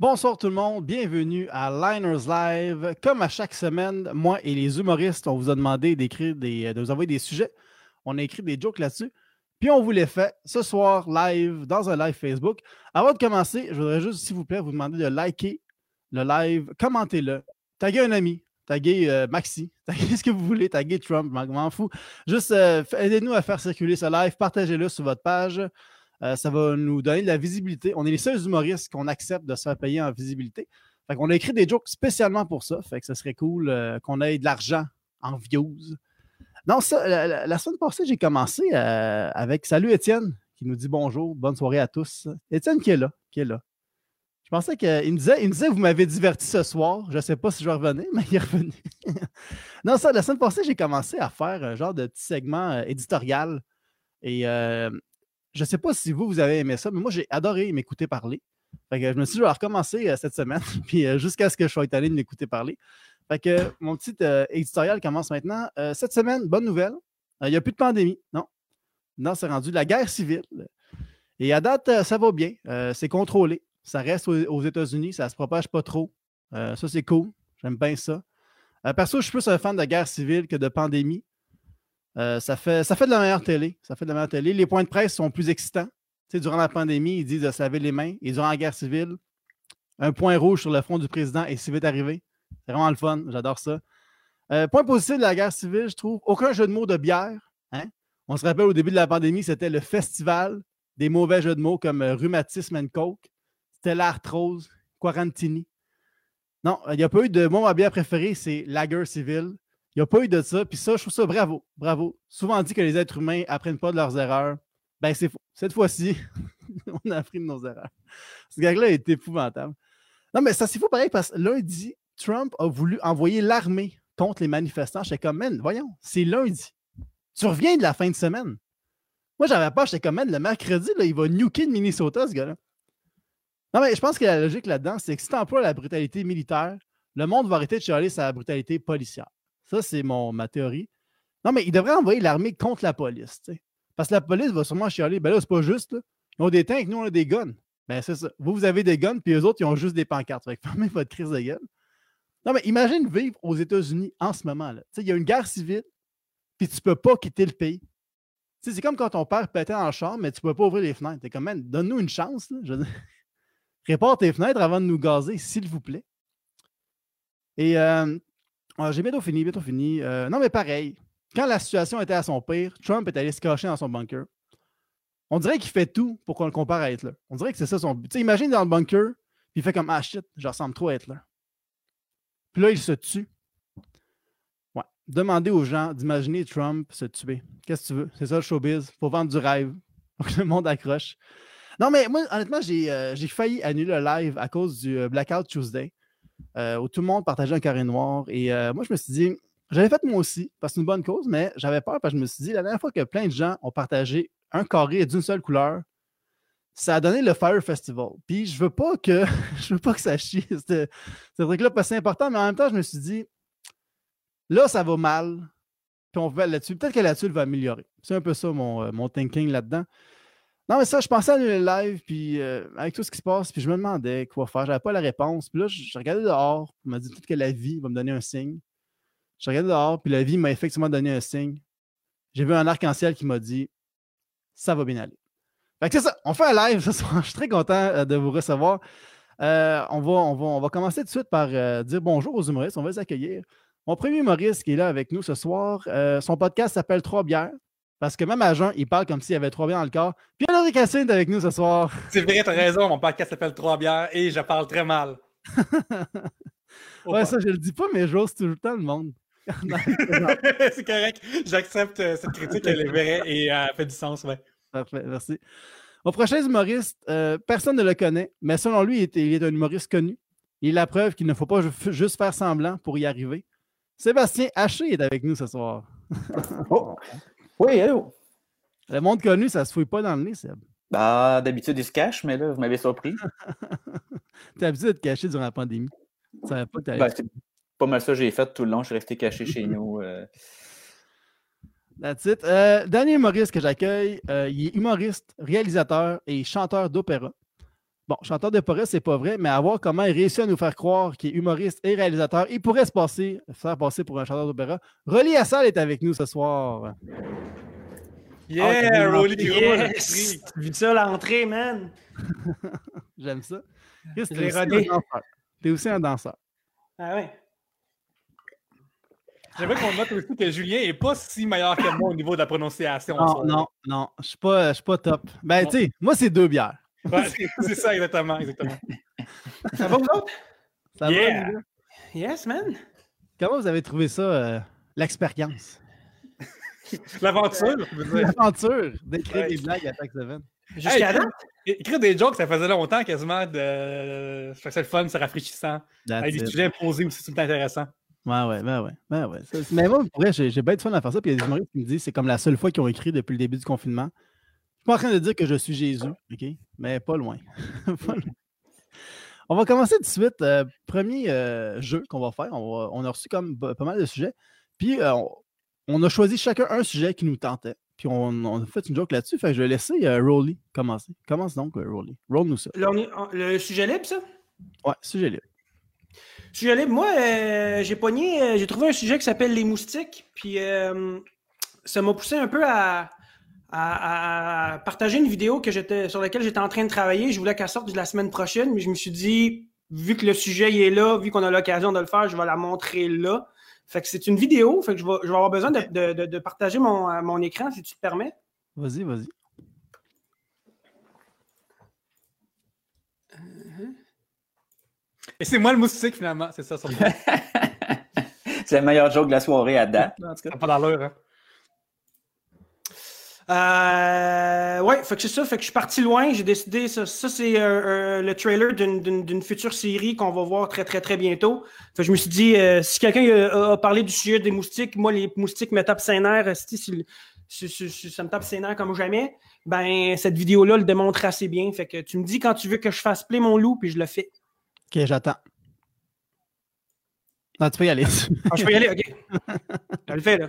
Bonsoir tout le monde, bienvenue à Liners Live. Comme à chaque semaine, moi et les humoristes, on vous a demandé d'écrire des, de vous envoyer des sujets. On a écrit des jokes là-dessus. Puis on vous les fait ce soir live dans un live Facebook. Avant de commencer, je voudrais juste, s'il vous plaît, vous demander de liker le live, commentez-le, taguez un ami, taguez euh, Maxi, taguez ce que vous voulez, taguez Trump, je m'en fous. Juste euh, aidez-nous à faire circuler ce live, partagez-le sur votre page. Euh, ça va nous donner de la visibilité. On est les seuls humoristes qu'on accepte de se faire payer en visibilité. Fait qu'on a écrit des jokes spécialement pour ça. Fait ce serait cool qu'on ait de l'argent en views. Non, la, semaine passée, j'ai commencé avec Salut Étienne, qui nous dit bonjour, bonne soirée à tous. Étienne qui est là, qui est là. Je pensais qu'il me disait, il me vous m'avez diverti ce soir. Je ne sais pas si je revenir, mais il est revenu. non, ça, la semaine passée, j'ai commencé à faire un genre de petit segment euh, éditorial. Et euh, je ne sais pas si vous, vous avez aimé ça, mais moi, j'ai adoré m'écouter parler. Je me suis dit, je vais recommencer euh, cette semaine, puis jusqu'à ce que je sois allé de m'écouter parler. Fait que mon petit éditorial commence maintenant. cette semaine, bonne nouvelle. Il n'y a plus de pandémie. Non. Non, c'est rendu la guerre civile. Et à date, ça va bien. c'est contrôlé. Ça reste aux, États-Unis, ça ne se propage pas trop. Euh, ça, c'est cool. J'aime bien ça. Euh, perso, je suis plus un fan de guerre civile que de pandémie. Euh, ça, fait, de la meilleure télé. Ça fait de la meilleure. Les points de presse sont plus excitants. durant la pandémie, ils disent de se laver les mains. Et durant la guerre civile, un point rouge sur le front du président est si vite arrivé. C'est vraiment le fun. J'adore ça. point positif de la guerre civile, je trouve, aucun jeu de mots de bière. Hein. On se rappelle au début de la pandémie, c'était le festival des mauvais jeux de mots comme rhumatisme and coke. C'était l'arthrose, quarantini. Non, il n'y a pas eu de. Moi, ma bière préférée, c'est Lager Civil. Il n'y a pas eu de ça. Puis ça, je trouve ça bravo. Bravo. Souvent dit que les êtres humains n'apprennent pas de leurs erreurs. Ben, c'est faux. Cette fois-ci, on a appris de nos erreurs. Ce gars-là est épouvantable. Non, mais ça, c'est faux pareil parce que lundi, Trump a voulu envoyer l'armée contre les manifestants. J'étais comme, voyons, c'est lundi. Tu reviens de la fin de semaine. Moi, j'avais pas, j'étais comme, man, le mercredi, là, il va nuker de Minnesota, ce gars-là. Non, mais je pense que la logique là-dedans, c'est que si tu la brutalité militaire, le monde va arrêter de chialer sa brutalité policière. Ça, c'est ma théorie. Non, mais il devrait envoyer l'armée contre la police. Parce que la police va sûrement chialer. Ben là, c'est pas juste. Ils ont des tanks, nous, on a des guns. Ben, c'est ça. Vous, vous avez des guns, puis eux autres, ils ont juste des pancartes. Fait que fermez votre crise de gueule. Non, mais imagine vivre aux États-Unis en ce moment. là Il y a une guerre civile, puis tu peux pas quitter le pays. C'est comme quand ton père pétait le char, mais tu peux pas ouvrir les fenêtres. T'es comme, donne-nous une chance. Répare tes fenêtres avant de nous gazer, s'il vous plaît. Et euh, ah, j'ai bientôt fini, bientôt fini. Euh, non, mais pareil, quand la situation était à son pire, Trump est allé se cacher dans son bunker. On dirait qu'il fait tout pour qu'on le compare à Hitler. On dirait que c'est ça son but. imagine dans le bunker, puis il fait comme Ah shit, je ressemble trop à Hitler. Puis là, il se tue. Ouais. Demandez aux gens d'imaginer Trump se tuer. Qu'est-ce que tu veux? C'est ça le showbiz. Faut vendre du rêve. Faut que le monde accroche. Non, mais moi, honnêtement, euh, j'ai failli annuler le live à cause du euh, Blackout Tuesday, euh, où tout le monde partageait un carré noir. Et moi, je me suis dit, j'avais fait moi aussi, parce que c'est une bonne cause, mais j'avais peur parce que je me suis dit, la dernière fois que plein de gens ont partagé un carré d'une seule couleur, ça a donné le Fire Festival. Puis je veux pas que je veux pas que ça chie, ce truc-là, parce que c'est important, mais en même temps, je me suis dit, là, ça va mal, puis on va là-dessus. Peut-être que là-dessus, va améliorer. C'est un peu ça mon, mon thinking là-dedans. Non, mais ça, je pensais à le live, puis euh, avec tout ce qui se passe, puis je me demandais quoi faire. J'avais pas la réponse. Puis là, je, regardais dehors, on m'a dit peut-être que la vie va me donner un signe. Je regardais dehors, puis la vie m'a effectivement donné un signe. J'ai vu un arc-en-ciel qui m'a dit ça va bien aller. Fait que c'est ça, on fait un live ce soir. Je suis très content euh, de vous recevoir. Euh, on, va, on, va, on va commencer tout de suite par dire bonjour aux humoristes. On va les accueillir. Mon premier humoriste qui est là avec nous ce soir, son podcast s'appelle Trois bières. Parce que même à jeun, il parle comme s'il y avait trois bières dans le corps. Puis Henri Cassine est avec nous ce soir. C'est vrai, t'as raison. Mon podcast s'appelle Trois bières et je parle très mal. ouais, ça, je le dis pas, mais j'ose tout le temps le monde. c'est correct. J'accepte euh, cette critique, elle est vraie et euh, elle fait du sens, ouais. Parfait, merci. Mon prochain humoriste, euh, personne ne le connaît, mais selon lui, il est, il est, un humoriste connu. Il est la preuve qu'il ne faut pas juste faire semblant pour y arriver. Sébastien Haché est avec nous ce soir. oh. Oui, hello. Le monde connu, ça se fouille pas dans le nez, Seb. Bah, d'habitude, il se cache, mais là, vous m'avez surpris. T'as habitué de te cacher durant la pandémie. Ça pas ben, c'est pas mal ça que j'ai fait tout le long. Je suis resté caché chez nous. Euh... That's it. Euh, dernier humoriste que j'accueille, euh, il est humoriste, réalisateur et chanteur d'opéra. Bon, chanteur de forêt, c'est pas vrai, mais à voir comment il réussit à nous faire croire qu'il est humoriste et réalisateur, il pourrait se passer, faire passer pour un chanteur d'opéra. Rolly Assal est avec nous ce soir. Yeah, Ah, Rolly, t'as Yes! Tu vu ça l'entrée, man? J'aime ça. Chris, t'es l'ai aussi, un danseur? T'es aussi un danseur. Ah ouais. J'aimerais qu'on note aussi que Julien est pas si meilleur que moi au niveau de la prononciation. Non, non, non, je je suis pas top. Ben, tu sais, moi, c'est deux bières. Ouais, c'est ça, exactement. exactement. Ça va, vous autres? Ça va, Yeah. Yes, man. Comment vous avez trouvé ça, euh, l'expérience? L'aventure, je veux dire. L'aventure d'écrire Ouais. des blagues à chaque semaine. Jusqu'à Hey, date? Écrire des jokes, ça faisait longtemps quasiment. De... Ça c'est le fun, c'est rafraîchissant. Avec des sujets posés aussi, c'est tout intéressant. Ouais, ouais, ben ouais. Ben ouais. Ça, mais moi, pour vrai, j'ai j'ai bien de fun à faire ça. Puis il y a des humoristes qui me disent que c'est comme la seule fois qu'ils ont écrit depuis le début du confinement. Je suis pas en train de dire que je suis Jésus, OK? Mais pas loin. Pas loin. On va commencer tout de suite. euh, premier euh, jeu qu'on va faire. On, va- on a reçu comme pas mal de sujets. Puis euh, on, on a choisi chacun un sujet qui nous tentait. Puis on, on a fait une joke là-dessus. Fait que je vais laisser Rolly commencer. Commence donc, Rolly. Ça. On est- on- le sujet libre, ça? Ouais, sujet là. Sujet libre, moi, j'ai pogné, j'ai trouvé un sujet qui s'appelle les moustiques, puis ça m'a poussé un peu à, à- à partager une vidéo que j'étais, sur laquelle j'étais en train de travailler. Je voulais qu'elle sorte la semaine prochaine, mais je me suis dit, vu que le sujet il est là, vu qu'on a l'occasion de le faire, je vais la montrer là. Fait que c'est une vidéo, fait que je vais, je vais avoir besoin de, de- de- de partager mon, euh, mon écran, si tu te permets. Vas-y, vas-y. Et c'est moi le moustique finalement, c'est ça. Ça C'est la meilleure joke de la soirée à date. là, en tout cas. n'a pas d'allure. Hein. Euh, ouais, fait que c'est ça. Fait que je suis parti loin. J'ai décidé, ça, ça c'est euh, euh, le trailer d'une- future série qu'on va voir très, très, très bientôt. Fait que je me suis dit, euh, si quelqu'un a, a parlé du sujet des moustiques, moi, les moustiques me tapent ses nerfs, si- si- si- si ça me tape ses nerfs comme jamais. Ben, cette vidéo-là le démontre assez bien. Fait que tu me dis quand tu veux que je fasse play mon loup, puis je le fais. OK, j'attends. Non, tu peux y aller. Ah, je peux y aller, ok. Je le fais, là.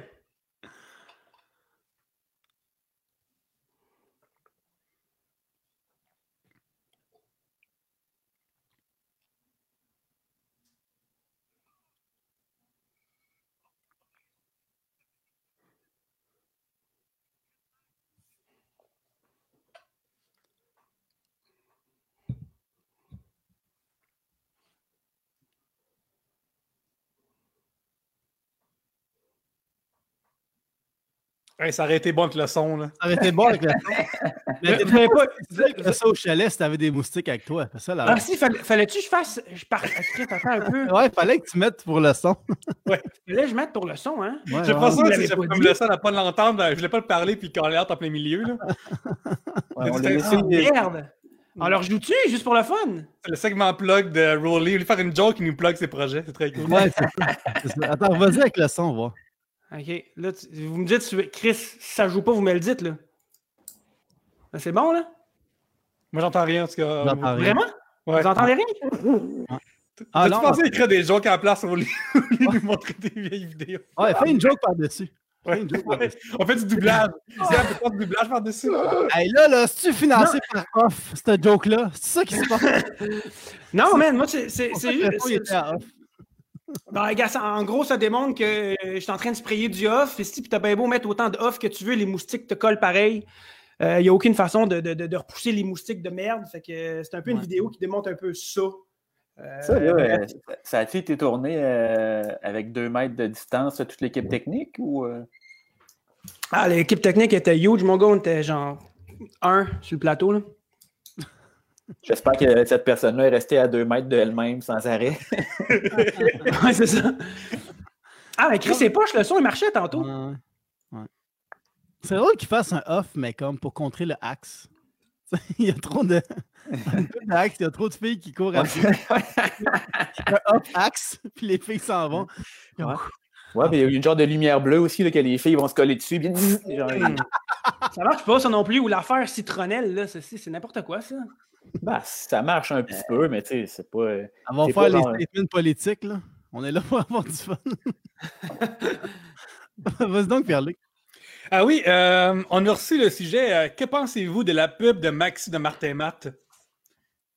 Hey, ça aurait été bon avec le son. Là. Ça aurait été bon avec le son. Mais tu pas- disais ça au chalet si t'avais des moustiques avec toi. C'est ça, là. Ah, si, fallait- fallait-tu que je fasse. Je par... Attends, attends un peu? Ouais, fallait que tu mettes pour le son. Là, je mette pour le son, hein? Ouais, J'ai ouais. pas ça, l'avez si dit. le son à pas l'entendre, ben, je voulais pas le parler puis le caler en plein milieu. là. Ouais, on l'a laissé- merde! Alors, joue-tu juste pour le fun? C'est le segment plug de Rolly. Il voulait faire une joke qui nous plug ses projets. C'est très cool. Ouais, c'est ça. C'est ça. Attends, vas-y avec le son, on va. Ok, là, tu- vous me dites, Chris, si ça joue pas, vous me le dites, là. Ben, C'est bon, là? Moi, j'entends rien. En tout cas. J'entends rien. Vraiment? Ouais. Vous entendez rien? Ah non, pensé écrire des jokes à la place au lieu de nous montrer des vieilles vidéos? ouais, fais une joke par-dessus. Ouais. une joke Ouais. par-dessus. On fait du doublage. On peut faire du doublage par-dessus. Hey, là, là, c'est-tu financé par off, cette joke-là? C'est ça qui se passe. Non, man, moi, c'est à off. Ben, ça- en gros, ça démontre que euh, je suis en train de sprayer du off. Et si tu as bien beau mettre autant de off que tu veux, les moustiques te collent pareil. Il n'y a aucune façon de, de- de- repousser les moustiques de merde. Fait que euh, c'est un peu une vidéo qui démontre un peu ça. Euh, Ça, là, euh, ça- a-tu été tourné euh, avec deux mètres de distance, toute l'équipe technique ou. euh? Ah, l'équipe technique était huge. Mon gars, on était genre un sur le plateau. Là. J'espère que cette personne-là est restée à deux mètres d'elle-même sans arrêt. ouais, c'est ça. Ah, mais Chris, c'est poche, le son, il marchait tantôt. Ouais, ouais. C'est drôle qu'il fasse un off, mais comme pour contrer le axe. il y a trop de. d'axe, il y a trop de filles qui courent après. un off axe, puis les filles s'en vont. Ouais. Ouais, mais il y a eu une genre de lumière bleue aussi, là, que les filles vont se coller dessus. Bien... Genre. Ça marche pas, ça non plus. Ou l'affaire citronnelle, là, c'est c'est n'importe quoi, ça. Bah, ça marche un petit peu, mais tu sais, c'est pas. euh, Elles vont C'est faire les genre- statements politiques, là. On est là pour avoir du fun. Vas-y donc, Pierre-Luc. Ah oui, euh, on a reçu le sujet. euh, que pensez-vous de la pub de Maxi de Martin Matt?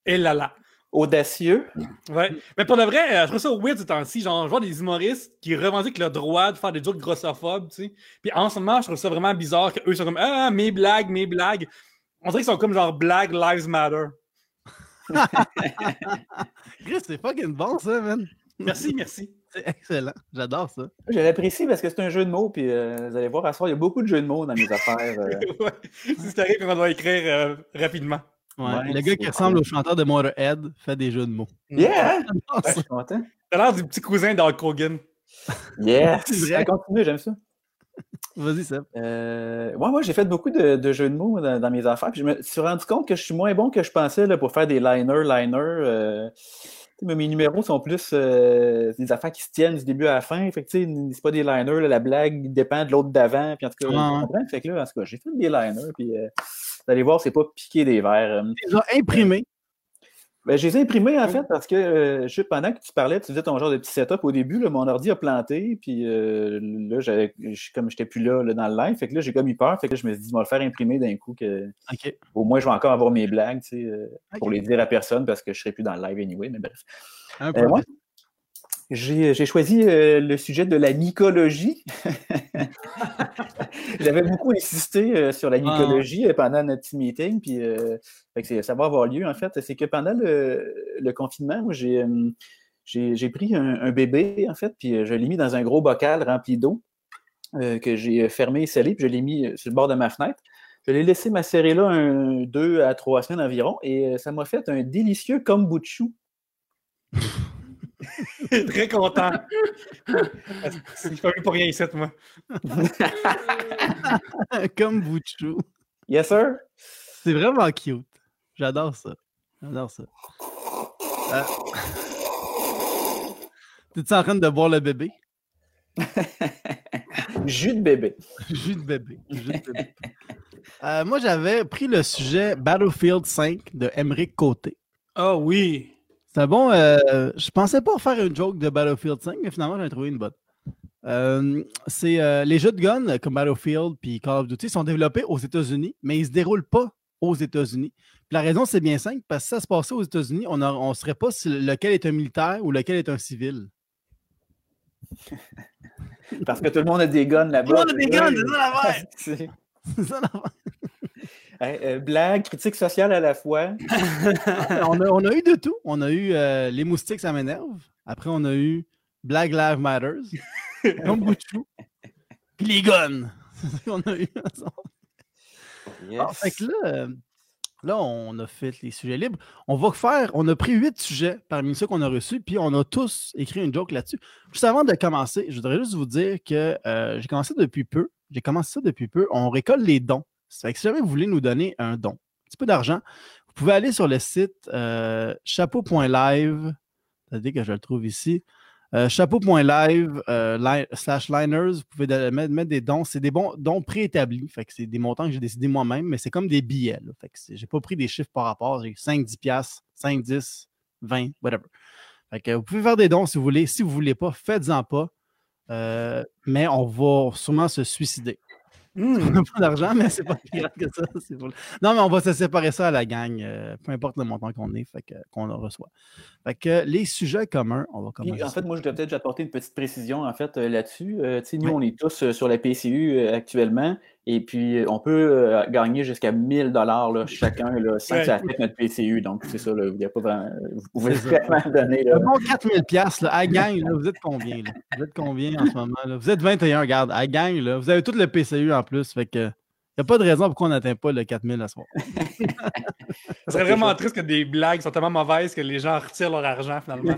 Et là là. Audacieux. Ouais. Mais pour de vrai, euh, je trouve ça weird ce temps-ci. Genre, je vois des humoristes qui revendiquent le droit de faire des jokes grossophobes, tu sais. Puis en ce moment, je trouve ça vraiment bizarre qu'eux sont comme Ah, mes blagues, mes blagues. On dirait qu'ils sont comme genre Black Lives Matter. Chris, c'est fucking bon, ça, man. Merci, merci. C'est excellent. J'adore ça. Je l'apprécie parce que c'est un jeu de mots, puis euh, vous allez voir, à ce soir, il y a beaucoup de jeux de mots dans mes affaires. euh. ouais. Si qu'on doit écrire euh, rapidement. Ouais, Ouais, le gars qui ressemble au chanteur de Motorhead fait des jeux de mots. Yeah! hein? J'adore Ouais, je ça. suis content. T'as l'air du petit cousin d'Hulk Hogan. Yes! Ça continue, j'aime ça. Vas-y, Seb. Euh, ouais, moi, j'ai fait beaucoup de, de jeux de mots dans, dans mes affaires. Puis je me suis rendu compte que je suis moins bon que je pensais là, pour faire des liners, liners. euh, mais mes numéros sont plus euh, des affaires qui se tiennent du début à la fin. Fait que, c'est pas des liners. là, la blague dépend de l'autre d'avant. Puis en tout cas? Fait que là, en tout cas, j'ai fait des liners. Puis euh, vous allez voir, c'est pas piqué des verres. euh. Déjà imprimé. Ben, je les ai imprimés en fait parce que euh, juste pendant que tu parlais, tu faisais ton genre de petit setup au début, là, mon ordi a planté, puis euh, là, j'avais, comme j'étais plus là, là, dans le live, fait que là, j'ai comme eu peur, fait que là, je me suis dit, je vais le faire imprimer d'un coup, que au moins je vais encore avoir mes blagues, tu sais, euh, pour les dire à personne parce que je serai plus dans le live anyway, mais bref. Un Euh, peu. ouais. J'ai j'ai choisi euh, le sujet de la mycologie. J'avais beaucoup insisté euh, sur la mycologie euh, pendant notre petit meeting, puis euh, ça va avoir lieu en fait. C'est que pendant le, le confinement, j'ai euh, pris un, un bébé en fait, puis euh, je l'ai mis dans un gros bocal rempli d'eau euh, que j'ai fermé et scellé, puis je l'ai mis euh, sur le bord de ma fenêtre. Je l'ai laissé macérer là un, deux à trois semaines environ, et euh, ça m'a fait un délicieux kombucha. Très content. Je suis pas venu pour rien ici, moi. Comme Bouchou. Yes, sir? C'est vraiment cute. J'adore ça. J'adore ça. Euh... T'es-tu en train de boire le bébé? Jus de bébé. Jus de bébé. Jus de bébé. Euh, moi, j'avais pris le sujet Battlefield 5 de Emmerich Côté. Ah oui. C'est bon. euh, je pensais pas faire une joke de Battlefield 5, mais finalement, j'en ai trouvé une bonne. Euh, c'est euh, les jeux de gun comme Battlefield puis Call of Duty sont développés aux États-Unis, mais ils ne se déroulent pas aux États-Unis. La raison, c'est bien simple, parce que si ça se passait aux États-Unis, on ne saurait pas si lequel est un militaire ou lequel est un civil. Parce que tout le monde a des guns là-bas. Tout le monde a des guns, c'est ça l'affaire. C'est- C'est ça l'affaire. Hey, euh, blague, critique sociale à la fois. on, a, on a eu de tout. On a eu euh, Les moustiques, ça m'énerve. Après, on a eu Black Lives Matters. comme Bouchou. Puis les guns. Qu'on a eu ensemble. Ah, fait que là, euh, là, on a fait les sujets libres. On va faire, on a pris huit sujets parmi ceux qu'on a reçus, puis on a tous écrit une joke là-dessus. Juste avant de commencer, je voudrais juste vous dire que euh, j'ai commencé depuis peu. J'ai commencé ça depuis peu. On récolte les dons. Si jamais vous voulez nous donner un don, un petit peu d'argent, vous pouvez aller sur le site euh, chapeau.live. Que je le trouve ici. Euh, chapeau.live euh, slash liners, vous pouvez mettre, des dons. C'est des bons dons préétablis. C'est des montants que j'ai décidé moi-même, mais c'est comme des billets. Là. Fait que j'ai pas pris des chiffres par rapport. J'ai 5, 10 piastres, 5, 10, 20, whatever. Vous pouvez faire des dons si vous voulez. Si vous voulez pas, faites-en pas. Euh, mais on va sûrement se suicider. Hmm. On n'a pas d'argent, mais c'est pas plus grave que ça. pour- Non, mais on va se séparer ça à la gang, euh, peu importe le montant qu'on est, fait que- qu'on le reçoit. Fait que les sujets communs, on va Puis, commencer. en fait, moi, je dois peut-être apporter une petite précision en fait euh, là-dessus. Euh, tu sais, nous, Oui. on est tous euh, sur la PCU euh, actuellement, et puis euh, on peut euh, gagner jusqu'à 1000 dollars chacun là, sans Ouais. que ça affecte notre PCU. Donc, c'est ça, là, a pas vraiment, vous pouvez vraiment donner. Là. Bon 4000 pièces à gang, là, vous êtes combien? Là? Vous êtes combien en ce moment? Là? Vous êtes 21, regarde, à gang, là, vous avez tout le PCU en plus, fait que n'y a pas de raison pourquoi on n'atteint pas le 4000 à ce soir. Ça serait vraiment triste que des blagues sont tellement mauvaises que les gens retirent leur argent finalement.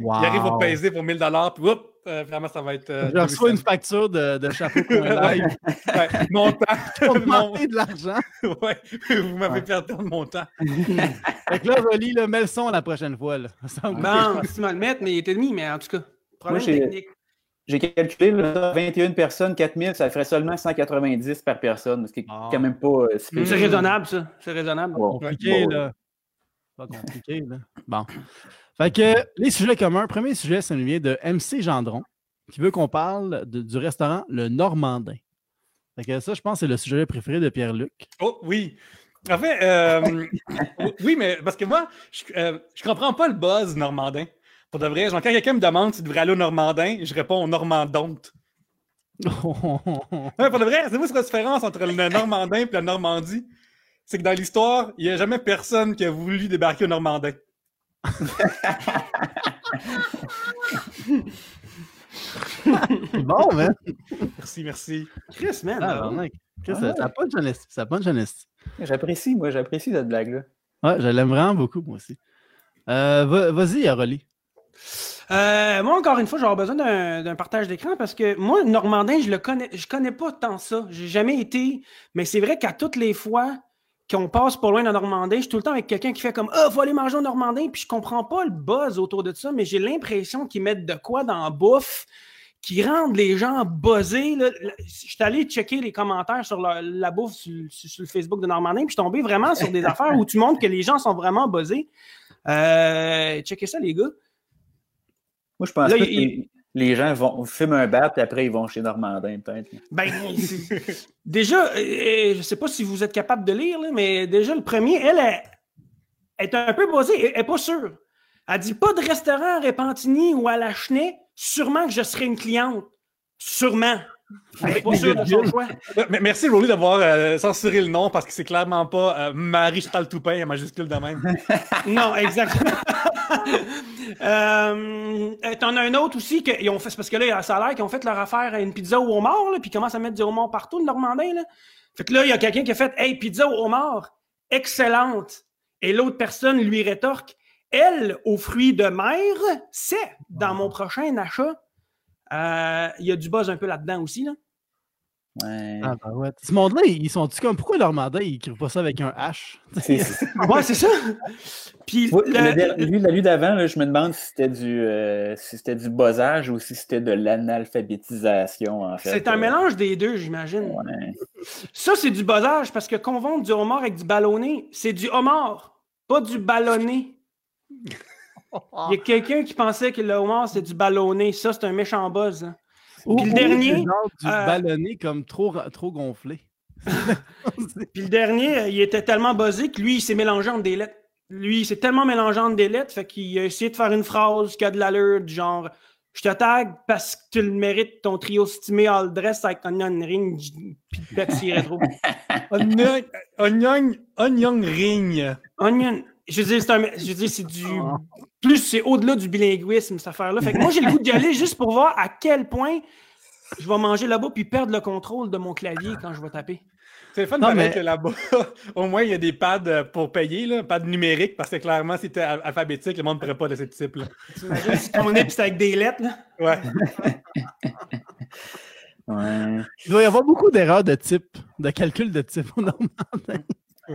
Wow. Ils arrivent au peser pour 1000 puis whoop, euh, finalement ça va être. euh, Je reçois une 2000 facture de, de chapeau pour un live Ouais, montant. pour Mon- de l'argent. ouais, vous m'avez perdre mon temps. Fait que là, Rolly, mets le son la prochaine fois. Là. Ça va me Bon, si tu vas le mettre, mais il était demi, mais en tout cas, problème j'ai- technique. J'ai calculé là, 21 personnes, 4000, ça ferait seulement 190 par personne, ce qui est Ah. quand même pas euh. C'est raisonnable, ça. C'est raisonnable. Bon, compliqué, bon, là. Pas compliqué, là. Bon. Fait que les sujets communs. Premier sujet, ça nous vient de MC Gendron, qui veut qu'on parle de- du restaurant Le Normandin. Fait que ça, je pense, c'est le sujet préféré de Pierre-Luc. Oh oui. En fait, euh, oui, mais parce que moi, je, euh, je comprends pas le buzz normandin. Pour de vrai, genre, quand quelqu'un me demande si tu devrais aller au normandin, je réponds au normandonte. Ouais, pour de vrai, c'est moi la différence entre le normandin et la Normandie? C'est que dans l'histoire, il n'y a jamais personne qui a voulu débarquer au normandin. bon, man. Merci, merci. Chris, man. Ah. Chris, Ah ouais. Ça punch en esti. Ça punch en esti. J'apprécie, moi, j'apprécie cette blague-là. Ouais, je l'aime vraiment beaucoup, moi aussi. Euh, va- Vas-y, Aroli. Euh, moi, encore une fois, j'aurais besoin d'un partage d'écran parce que moi, Normandin, je le connais, je connais pas tant ça. J'ai jamais été, mais c'est vrai qu'à toutes les fois qu'on passe pas loin d'un Normandin, je suis tout le temps avec quelqu'un qui fait comme Ah, faut aller manger au Normandin, puis je comprends pas le buzz autour de ça, mais j'ai l'impression qu'ils mettent de quoi dans la bouffe qui rendent les gens buzzés. Je suis allé checker les commentaires sur la, bouffe sur le Facebook de Normandin, puis je suis tombé vraiment sur des affaires où tu montres que les gens sont vraiment buzzés. Euh, checkez ça, les gars. Moi, je pense Là, il- que les, gens vont fument un bat, puis après, ils vont chez Normandin, peut-être. Ben, déjà, euh, euh, je sais pas si vous êtes capable de lire, là, mais déjà, le premier, elle est, est un peu buzzée, elle n'est pas sûre. Elle dit pas de restaurant à Repentigny ou à la Chenet, sûrement que je serai une cliente. Sûrement. Pas de son choix. Merci, Rolly, d'avoir euh, censuré le nom parce que c'est clairement pas euh, Marie Chantal Toupin en majuscule de même. Non, exactement. euh, T'en as un autre aussi que ils ont fait, c'est parce que là, ça a l'air qu'ils ont fait leur affaire à une pizza au homard, là, puis ils commencent à mettre du homard partout, le Normandin. Là. Fait que là, il y a quelqu'un qui a fait Hey, pizza au homard, excellente. Et l'autre personne lui rétorque Elle, aux fruits de mer, c'est dans mon prochain achat. Euh, Il y a du buzz un peu là-dedans aussi. Là. Ouais. Ah, ben ouais. Ce monde-là, ils sont-tu comme. Pourquoi leur mandat, ils écrivent pas ça avec un H? C'est- c'est- Ouais, c'est ça. Puis Moi, le- le der- lui, la lui d'avant, là, je me demande si c'était du, euh, si c'était du buzzage ou si c'était de l'analphabétisation, en fait. c'est un Euh, mélange des deux, j'imagine. ouais. Ça, c'est du buzzage parce que confondre du homard avec du ballonné, c'est du homard, pas du ballonné. Il y a quelqu'un qui pensait que le homard, c'est du ballonné. Ça, c'est un méchant buzz. hein. Ou, Puis le dernier, du euh, ballonné comme trop, trop gonflé. Puis le dernier, il était tellement buzzé que lui, il s'est mélangé entre des lettres. Lui, il s'est tellement mélangé entre des lettres, fait qu'il a essayé de faire une phrase qui a de l'allure, du genre Je te tag parce que tu le mérites, ton trio stimé all dress avec onion ring, puis Pepsi rétro. Onion, onion, onion ring. Onion. Je veux dire, c'est un- je veux dire, c'est du. Plus c'est au-delà du bilinguisme, cette affaire-là. Fait que moi, j'ai le goût d'y aller juste pour voir à quel point je vais manger là-bas puis perdre le contrôle de mon clavier quand je vais taper. C'est le fun de Non, mais- que là-bas, au moins, il y a des pads euh, pour payer, là, pads numériques, parce que clairement, si c'était al- alphabétique, le monde ne pourrait pas de ce type-là. T'imagines si ton nez puis c'est avec des lettres, là? Ouais. Ouais. Il doit y avoir beaucoup d'erreurs de type, de calcul de type au Normandin.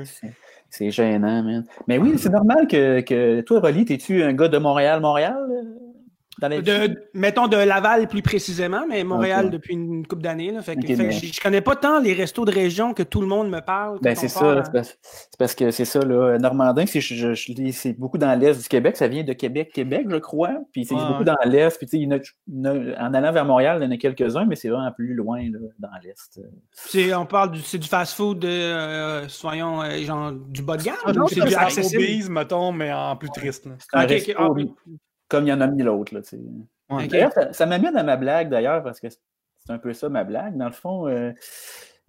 C'est- C'est gênant, man. Mais oui, c'est normal que, que toi, Rolly, t'es-tu un gars de Montréal, Montréal? De, mettons de Laval plus précisément, mais Montréal depuis une couple d'années. Fait fait mais- je, je connais pas tant les restos de région que tout le monde me parle. Ben, c'est ça, c'est parce, que c'est ça, là. Normandin, c'est, je, je- je lis- c'est beaucoup dans l'Est du Québec. Ça vient de Québec, Québec, je crois. Puis c'est Ouais, beaucoup dans l'Est. Puis, tu sais, il y en a- il y en a- en allant vers Montréal, il y en a quelques-uns, mais c'est vraiment plus loin, là, dans l'Est. C'est- on parle du, c'est du fast-food, euh, soyons, euh, genre du bas de gamme, Ah, c'est c'est du accessible? Obese, mettons, mais en plus triste. là. Comme il y en a mis l'autre, là. Ouais. Ça, ça m'amène à ma blague, d'ailleurs, parce que c'est un peu ça, ma blague. Dans le fond, euh,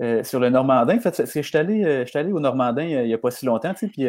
euh, sur le Normandin, en fait, c'est- c'est- je suis allé, euh, je allé au Normandin il n'y a pas si longtemps, tu sais, puis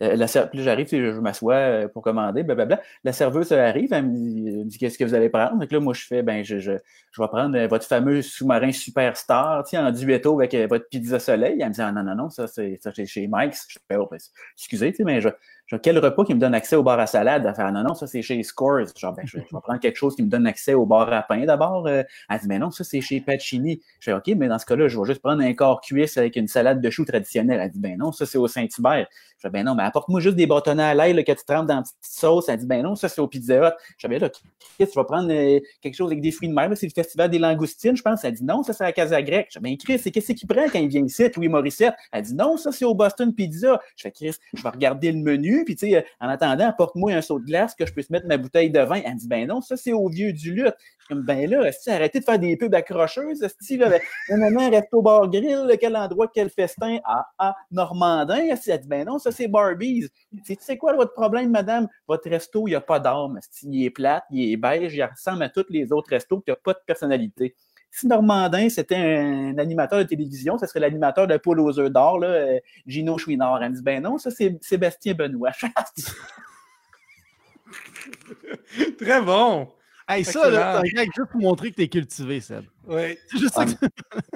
la puis j'arrive, sais, je m'assois pour commander, blablabla. La serveuse arrive, elle me dit, qu'est-ce que vous allez prendre? Donc là, moi, je fais, ben, je, je, je vais prendre votre fameux sous-marin superstar, tu sais, en duetto avec votre pizza soleil. Elle me dit, ah non, non, non, ça, c'est ça, c'est chez Mike's. Je fais, oh, ben, excusez, tu sais, mais je, je- quel repas qui me donne accès au bar à salade? Elle fait, ah non, non, ça, c'est chez Scores. Genre, ben, je, je vais prendre quelque chose qui me donne accès au bar à pain d'abord. Euh, Elle dit, mais non, ça, c'est chez Pacini. Je fais, OK, mais dans ce cas-là, je vais juste prendre un corps cuisse avec une salade de choux traditionnelle. Elle dit, ben non, ça, c'est au Saint-Hubert. Je fais, ben non, mais apporte-moi juste des bâtonnets à l'ail que tu trempes dans une petite sauce. Elle dit, ben non, ça, c'est au Pizza Hut. Je fais, ben là, Chris, tu vas prendre euh, quelque chose avec des fruits de mer. C'est le festival des langoustines, je pense. Elle dit, non, ça, c'est à Casa Grecque. Je fais, ben Chris, c'est qu'est-ce qu'il prend quand il vient ici, Louis Morissette? Elle dit, non, ça, c'est au Boston Pizza. Je fais, Chris, je vais regarder le menu. Puis, tu sais, euh, en attendant, apporte-moi un seau de glace que je puisse mettre ma bouteille de vin. Elle dit, ben non, ça, c'est au Vieux du Lutte. Comme, ben là, arrêtez de faire des pubs accrocheuses. esti, là, ben, non, non, reste au bar grill, quel endroit, quel festin. Ah, ah, Normandin. Elle dit, ben non, ça c'est Barbies. Tu sais quoi votre problème, madame? Votre resto, il n'y a pas d'âme. Il est plate, il est beige, il ressemble à tous les autres restos, il n'y a pas de personnalité. Si Normandin, c'était un animateur de télévision, ce serait l'animateur de Poule aux œufs d'or, là, euh, Gino Chouinard. Elle me dit, ben non, ça c'est Sébastien Benoît. Très bon. Hey, ça, là, Excellent. c'est un gag juste pour montrer que t'es cultivé, Seb. Oui. Juste que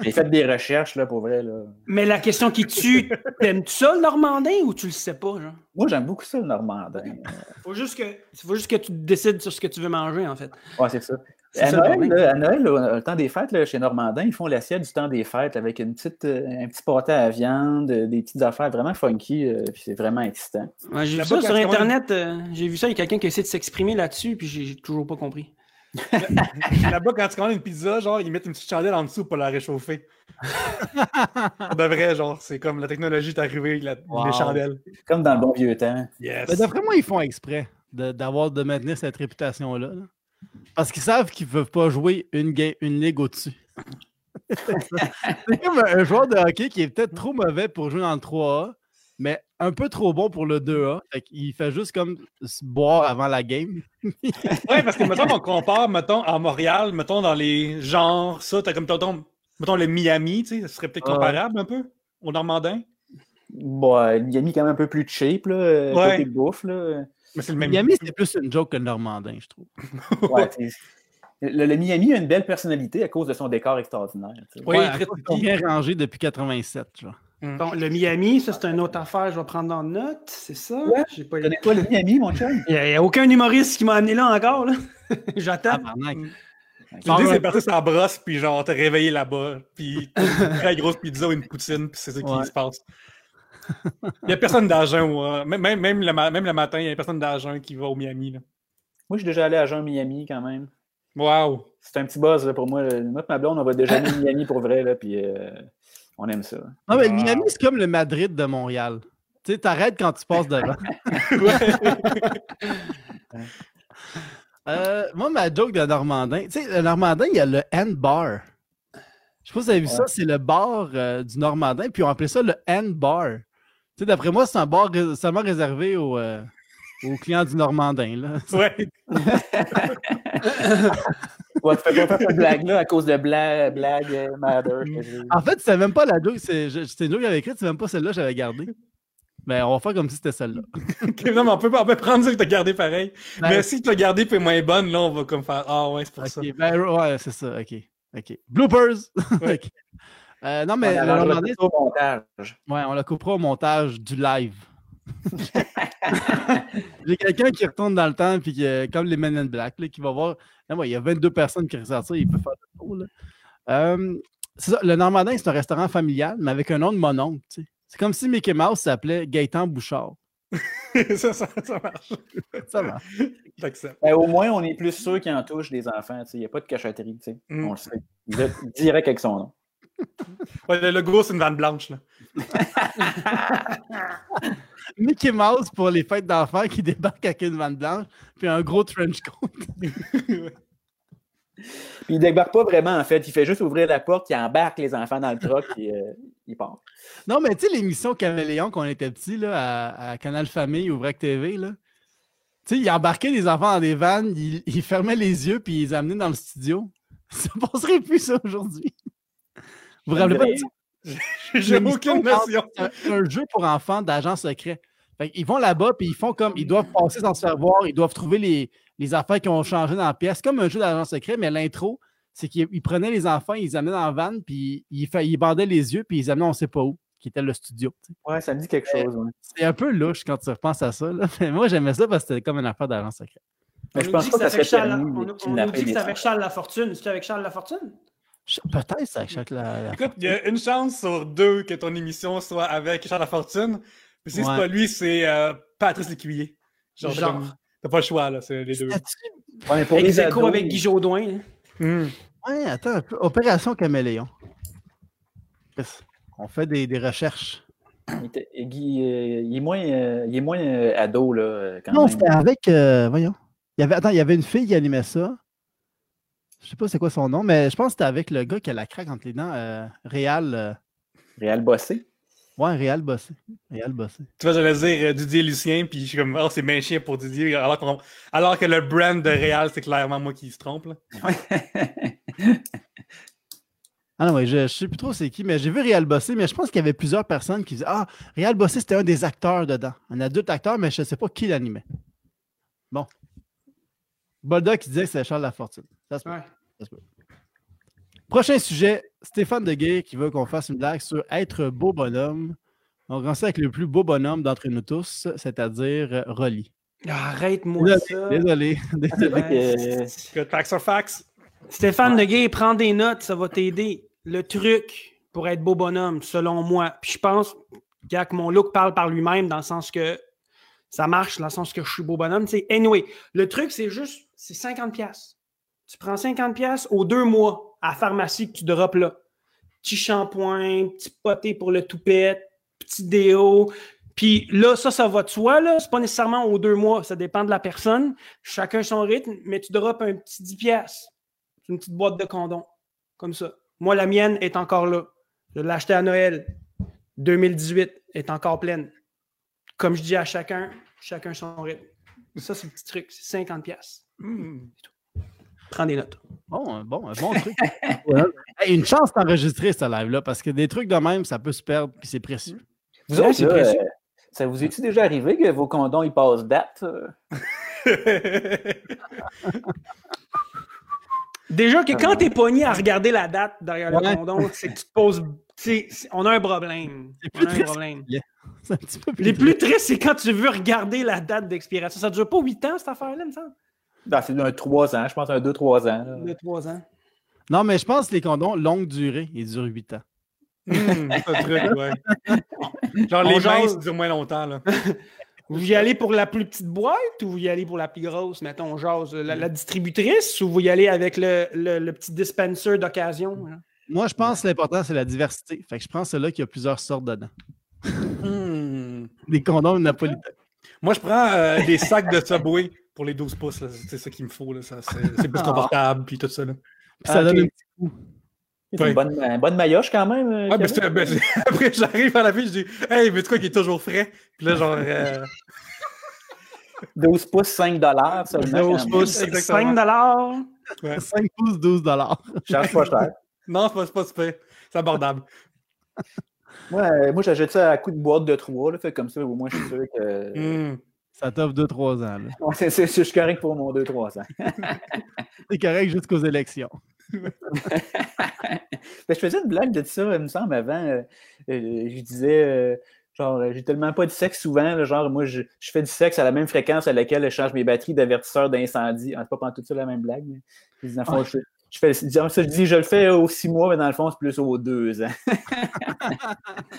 J'ai fait des recherches, là, pour vrai. Là. Mais la question qui tue, t'aimes-tu ça le Normandin ou tu le sais pas, genre? Moi, j'aime beaucoup ça, le Normandin. Faut juste que, faut juste que tu décides sur ce que tu veux manger, en fait. Ouais, c'est ça. C'est À le Noël, là, à Noël, là, au temps des fêtes, là, chez Normandin, ils font l'assiette du temps des fêtes avec une petite, euh, un petit pâté à viande, euh, des petites affaires vraiment funky, euh, puis c'est vraiment excitant. Ouais, j'ai vu ça sur Internet. euh, j'ai vu ça, il y a quelqu'un qui a essayé de s'exprimer là-dessus, puis j'ai toujours pas compris. Là-bas, quand tu commandes une pizza, genre, ils mettent une petite chandelle en dessous pour la réchauffer. De vrai, genre, c'est comme la technologie est arrivée, la, Wow. les chandelles. Comme dans le bon vieux temps. Yes. Ben, D'après moi, ils font exprès de, d'avoir, de maintenir cette réputation-là. là. Parce qu'ils savent qu'ils ne peuvent pas jouer une, une ligue au-dessus. c'est comme un, joueur de hockey qui est peut-être trop mauvais pour jouer dans le 3A, mais un peu trop bon pour le 2A. Fait qu'il fait juste comme se boire avant la game. Ouais, parce que mettons qu'on compare, mettons, à Montréal, mettons, dans les genres, ça, t'as comme, mettons, mettons le Miami, tu sais, ça serait peut-être comparable un peu au Normandin. Bon, euh, Miami quand même un peu plus cheap, là, Ouais. côté bouffe, là. Mais c'est le même. Miami, c'est plus une joke que le Normandin, je trouve. Ouais, le, le Miami a une belle personnalité à cause de son décor extraordinaire. tu sais. Oui, Ouais, très petit. bien rangés depuis 87. Genre. Bon, le Miami, ça, c'est une autre affaire, je vais prendre en note, c'est ça? Ouais. J'ai pas Tu connais pas le Miami, mon chum? Il n'y a, aucun humoriste qui m'a amené là encore, là. J'attends. Tabarnak. L'idée, c'est de partir sur la brosse, puis genre, te réveiller là-bas, puis une très grosse pizza ou une poutine, puis c'est ça qui Ouais. se passe. Il n'y a personne d'argent, ouais. même, même, même, le, même le matin, il n'y a personne d'argent qui va au Miami. Là. Moi, je suis déjà allé à Jean Miami quand même. Wow! C'est un petit buzz là, pour moi. Moi ma blonde, on va déjà à Miami pour vrai, là, puis euh, on aime ça. Non, mais Wow. Miami, c'est comme le Madrid de Montréal. Tu sais, t'arrêtes quand tu passes devant. Euh, moi, ma joke de Normandin, tu sais, le Normandin, il y a le hand bar. Je sais pas si vous avez vu ça, c'est le bar euh, du Normandin, puis on appelait ça le hand bar. Tu sais, d'après moi, c'est un bar ré- seulement réservé aux, euh, aux clients du Normandin. Là. Ouais. Ouais, tu fais pas cette blague-là à cause de blague, blague euh, Matter. En fait, c'est même pas la joke, c'est une joke que j'avais écrite, c'est même pas celle-là que j'avais gardée. Mais on va faire comme si c'était celle-là. Non, mais on peut, on peut prendre ça que t'as gardé pareil. Ben, mais si t'as gardé puis moins bonne, là, on va comme faire Ah ouais, c'est pour ça. Ok, ben, ouais, c'est ça, ok. ok. Bloopers! Ouais. Ok. Euh, non, mais On le Normandin, ça au montage. Ouais, on la coupera au montage du live. J'ai quelqu'un qui retourne dans le temps, puis qui, comme les Men in Black, là, qui va voir. Non, ouais, il y a 22 personnes qui ressortent ça, il peut faire le tour. là. Euh, c'est ça, le Normandin, c'est un restaurant familial, mais avec un nom de mon oncle. tu sais. C'est comme si Mickey Mouse s'appelait Gaëtan Bouchard. ça, ça, ça marche. Ça. J'accepte. Ben, au moins, on est plus sûr qu'il en touche des enfants. tu sais. Il n'y a pas de sais. Mm. On le sait. Direct avec son nom. Ouais, le logo, c'est une vanne blanche. Là. Mickey Mouse pour les fêtes d'enfants qui débarque avec une vanne blanche, puis un gros trench coat. Puis il débarque pas vraiment, en fait. Il fait juste ouvrir la porte, il embarque les enfants dans le truck et euh, il part. Non, mais tu sais, l'émission Caméléon, quand on était petit, là, à, à Canal Famille ou Vrac TV, là. Tu sais, il embarquait les enfants dans des vannes, il, il fermait les yeux, puis il les amenait dans le studio. Ça passerait plus, ça, aujourd'hui. Vous vous rappelez pas de ça? J'ai aucune notion. C'est un jeu pour enfants d'agents secrets. Fait ils vont là-bas, puis ils font comme. Ils doivent passer sans se faire voir, ils doivent trouver les, les affaires qui ont changé dans la pièce. Comme un jeu d'agents secrets, mais l'intro, c'est qu'ils ils prenaient les enfants, ils les amenaient dans la vanne, puis ils, fa- ils bandaient les yeux, puis ils les amenaient on sait pas où, qui était le studio. tu sais. Ouais, ça me dit quelque chose. ouais. C'est un peu louche quand tu repenses à ça. là. Mais moi, j'aimais ça parce que c'était comme une affaire d'agent secret. Mais On je nous pense dit pas que ça avec serait Charles, permis on, nous dit que c'est avec. Charles Lafortune. C'est avec Charles Lafortune? Je- Peut-être avec chaque la, la- Écoute, il y a une chance sur deux que ton émission soit avec Charles Lafortune. Mais si Ouais. c'est pas lui, c'est euh, Patrice Lécuyer. Genre, t'as Genre. t'as pas le choix, là, c'est les deux. Ouais, pour les ados, avec Guy Jodoin. Hmm. Ouais, attends. Opération Caméléon. On fait des, des recherches. il, était- Guy, euh, il est moins, euh, il est moins euh, ado, là, quand Non, même. c'était avec. euh, voyons. Il y avait, attends, il y avait une fille qui animait ça. Je sais pas c'est quoi son nom, mais je pense que c'était avec le gars qui a la craque entre les dents. euh, Réal. euh, Réal Bossé. Ouais, Réal Bossé. Réal Bossé. Tu vois, j'allais dire euh, Didier Lucien, puis je suis comme, oh, c'est bien chien pour Didier, alors, alors que le brand de Real, c'est clairement moi qui se trompe. Là. Ah non, ouais, je, je sais plus trop c'est qui, mais j'ai vu Réal Bossé, mais je pense qu'il y avait plusieurs personnes qui disaient Ah, Réal Bossé, c'était un des acteurs dedans. Un adulte acteur, mais je ne sais pas qui l'animait. Bon. Bolda qui disait que c'était Charles Lafortune. Ça se peut. Ouais. Ça se peut. Prochain sujet, Stéphane Deguay qui veut qu'on fasse une blague sur être beau bonhomme. On commence avec le plus beau bonhomme d'entre nous tous, c'est-à-dire euh, Rolly. Arrête-moi ça. Désolé, désolé. Fax or fax. Stéphane Deguay, prends des notes, ça va t'aider. Le truc pour être beau bonhomme, selon moi, puis je pense gars, que mon look parle par lui-même dans le sens que ça marche, dans le sens que je suis beau bonhomme. tu sais. Anyway, le truc, c'est juste, c'est 50$. piastres. Tu prends 50$ aux deux mois à la pharmacie que tu drops là. Petit shampoing, petit poté pour le toupette, petit déo. Puis là, ça, ça va de soi, là. C'est pas nécessairement aux deux mois. Ça dépend de la personne. Chacun son rythme, mais tu drops un petit 10$. piastres. C'est une petite boîte de condoms. Comme ça. Moi, la mienne est encore là. Je l'ai achetée à Noël. 2018 est encore pleine. Comme je dis à chacun, chacun son rythme. Ça, c'est le petit truc. C'est 50$. piastres. Hmm. Prends des notes. Bon, un bon, un bon truc. Ouais. Hey, une chance d'enregistrer ce live-là, parce que des trucs de même, ça peut se perdre, puis c'est précieux. Vous autres, c'est là, précieux. euh, ça vous est-il déjà arrivé que vos condoms ils passent date? euh? Déjà que quand t'es pogné à regarder la date derrière Ouais. le condom, c'est que tu te poses. c'est- On a un problème. C'est On un triste. problème. C'est un petit peu plus Les triste. plus tristes, c'est quand tu veux regarder la date d'expiration. Ça dure pas 8 ans, cette affaire-là, me semble? Non, c'est un 3 ans, je pense un 2-3 ans. là. De 3 ans. Non, mais je pense que les condoms, longue durée, ils durent 8 ans. C'est un truc, ouais. Genre, On les jase. mains, ça dure moins longtemps. Là. Vous y allez pour la plus petite boîte ou vous y allez pour la plus grosse, mettons, jase, la, la distributrice ou vous y allez avec le, le- le petit dispenser d'occasion? hein? Moi, je pense que l'important, c'est la diversité. Fait que je pense que c'est là qu'il y a plusieurs sortes dedans. Hmm. Des condoms napolitains. Moi, je prends euh, des sacs de Subway pour les 12 pouces. C'est ça qu'il me faut. C'est plus confortable, puis tout ça. Là. Puis ça Ah, donne un petit coup. C'est une bonne, une bonne maillotche quand même. euh, Ouais, mais ben, c'est- après, j'arrive à la vie, je dis Hey, mais tu quoi qui est toujours frais? Puis là, genre. euh, 12 pouces, 5 dollars seulement. 12 quand même. pouces, exactement. 5 dollars? ouais. 5 pouces, 12 dollars. Charge pas cher. Non, c'est pas, c'est pas super. C'est abordable. Ouais, euh, moi, j'achète ça à coup de boîte de 3. Là, fait comme ça, au moins, je suis sûr que. Hmm. Ça t'offre 2-3 ans. c'est- c'est- je suis correct pour mon 2-3 ans. C'est correct jusqu'aux élections. Ben, je faisais une blague de ça, il me semble, avant. euh, euh, je disais, euh, genre, j'ai tellement pas de sexe souvent, là, genre, moi, je, je fais du sexe à la même fréquence à laquelle je change mes batteries d'avertisseur d'incendie. Ah, c'est pas pendant tout ça la même blague, mais je dis, dans le fond, je, je fais, disons, ça, je dis, je le fais aux six mois, mais dans le fond, c'est plus aux deux ans.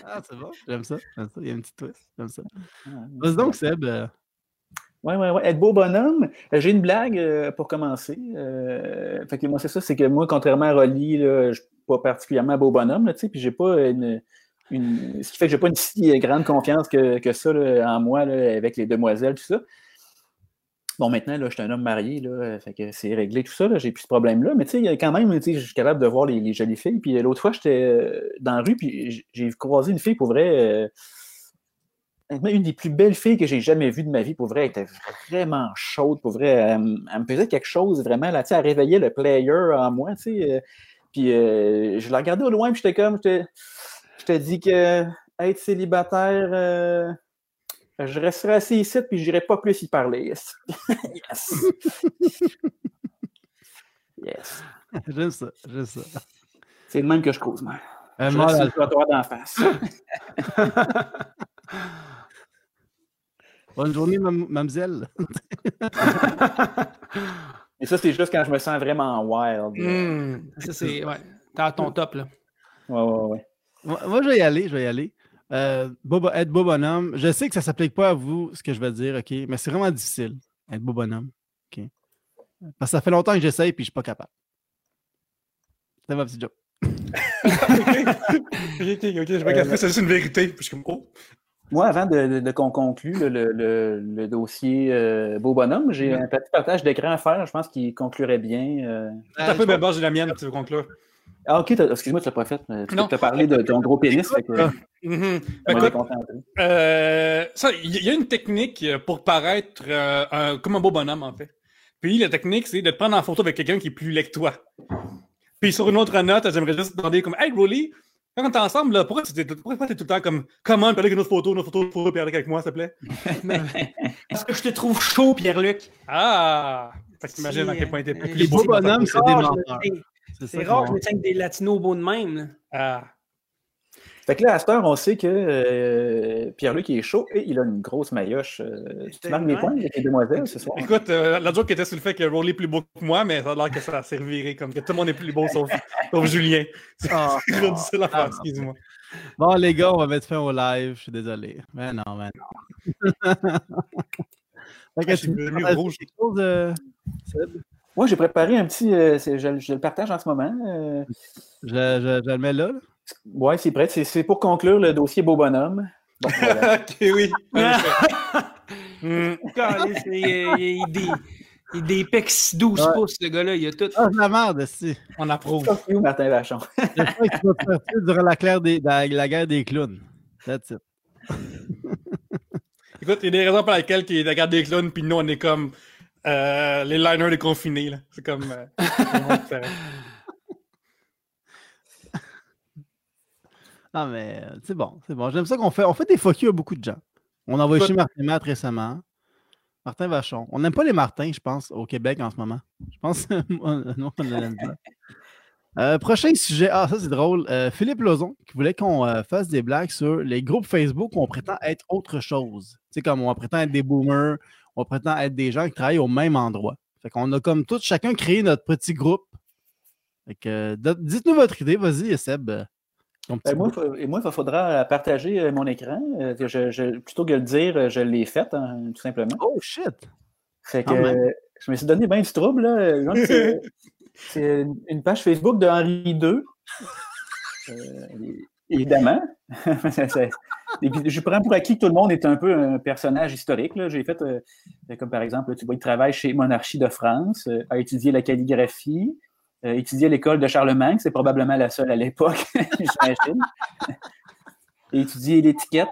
Ah, c'est bon. J'aime ça. J'aime ça. Il y a une petite twist. J'aime ça. Ah, Vas-y donc, Seb. Ouais, ouais, ouais. Être beau bonhomme. Euh, J'ai une blague euh, pour commencer. Euh, fait que moi, c'est ça, c'est que moi, contrairement à Rolly, je suis pas particulièrement beau bonhomme, là, puis j'ai pas une, Ce qui fait que j'ai pas une si grande confiance que, que ça en moi, là, avec les demoiselles, tout ça. Bon, maintenant, là, je suis un homme marié, là, fait que c'est réglé tout ça, là, j'ai plus ce problème-là, mais tu sais, quand même, je suis capable de voir les, jolies filles. Puis l'autre fois, j'étais dans la rue, puis j'ai croisé une fille, pour vrai, une des plus belles filles que j'ai jamais vues de ma vie, pour vrai, elle était vraiment chaude, pour vrai, elle, me- elle me faisait quelque chose, vraiment, là, tu sais, elle réveillait le player en moi, tu sais, euh, puis euh, je la regardais au loin, puis j'étais comme, je te dis que être célibataire, euh, je resterai assis ici, puis je n'irai pas plus y parler. yes. yes. J'aime ça. J'aime ça. C'est le même que je cause, moi. Un Je mort reste sur le d'en face. Bonne journée, mademoiselle. Et ça, c'est juste quand je me sens vraiment wild. Hmm. Ça, c'est. Ouais. T'es à ton top, là. Ouais, ouais, ouais. Moi, moi, je vais y aller. Je vais y aller. Euh, beau être beau bonhomme. Je sais que ça ne s'applique pas à vous, ce que je vais dire, OK? Mais c'est vraiment difficile, être beau bonhomme. OK? Parce que ça fait longtemps que j'essaye et je ne suis pas capable. C'est ma petite joke. ok, ok, ok, je vais casser, c'est juste une vérité. Puis je suis comme, oh. Moi, avant de, de, qu'on conclue le, le, le, dossier euh, Beau Bonhomme, j'ai un petit partage d'écran à faire, je pense qu'il conclurait bien. Euh... un peu, mais bon, j'ai la mienne, tu veux conclure. Ah, ok, excuse-moi, tu l'as pas fait. Tu as parlé de ton gros pénis. Fait que, mm -hmm. euh, ça, il y a une technique pour paraître un, comme un beau bonhomme, en fait. Puis la technique, c'est de te prendre en photo avec quelqu'un qui est plus laid que toi. Puis sur une autre note, j'aimerais juste te demander comme Hey Rolly, quand t'es ensemble, là, pourquoi t'es tout le temps comme Comment on, avec une autre photo, une autre photo, pour Pierre-Luc avec moi, s'il te plaît? Parce que je te trouve chaud, Pierre-Luc. Ah! Fait que t'imagines à quel point t'es plus Les beaux bonhommes, c'est des menteurs. C'est rare que je me des latinos beaux de même. Là. Ah. Fait que là, à cette heure, on sait que euh, Pierre-Luc est chaud et il a une grosse mailloche. Euh, tu marques des points avec les demoiselles ce soir? Écoute, euh, la joke était sur le fait que Rolly est plus beau que moi, mais ça a l'air que ça a servi comme que tout le monde est plus beau sauf, sauf Julien. Oh, c'est la face, excuse-moi. Bon, les gars, on va mettre fin au live. Je suis désolé. Mais non, mais non. fait que tu veux rouge. Quelque chose, euh, Moi, j'ai préparé un petit. Euh, je, je, le partage en ce moment. Euh... Je, je, je, le mets là. là. Oui, c'est prêt. C'est pour conclure le dossier Beau Bonhomme. Bon, voilà. ok, oui. mm. il, il, des, il des pecs 12 ouais. pouces, le gars-là. Il a tout. Ah, la merde, aussi. On approuve. C'est où, Martin Vachon? Crois qu'il va sortir durant la, claire des, la, la, guerre des clowns. That's it. Écoute, il y a des raisons pour lesquelles il est la guerre des clowns, puis nous, on est comme euh, les liners des confinés. C'est comme. Euh, Non, mais c'est bon, c'est bon. J'aime ça qu'on fait. On fait des focus à beaucoup de gens. On a envoyé chez Martin Matt récemment. Martin Vachon. On n'aime pas les Martins, je pense, au Québec en ce moment. Je pense non, on l'aime pas. Euh, prochain sujet. Ah, ça c'est drôle. Euh, Philippe Lozon qui voulait qu'on euh, fasse des blagues sur les groupes Facebook où on prétend être autre chose. Tu sais, comme on prétend être des boomers, on prétend être des gens qui travaillent au même endroit. Fait qu'on a comme tous, chacun créé notre petit groupe. Fait que, dites-nous votre idée, vas-y, Seb. Ben moi, et moi, il faudra partager mon écran. Je, je, plutôt que de le dire, je l'ai fait, hein, tout simplement. Oh shit! Fait que je me suis donné bien du trouble. Là. C'est une page Facebook de Henri II. Euh, évidemment. je prends pour acquis que tout le monde est un peu un personnage historique. J'ai fait, euh, comme par exemple, tu vois, il travaille chez Monarchie de France, euh, a étudié la calligraphie, euh, étudié à l'école de Charlemagne, c'est probablement la seule à l'époque, j'imagine. étudié l'étiquette.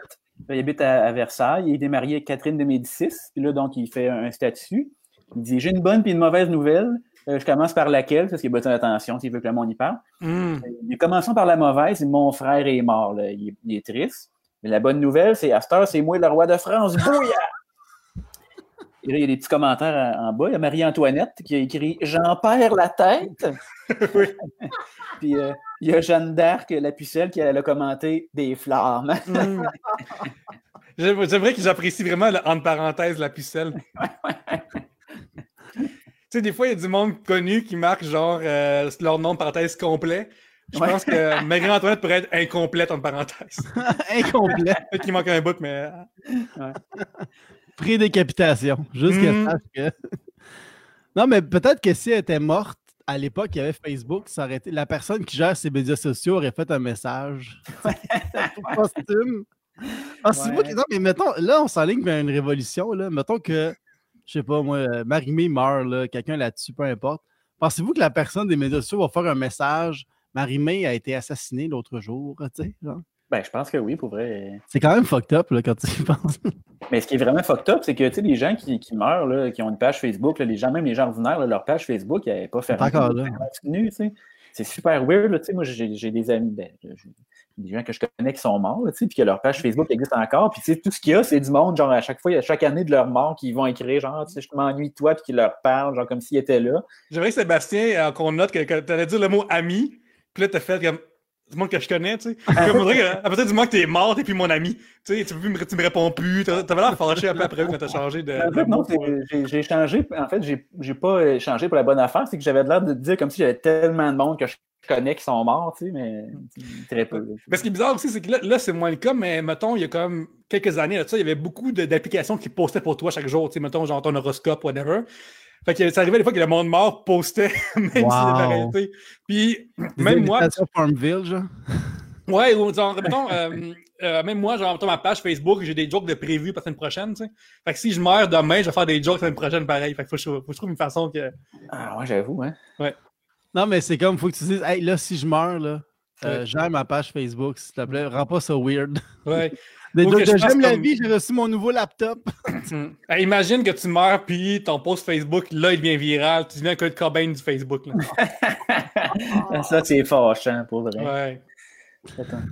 Il habite à, à, Versailles. Il est marié avec Catherine de Médicis. Puis là, donc, il fait un statut. Il dit J'ai une bonne puis une mauvaise nouvelle. Euh, je commence par laquelle, parce qu'il a besoin d'attention, s'il veut que le monde y parle. Mm. Euh, commençons par la mauvaise. Mon frère est mort. Là. Il, est, il, est, triste. Mais la bonne nouvelle, c'est à cette heure, c'est moi le roi de France. Bouya! Il y a des petits commentaires en bas. Il y a Marie-Antoinette qui a écrit J'en perds la tête. oui. Puis euh, il y a Jeanne d'Arc, la pucelle, qui a, a commenté Des flammes. mm. J'aimerais que j'apprécie vraiment, le, entre parenthèses, la pucelle. tu sais, des fois, il y a du monde connu qui marque genre euh, leur nom de parenthèse complet. Je ouais. pense que Marie-Antoinette pourrait être incomplète entre parenthèses. Incomplet. Peut-être qu'il manque un bout, mais. Ouais. Prédécapitation. Juste Mm. que. non, mais peut-être que si elle était morte, à l'époque, il y avait Facebook, ça aurait été... la personne qui gère ses médias sociaux aurait fait un message. posthume. Ah, c'est moi. Non, mais mettons, là, on s'enligne vers une révolution. Là. Mettons que, je sais pas, moi, Marie-Mé meurt, là, quelqu'un là-dessus, peu importe. Pensez-vous que la personne des médias sociaux va faire un message Marie-Mé a été assassinée l'autre jour, tu sais, genre? Ben, je pense que oui, pour vrai. C'est quand même fucked up, là, quand tu y penses. Mais ce qui est vraiment fucked up, c'est que, tu sais, les gens qui, qui meurent, là, qui ont une page Facebook, là, les gens, même les gens ordinaires, là, leur page Facebook, elle n'est pas fermée. Encore là. tu sais. C'est super weird, tu sais. Moi, j'ai des amis, ben, des gens que je connais qui sont morts, tu sais, puis que leur page Facebook existe encore. Puis, tu sais, tout ce qu'il y a, c'est du monde, genre, à chaque fois, à chaque année de leur mort, qui vont écrire, genre, tu sais, je m'ennuie de toi, puis qui leur parlent, genre, comme s'ils étaient là. J'aimerais que Sébastien, euh, qu'on note que, que tu allais dire le mot ami, puis là, t'as fait comme du monde que je connais, tu sais. Comme on dirait qu'à partir du moment que t'es mort, t'es plus mon ami. Tu sais, tu, peux plus, tu me réponds plus. T'avais l'air fâché un peu après quand t'as changé de. En fait, non, j'ai changé. En fait, j'ai pas changé pour la bonne affaire. C'est que j'avais l'air de dire comme si j'avais tellement de monde que je connais qui sont morts, tu sais, mais très peu. Mais ce qui est bizarre aussi, c'est que là, là c'est moins le cas, mais mettons, il y a comme quelques années, là, il y avait beaucoup d'applications qui postaient pour toi chaque jour, tu sais, mettons, genre ton horoscope, whatever. Fait que ça arrivait des fois que le monde mort postait, même wow. si c'était la réalité. Puis, même moi. Farmville, genre? Ouais, ou genre, mettons, euh, euh, même moi, genre, ma page Facebook, j'ai des jokes de prévus pour la semaine prochaine, tu sais. Fait que si je meurs demain, je vais faire des jokes la semaine prochaine pareil. Fait que faut, que je- faut que je trouve une façon que. Ah, ouais, j'avoue, hein. Non, mais c'est comme, faut que tu dises, hey, là, si je meurs, là, euh, j'aime ma page Facebook, s'il te plaît. Rends pas ça weird. Ouais. J'aime la vie, j'ai reçu mon nouveau laptop. Hey, imagine que tu meurs, puis ton post Facebook, là, il devient viral. Tu deviens un Kurt Cobain du Facebook. Là. Ça, c'est fâchant, pour vrai. Ouais. Attends.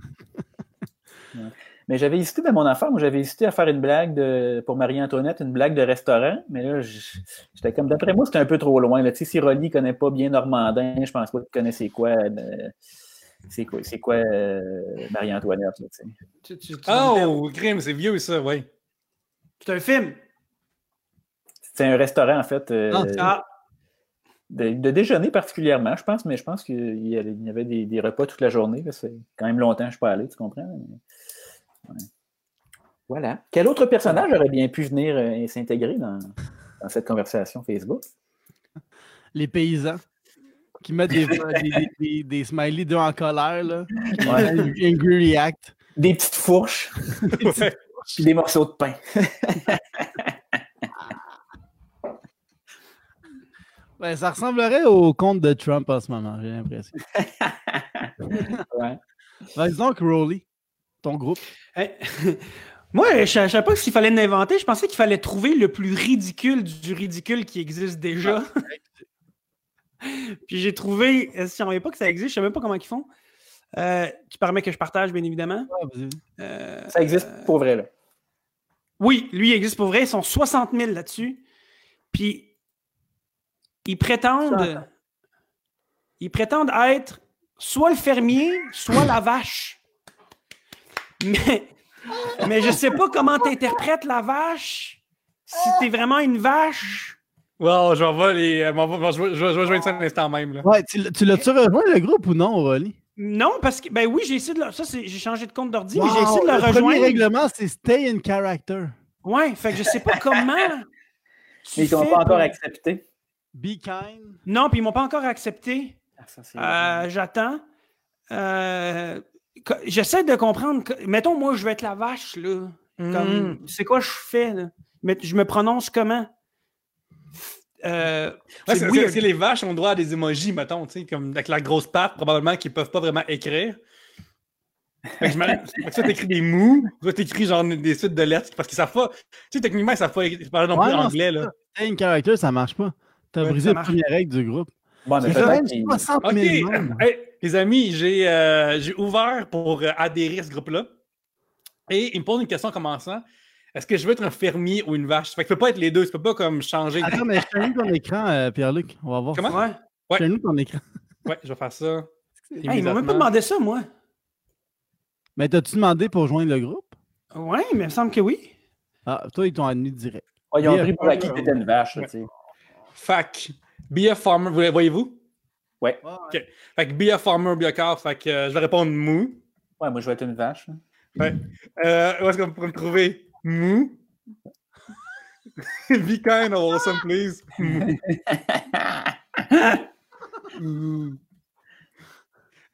Ouais. Mais j'avais hésité dans mon affaire, moi j'avais hésité à faire une blague de, pour Marie-Antoinette, une blague de restaurant, mais là, j'étais comme, d'après moi, c'était un peu trop loin. Là. Tu sais, si Rolly connaît pas bien Normandin, je pense pas qu'il connaît c'est quoi, euh, c'est quoi, c'est quoi euh, Marie-Antoinette. tu Ben, Oh, crime, c'est vieux ça, ouais. C'est un film. C'est un restaurant, en fait, euh, Ah, Ah, de, de déjeuner particulièrement, je pense, mais je pense qu'il y avait des, des repas toute la journée. là. C'est quand même longtemps que je ne suis pas allé, tu comprends? Ouais. Voilà. Quel autre personnage aurait bien pu venir euh, s'intégrer dans, dans cette conversation Facebook? Les paysans qui mettent des, des, des, des- des smileys d'eux en colère, là. Ouais. Angry React. Des petites fourches, Ouais. puis des morceaux de pain. Ben, ça ressemblerait au compte de Trump en ce moment, j'ai l'impression. Ouais. Vas-y donc, Rolly, ton groupe. Hey, Moi, je ne savais pas s'il fallait l'inventer. Je pensais qu'il fallait trouver le plus ridicule du ridicule qui existe déjà. Puis j'ai trouvé, euh, je ne savais pas que ça existe, je ne sais même pas comment ils font. Euh, tu permets que je partage, bien évidemment. Ah. Euh, Ça existe pour vrai, là. Oui, lui, il existe pour vrai. Ils sont 60 000 là-dessus. Puis, ils prétendent, ils prétendent être soit le fermier, soit la vache. Mais, mais je sais pas comment tu interprètes la vache. Si tu es vraiment une vache. Wow, je vais voir les. euh, je vais je je vais joindre ça à l'instant même. Là. Ouais, tu, l'as-tu rejoint le groupe ou non, Rolly? Non, parce que, ben oui, j'ai essayé de le, ça, c'est, j'ai changé de compte d'ordi, mais j'ai essayé de le, le premier rejoindre. règlement, c'est stay in character. Ouais, fait que je sais pas comment. tu Mais ils t'ont pas encore pour- accepté. Be kind. Non, puis ils m'ont pas encore accepté. Ah, Euh, J'attends. Euh, J'essaie de comprendre. que- mettons, moi, je vais être la vache, là. Comme, Mm. C'est quoi je fais, là? Mais je me prononce comment? Euh, Ouais, c'est les vaches ont droit à des emojis, mettons, tu sais, comme avec la grosse patte, probablement, qu'ils peuvent pas vraiment écrire. Fait que que soit t'écris des mous, soit t'écris genre des suites de lettres, parce qu'ils savent pas. Tu sais, techniquement, ils savent pas parler non Ouais, plus anglais, là. ça. In character, ça marche pas. T'as Ouais, brisé ça la première règle du groupe. Bon, mais même qu'ils- 60 Ok, 000 membres. Hey, les amis, j'ai euh, j'ai ouvert pour euh, adhérer à ce groupe-là. Et il me pose une question en commençant. Est-ce que je veux être un fermier ou une vache? Fait que tu peux pas être les deux, tu peux pas comme changer. Attends, mais je ton écran, euh, Pierre-Luc. On va voir. Comment? Ouais. Ouais. Ton écran. Ouais, je vais faire ça. Hey, ils m'ont même pas demandé ça, moi. Mais t'as-tu demandé pour joindre le groupe? Ouais, mais il me semble que oui. Ah, toi, ils t'ont admis direct. Ouais, ils ont pris pour acquis que t'étais une vache, là, Ouais. tu sais. Fac. Be a farmer, vous- voyez-vous? Ouais. Ok. Fait que be a farmer, be a cow. Fait que euh, je vais répondre mou. Ouais, moi, je vais être une vache. Ouais. Euh, où est-ce qu'on pourrait me trouver? Mou. be kind or awesome, please.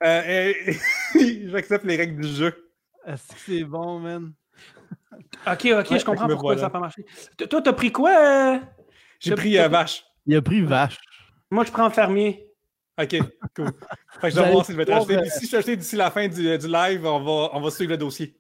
Euh, et- J'accepte les règles du jeu. Est-ce que c'est bon, man? Ok, ok, Ouais, je comprends pourquoi voilà. ça n'a pas marché. T- Toi, t'as pris quoi? euh? J'ai pris euh, vache. Il a pris vache. Moi, je prends fermier. Ok, cool. Fait que je allez voir si je vais acheté. euh, Si je suis acheté d'ici la fin du, du live, on va, on va suivre le dossier.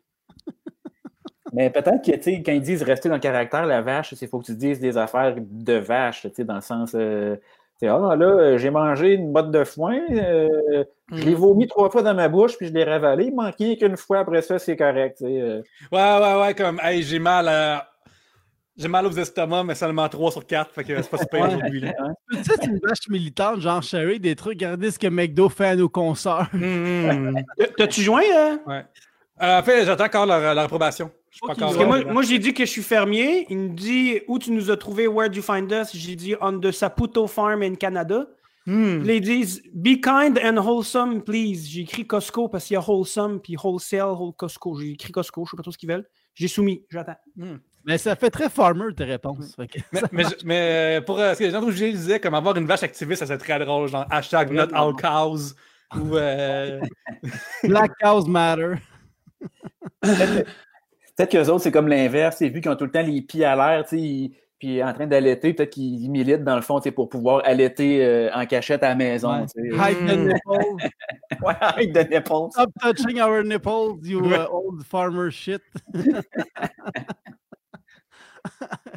Mais peut-être que, tu sais, quand ils disent rester dans le caractère, la vache, il faut que tu dises des affaires de vache, tu sais, dans le sens. euh, tu sais, ah, là, j'ai mangé une botte de foin, euh, je l'ai vomi trois fois dans ma bouche, puis je l'ai ravalé. Il manquait qu'une fois après ça, c'est correct. tu sais, euh. Ouais, ouais, ouais, comme, hey, j'ai mal à... J'ai mal aux estomacs, mais seulement 3 sur 4, fait que c'est pas super aujourd'hui. là. Tu sais, c'est une vache militante, genre Sherry, des trucs. Regardez ce que McDo fait à nos consoeurs. Hum, hum. T- T'as-tu joint? euh? Ouais. Euh, en fait, j'attends encore leur, leur approbation. Parce que moi, moi j'ai dit que je suis fermier. Il me dit où tu nous as trouvé, where do you find us? J'ai dit on the Saputo Farm in Canada. là, ils disent be kind and wholesome, please. J'ai écrit Costco parce qu'il y a wholesome puis wholesale, whole Costco. J'ai écrit Costco, je sais pas trop ce qu'ils veulent. J'ai soumis, j'attends. Mais ça fait très farmer, tes réponses. Que- Mais, mais, je- mais, euh, pour euh, ce que les gens je disais, comme avoir une vache activiste, ça serait très drôle, genre hashtag not all cows ou. euh, Black Cows Matter. Peut-être qu'eux autres, c'est comme l'inverse. Vu qu'ils ont tout le temps les pieds à l'air, puis en train d'allaiter, peut-être qu'ils militent dans le fond pour pouvoir allaiter euh, en cachette à la maison. Hide the nipples. ouais, hide the nipples. Stop touching our nipples, you uh, old farmer shit.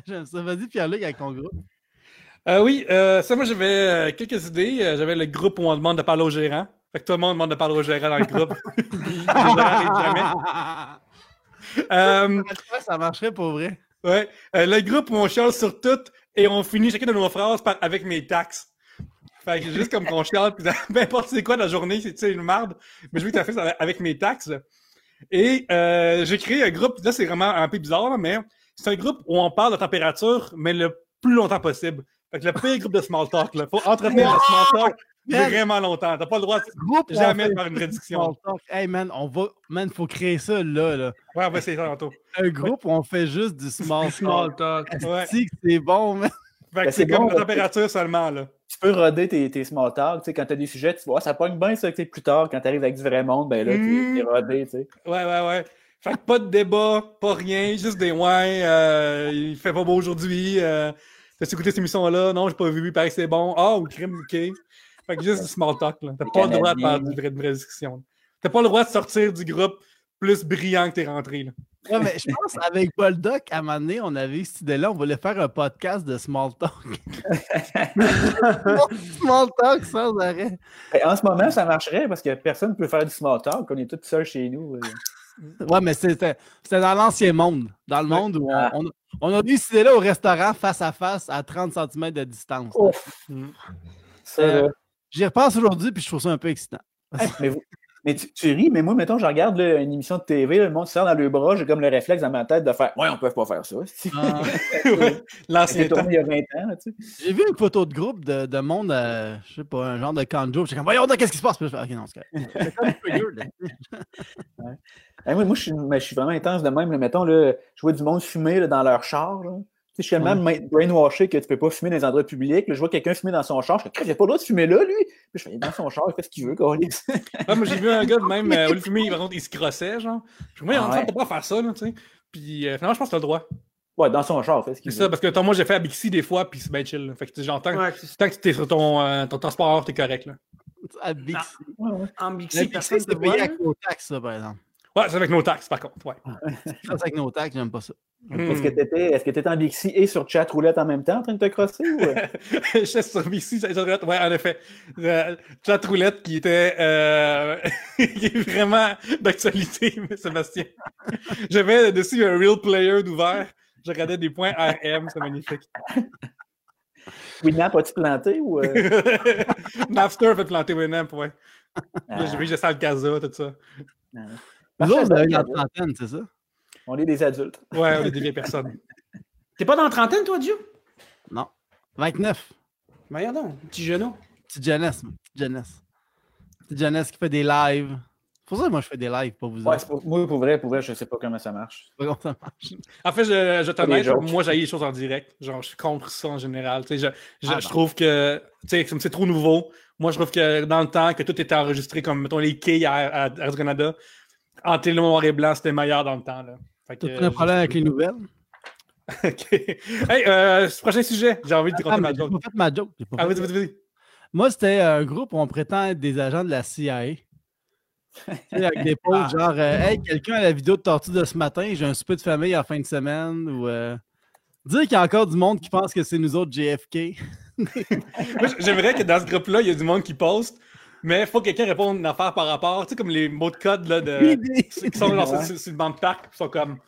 J'aime ça. Vas-y, Pierre-Luc, avec ton groupe. Euh, oui, euh, ça, moi, j'avais euh, quelques idées. J'avais le groupe où on demande de parler au gérant. Fait que tout le monde demande de parler au gérant dans le groupe. jamais. ça marcherait pour vrai. Ouais. le groupe où on chiale sur tout et on finit chacune de nos phrases par avec mes taxes. Fait que juste comme qu'on chiale, puis peu importe c'est quoi la journée, c'est une marde, mais je veux que tu fait ça avec mes taxes. Et j'ai créé un groupe, là c'est vraiment un peu bizarre, mais c'est un groupe où on parle de température, mais le plus longtemps possible. Fait que le pire groupe de small talk, là. Faut entretenir le small talk vraiment longtemps. T'as pas le droit de jamais faire une réduction. Hey man, on va. Man, faut créer ça là. là. Ouais, on va essayer ça tantôt. Un groupe où on fait juste du small, small talk. Ouais. C'est bon, man. Fait que ben, c'est comme la température seulement, là. Tu peux roder tes, tes small talk, tu sais, quand t'as des sujets, tu vois, ça pogne bien ça que plus tard, quand t'arrives avec du vrai monde, ben là, t'es mm. rodé, tu sais. Ouais, ouais, ouais. Fait que pas de débat, pas rien, juste des ouais, euh, il fait pas beau aujourd'hui, euh, T'as écouté cette émission-là? Non, j'ai pas vu, il paraît que c'est bon. Ah, oh, crime, ok. Fait que juste du small talk, là. T'as pas le droit de faire une vraie discussion. T'as pas le droit de sortir du groupe plus brillant que t'es rentré, là. Ouais, mais je pense qu'avec Boldoc, à un moment donné, on avait cette idée-là, on voulait faire un podcast de small talk. small talk sans arrêt. En ce moment, ça marcherait parce que personne ne peut faire du small talk. On est tous seuls chez nous. Euh. Ouais, mais c'était dans l'ancien monde. Dans le monde où on, on, a décidé là au restaurant face à face à 30 cm de distance. Mm. Euh, j'y repense aujourd'hui puis je trouve ça un peu excitant. mais, tu, ris, mais moi, mettons, je regarde une émission de TV, le monde se sert dans le bras, j'ai comme le réflexe dans ma tête de faire Ouais, on peut pas faire ça. Ah. L'ancien il y a 20 ans. J'ai vu une photo de groupe de, de monde, euh, je sais pas, un genre de canjo. J'étais comme Voyons, qu'est-ce qui se passe? Puis je fais, ok, non, c'est comme ouais moi, je, suis, je suis vraiment intense de même. mettons, là, je vois du monde fumer dans leur char. Je suis tellement brainwashé que tu peux pas fumer dans les endroits publics. je vois quelqu'un fumer dans son char. Je fais, il n'a pas le droit de fumer là, lui? Puis je fais, dans son char, il fait ce qu'il veut, quoi. moi, j'ai vu un gars, même, euh, au lieu de fumer, il, il se crossait, genre. Je me dis, en fait, pas faire ça, là, tu sais. Puis euh, finalement, je pense que tu as le droit. Ouais, dans son char, fait ce qu'il C'est ça, parce que moi, j'ai fait à Bixi des fois, puis c'est bien chill. Fait que j'entends. tant que tu es sur ton, euh, ton transport, t'es correct, là. À Bixi. En Bixi, personne ne payé à Cotax, ça, par exemple. Ouais, c'est avec nos taxes, par contre. Ouais. c'est avec nos taxes, j'aime pas ça. Est-ce que tu étais, en Bixi et sur chat roulette en même temps en train de te crosser? Ou... Euh? je suis sur Bixi, chat roulette. Ouais, en effet. Euh, chat roulette qui était euh, qui est vraiment d'actualité, Sébastien. J'avais dessus un real player d'ouvert. Je regardais des points RM, c'est magnifique. Winamp, as-tu planté ou. Euh... Napster fait planter Winamp, ouais. Ah. J'ai j'ai ça le Casa, tout ça. Ah. Nous autres, vous avez la trentaine, c'est ça? On est des adultes. Ouais, on est des vieilles personnes. T'es pas dans la trentaine, toi, Dieu? Non. 29. Mais donc, petit genou. Petite jeunesse, petite jeunesse. Petite jeunesse qui fait des lives. C'est pour ça que moi je fais des lives, pas vous ouais, pour, Moi, pour vrai, pour vrai, je sais pas comment ça marche. Pas comment ça marche. En fait, je, je t'admets, moi j'ai les choses en direct. Genre, je suis contre ça en général. Tu sais, je, je, ah, je trouve que c'est trop nouveau. Moi, je trouve que dans le temps que tout était enregistré comme mettons les quais à, à, à Radio-Canada, en télé noir et blanc, c'était meilleur dans le temps. Là. Fait un problème avec les nouvelles? OK. Hey, euh, prochain sujet. J'ai envie de raconter ah, ma joke. J'ai pas fait ma joke. ah, vas-y, vas-y, vas-y. Moi, c'était un groupe où on prétend être des agents de la CIA. avec des posts ah. genre euh, Hey, quelqu'un a la vidéo de tortue de ce matin, j'ai un souper de famille en fin de semaine. Ou euh, dire qu'il y a encore du monde qui pense que c'est nous autres JFK. J'aimerais que dans ce groupe-là, il y a du monde qui poste mais il faut que quelqu'un réponde une affaire par rapport. Tu sais, comme les mots de code là, de, qui sont sur, le banc de parc, qui sont comme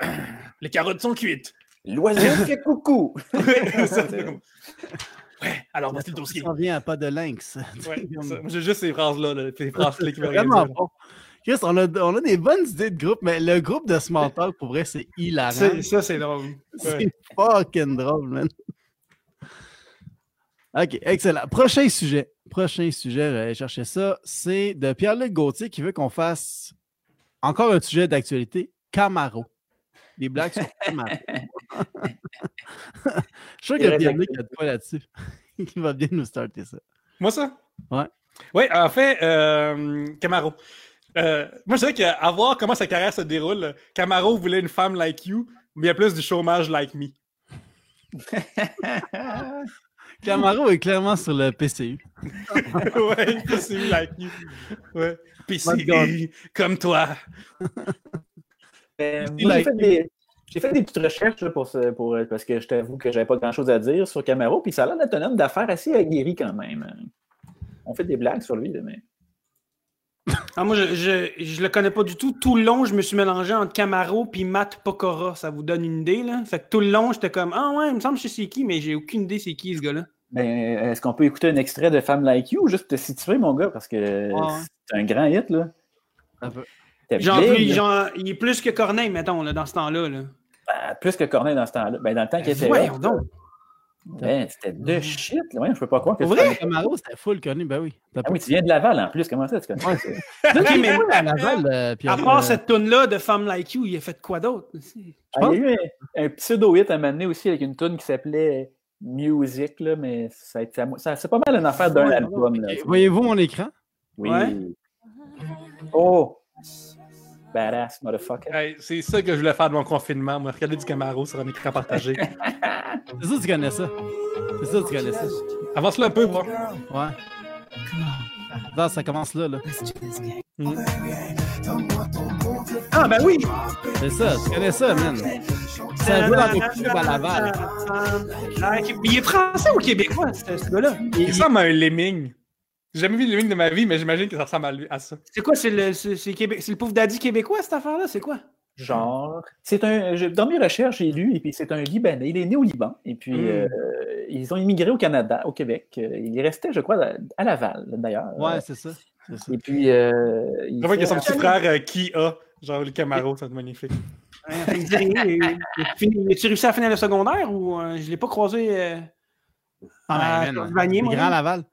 Les carottes sont cuites. L'oiseau fait coucou. ouais, alors voici le dossier. Ça vient à pas de lynx. Ouais, J'ai juste ces phrases-là, ces phrases qui me Vraiment bon. Chris, on a, on a, des bonnes idées de groupe, mais le groupe de Small Talk, pour vrai, c'est hilarant. Ça, c'est drôle. C'est fucking drôle, man. OK, excellent. Prochain sujet. Prochain sujet, j'allais chercher ça. C'est de Pierre-Luc Gauthier qui veut qu'on fasse encore un sujet d'actualité Camaro. Des blagues sur Camaro. Je suis sûr que Pierre-Luc a de quoi là-dessus. Il va bien nous starter ça. Moi, ça? Ouais. Oui, en fait, euh, Camaro. Euh, moi, je dirais qu'à voir comment sa carrière se déroule, Camaro voulait une femme like you, mais il y a plus du chômage like me. Camaro est clairement sur le PCU. ouais, PCU like you. Ouais. PCU, comme toi. Euh, like- j'ai fait des. Petites recherches là, pour, ce- pour, euh, parce que je t'avoue que j'avais pas grand chose à dire sur Camaro, puis ça a l'air d'être un homme d'affaires assez aguerri quand même. On fait des blagues sur lui, mais. Ah, moi, je, je, je le connais pas du tout. Tout le long, je me suis mélangé entre Camaro puis Matt Pokora. Ça vous donne une idée, là? Fait que tout le long, j'étais comme, ah ouais, il me semble que je sais c'est qui, mais j'ai aucune idée c'est qui, ce gars-là. Ben, est-ce qu'on peut écouter un extrait de Femme Like You ou juste te situer, mon gars? Parce que Ouais. c'est un grand hit, là. Un peu. C'était Genre, big, plus- là. genre, il est plus que Corneille, mettons, là, dans ce temps-là. Là. Ben, plus que Corneille dans ce temps-là. Ben, dans le temps qu'il était Voyons là, donc. ben, c'était de shit. Là. Ouais, je peux pas croire que vrai? Camaro, c'était full connu, ben oui. T'as Ah oui, tu viens de Laval en plus. Comment ça, tu connais? Ouais, c'est- Ok, mais à Laval, euh, puis à euh, part cette tune-là de Femme Like You, il a fait quoi d'autre? Ah, il y a eu un, un pseudo-hit à un moment donné aussi avec une tune qui s'appelait Music, là, mais ça ça- c'est pas mal une affaire d'un Ouais, album. Là. Voyez-vous mon écran? Oui. Ouais. Oh! Badass, motherfucker. Hey, c'est ça que je voulais faire de mon confinement, moi. Regarder du Camaro sur un écran partagé. C'est ça, tu connais ça. C'est ça, tu connais ça. Avance-le un peu, moi. Ouais. Non, ça commence là, là. Ah, ben oui! C'est ça, tu connais ça, man. Ça joue dans des clubs à Laval. Like- Il est français ou québécois, ce, gars-là? Il ressemble à un lemming. J'ai jamais vu le lemming de ma vie, mais j'imagine que ça ressemble à, lui, à ça. C'est quoi? C'est le, c'est, c'est c'est le pauvre daddy québécois, cette affaire-là? C'est quoi? Genre, c'est un. Dans mes recherches, j'ai lu, et puis c'est un Libanais. Il est né au Liban, et puis Mm. euh, ils ont immigré au Canada, au Québec. Euh, Il restait, je crois, à- Laval, d'ailleurs. Ouais, c'est ça. C'est ça. Et puis. Euh, il Je vois qu'il y a son petit frère euh, qui a, genre le Camaro, c'est magnifique. Euh, ça me dit rien. Il- il a fini- As-tu réussi à finir le secondaire ou euh, je l'ai pas croisé? euh, Ah, à ben, man, Vanier, moi, Grand? Laval.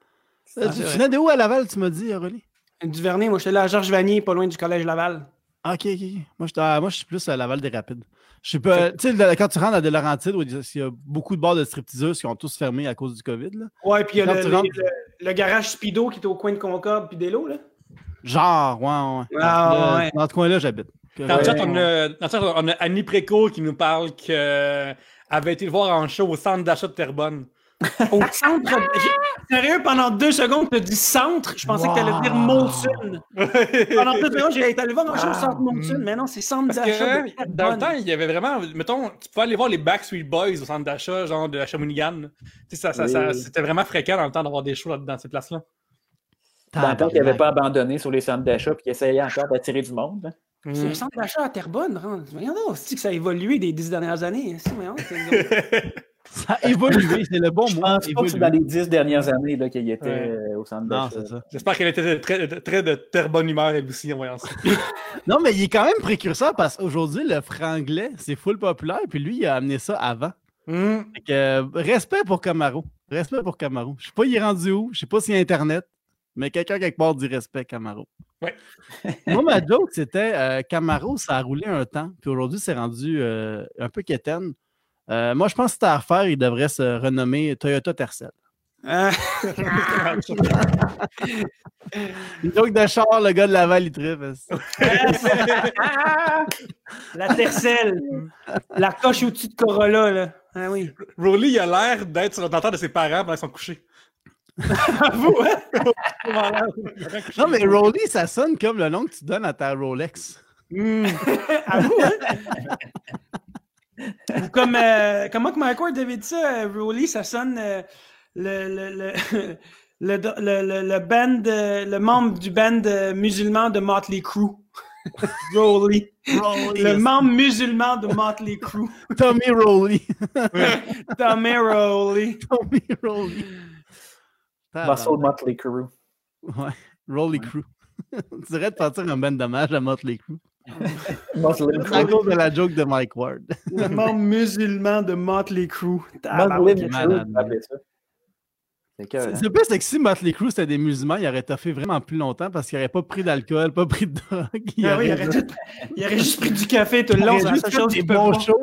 Euh, Ah, tu venais de où à Laval, tu m'as dit, Aurélie? Du Vernet, moi j'étais là à Georges Vanier, pas loin du collège Laval. Ah, ok, ok. Moi, j'étais à- moi, je suis plus à Laval des Rapides. Je sais pas. Tu sais, quand tu rentres à De Laurentides, où il y a beaucoup de bars de stripteaseuses qui ont tous fermé à cause du COVID, là. Ouais, puis il y a le, tu le- rentres- le- le garage Speedo qui est au coin de Concorde puis d'Elo, là. Genre, ouais, ouais. Ah, Dans- ouais. Dans ce coin-là, j'habite. Dans le chat, ouais. on a, dans le chat, on a Annie Préco qui nous parle qu'elle avait été le voir en show au centre d'achat de Terrebonne. Au centre. Sérieux, pendant deux secondes, tu as dit centre? Je pensais que tu allais dire. Molson. Pendant deux secondes, j'ai été allé voir un show au centre Molson, mais non, c'est centre d'achat. dans le temps, il y avait vraiment, mettons, tu pouvais aller voir les Backstreet Boys au centre d'achat, genre de la sais, ça, ça, ça- Oui. c'était vraiment fréquent dans le temps d'avoir des shows là- dans ces places-là. Dans le temps qu'il n'avait pas abandonné sur les centres d'achat puis qu'il essayait encore d'attirer du monde. hein. C'est un centre d'achat à Terrebonne. hein. Voyons donc, c'est que ça a évolué des dix dernières années. hein. Ça a évolué, c'est le bon Je mot. pense pas que c'est dans les dix dernières années là, qu'il était Ouais. euh, au centre Non, d'achat. c'est ça. J'espère qu'elle était très, très de très bonne humeur, elle aussi, en voyant ça. Non, mais il est quand même précurseur parce qu'aujourd'hui, le franglais, c'est full populaire, puis lui, il a amené ça avant. Fait que, euh, respect pour Camaro. Respect pour Camaro. Je sais pas, il est rendu où? Je sais pas s'il y a Internet, mais quelqu'un quelque part dit respect, Camaro. Ouais. Moi, ma joke, c'était euh, Camaro, ça a roulé un temps, puis aujourd'hui, c'est rendu euh, un peu quétaine. Euh, moi, je pense que c'était à refaire, il devrait se renommer Toyota Tercel. Ah, Une joke de char, le gars de Laval, il tripe. la tercelle. La coche au-dessus de Corolla, là. Ah oui. Rowley, il a l'air d'être sur l'entente de ses parents pendant qu'ils sont couchés. Vous, hein? Non, mais Rolly, ça sonne comme le nom que tu donnes à ta Rolex. Hmm. À vous, hein? Ou comme, euh, comment que Mike Ward avait dit ça, euh, Rowley, ça sonne euh, le, le, le, le, le, le, le band, euh, le membre du band musulman de Motley Crue. Rowley. Le membre musulman de Motley Crue. Tommy Rolly. Tommy Rowley. Tommy Rolly. Muscle Motley Crue. Ouais. Rolly Crew. tu dirais de partir un ben dommage à Motley Crue. Muscle À cause de la joke de Mike Ward. Le membre musulman de Motley Crue, malade. on appelait ça. C'est que, C'est c'est plus c'est que si Motley Crue c'était des musulmans, il aurait toffé vraiment plus longtemps parce qu'il n'aurait pas pris d'alcool, pas pris de drogue. Il Ah oui, il, aurait, aurait tout- il aurait juste pris du café tout le il long. C'est juste chose des bons shows.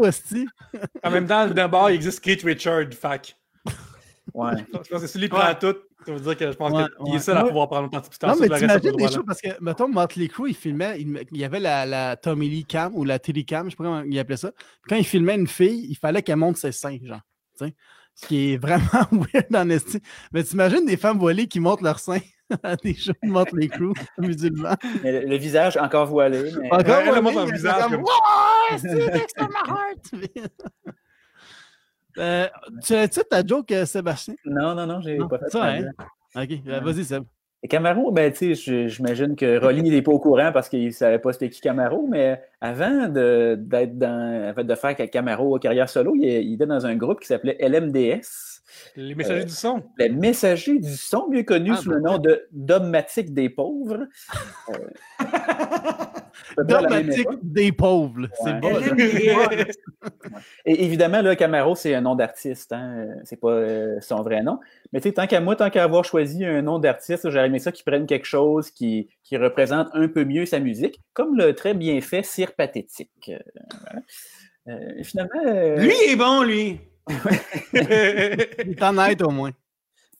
En même temps, d'abord, il existe Keith Richard, fac. Ouais. Je pense que si prend Ouais. tout, ça veut dire que je pense Ouais, qu'il ouais. est seul à pouvoir prendre autant de substances. Non, mais le reste, t'imagines des choses parce que, mettons, Motley Crue, il filmait, il, il y avait la, la Tommy Lee Cam ou la Tilly Cam, je sais pas comment il appelait ça. Quand il filmait une fille, il fallait qu'elle monte ses seins, genre. tu sais. Ce qui est vraiment weird en esti. Mais t'imagines des femmes voilées qui montent leurs seins à des shows de Motley Crue musulmans. Mais le, le visage encore voilé. Mais... Encore voilé, mais visage comme, comme- Ouais, c'est my heart! Euh, tu as-tu ta joke, euh, Sébastien? Non, non, non, j'ai pas fait ça, hein? Ok, euh, vas-y, Seb. Et Camaro, ben, tu sais, j'imagine que Rolly n'est pas au courant parce qu'il ne savait pas c'était qui Camaro, mais avant de, d'être dans, en fait, de faire Camaro carrière solo, il, il était dans un groupe qui s'appelait LMDS, Les messagers du son. les messagers du son, mieux connu Ah, sous ben le nom de Dogmatique des pauvres. Euh, Dogmatique des pauvres, là. c'est Ouais. bon. Et évidemment, là, Camaro, c'est un nom d'artiste, hein? euh, c'est pas euh, son vrai nom. Mais tu sais, tant qu'à moi, tant qu'à avoir choisi un nom d'artiste, j'aurais aimé ça qu'il prenne quelque chose qui, qui représente un peu mieux sa musique, comme le très bien fait Cire Pathétique. Euh, voilà. Euh, finalement, euh, Lui est bon, lui. Il est honnête au moins.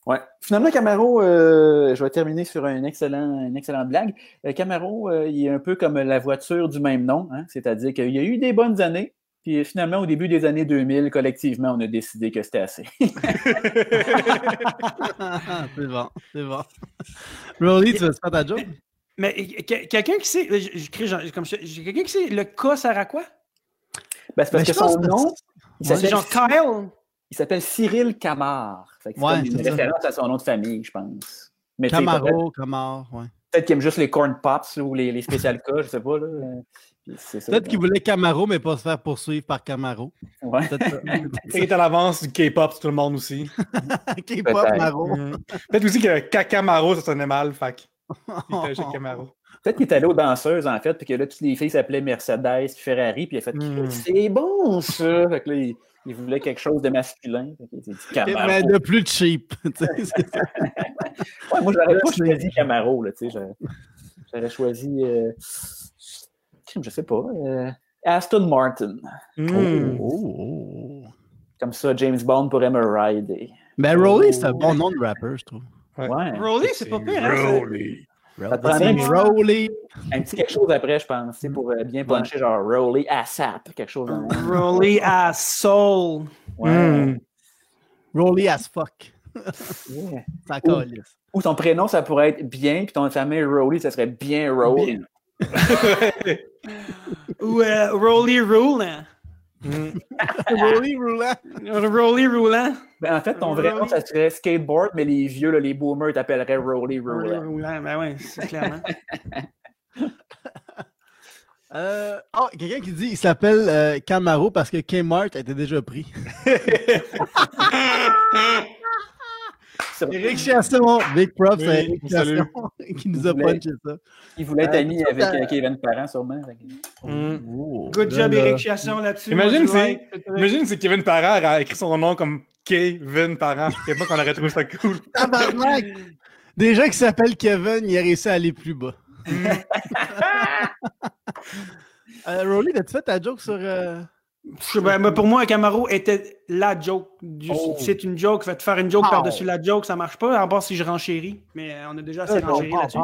ouais. finalement, Camaro, euh, je vais terminer sur un excellent, une excellente blague. Euh, Camaro, euh, il est un peu comme la voiture du même nom, hein? c'est-à-dire qu'il y a eu des bonnes années, puis finalement, au début des années 2000, collectivement, on a décidé que c'était assez. c'est bon, c'est bon. Rolly, tu veux faire ta joke? Mais que- quelqu'un qui sait, je, je comme quelqu'un qui sait le cas sert à quoi? Ben, c'est parce Ben, que son que nom, il Ouais, s'appelle genre Kyle. il s'appelle Cyril Camard. C'est Ouais, une référence à son nom de famille, je pense. Mais Camaro, Camaro, ouais. Peut-être qu'il aime juste les corn pops là, ou les, les spécial cas, je sais pas. Peut-être qu'il voulait Camaro, mais pas se faire poursuivre par Camaro. Ouais. Il est à l'avance du K-pop sur tout le monde aussi. K-pop. Maro. Peut-être aussi que Kakamaro, ça sonnait mal. Que il fait chez Camaro. Peut-être qu'il est allé aux danseuses, en fait, puis que là, toutes les filles s'appelaient Mercedes puis Ferrari, puis il a fait Hmm. C'est bon, ça! Fait que là, il, il voulait quelque chose de masculin. Fait dit Camaro. Mais de plus cheap. Ouais, moi, j'aurais pas choisi Camaro, là, tu sais. J'aurais, choisi. Euh, je sais pas. euh, Aston Martin. Mm. Oh, oh. Comme ça, James Bond pourrait me rider. Ben, Rolly, c'est un bon nom de rappeur, je trouve. Ouais. Rolly, c'est pas pire. hein. Rolly. Ça prendrait C'est un- Rolly. Un petit quelque chose après, je pense, sais, pour euh, bien puncher, genre Rolly ASAP, quelque chose Rolly à Soul. Ouais. Mm. Rolly as fuck. Yeah. Ça calisse. Ou ton prénom, ça pourrait être bien, puis ton famille, Rolly, ça serait bien Rolly. Ou euh, Rolly. Mm. Rolly Roulant. Rolly Roulant. Ben, en fait, ton vrai nom, ça serait Skateboard, mais les vieux, là, les boomers, t'appelleraient Rolly Rolly Roulant. Roulant, ben ouais, c'est clairement. Euh, oh, quelqu'un qui dit il s'appelle euh, Camaro parce que Kmart était déjà pris. Eric Chasson, big props Oui, à salue. Chasson qui nous a punché ça. Il voulait être Euh, ami avec euh, Kevin Parent, sûrement. Mm. Oh, Good job, là. Eric Chasson, là-dessus. Imagine si, imagine si Kevin Parent a écrit son nom comme Kevin Parent. Je sais pas qu'on aurait trouvé ça cool. Tabarnak! Des gens qui s'appellent Kevin, il a réussi à aller plus bas. euh, Rolly, as-tu fait ta joke sur. euh, ben, ben, pour moi, un Camaro était la joke. Du- Oh. C'est une joke. Fait, faire une joke par-dessus la joke, ça marche pas, à part si je renchéris. Mais euh, on a déjà assez Oh, renchéri là-dessus.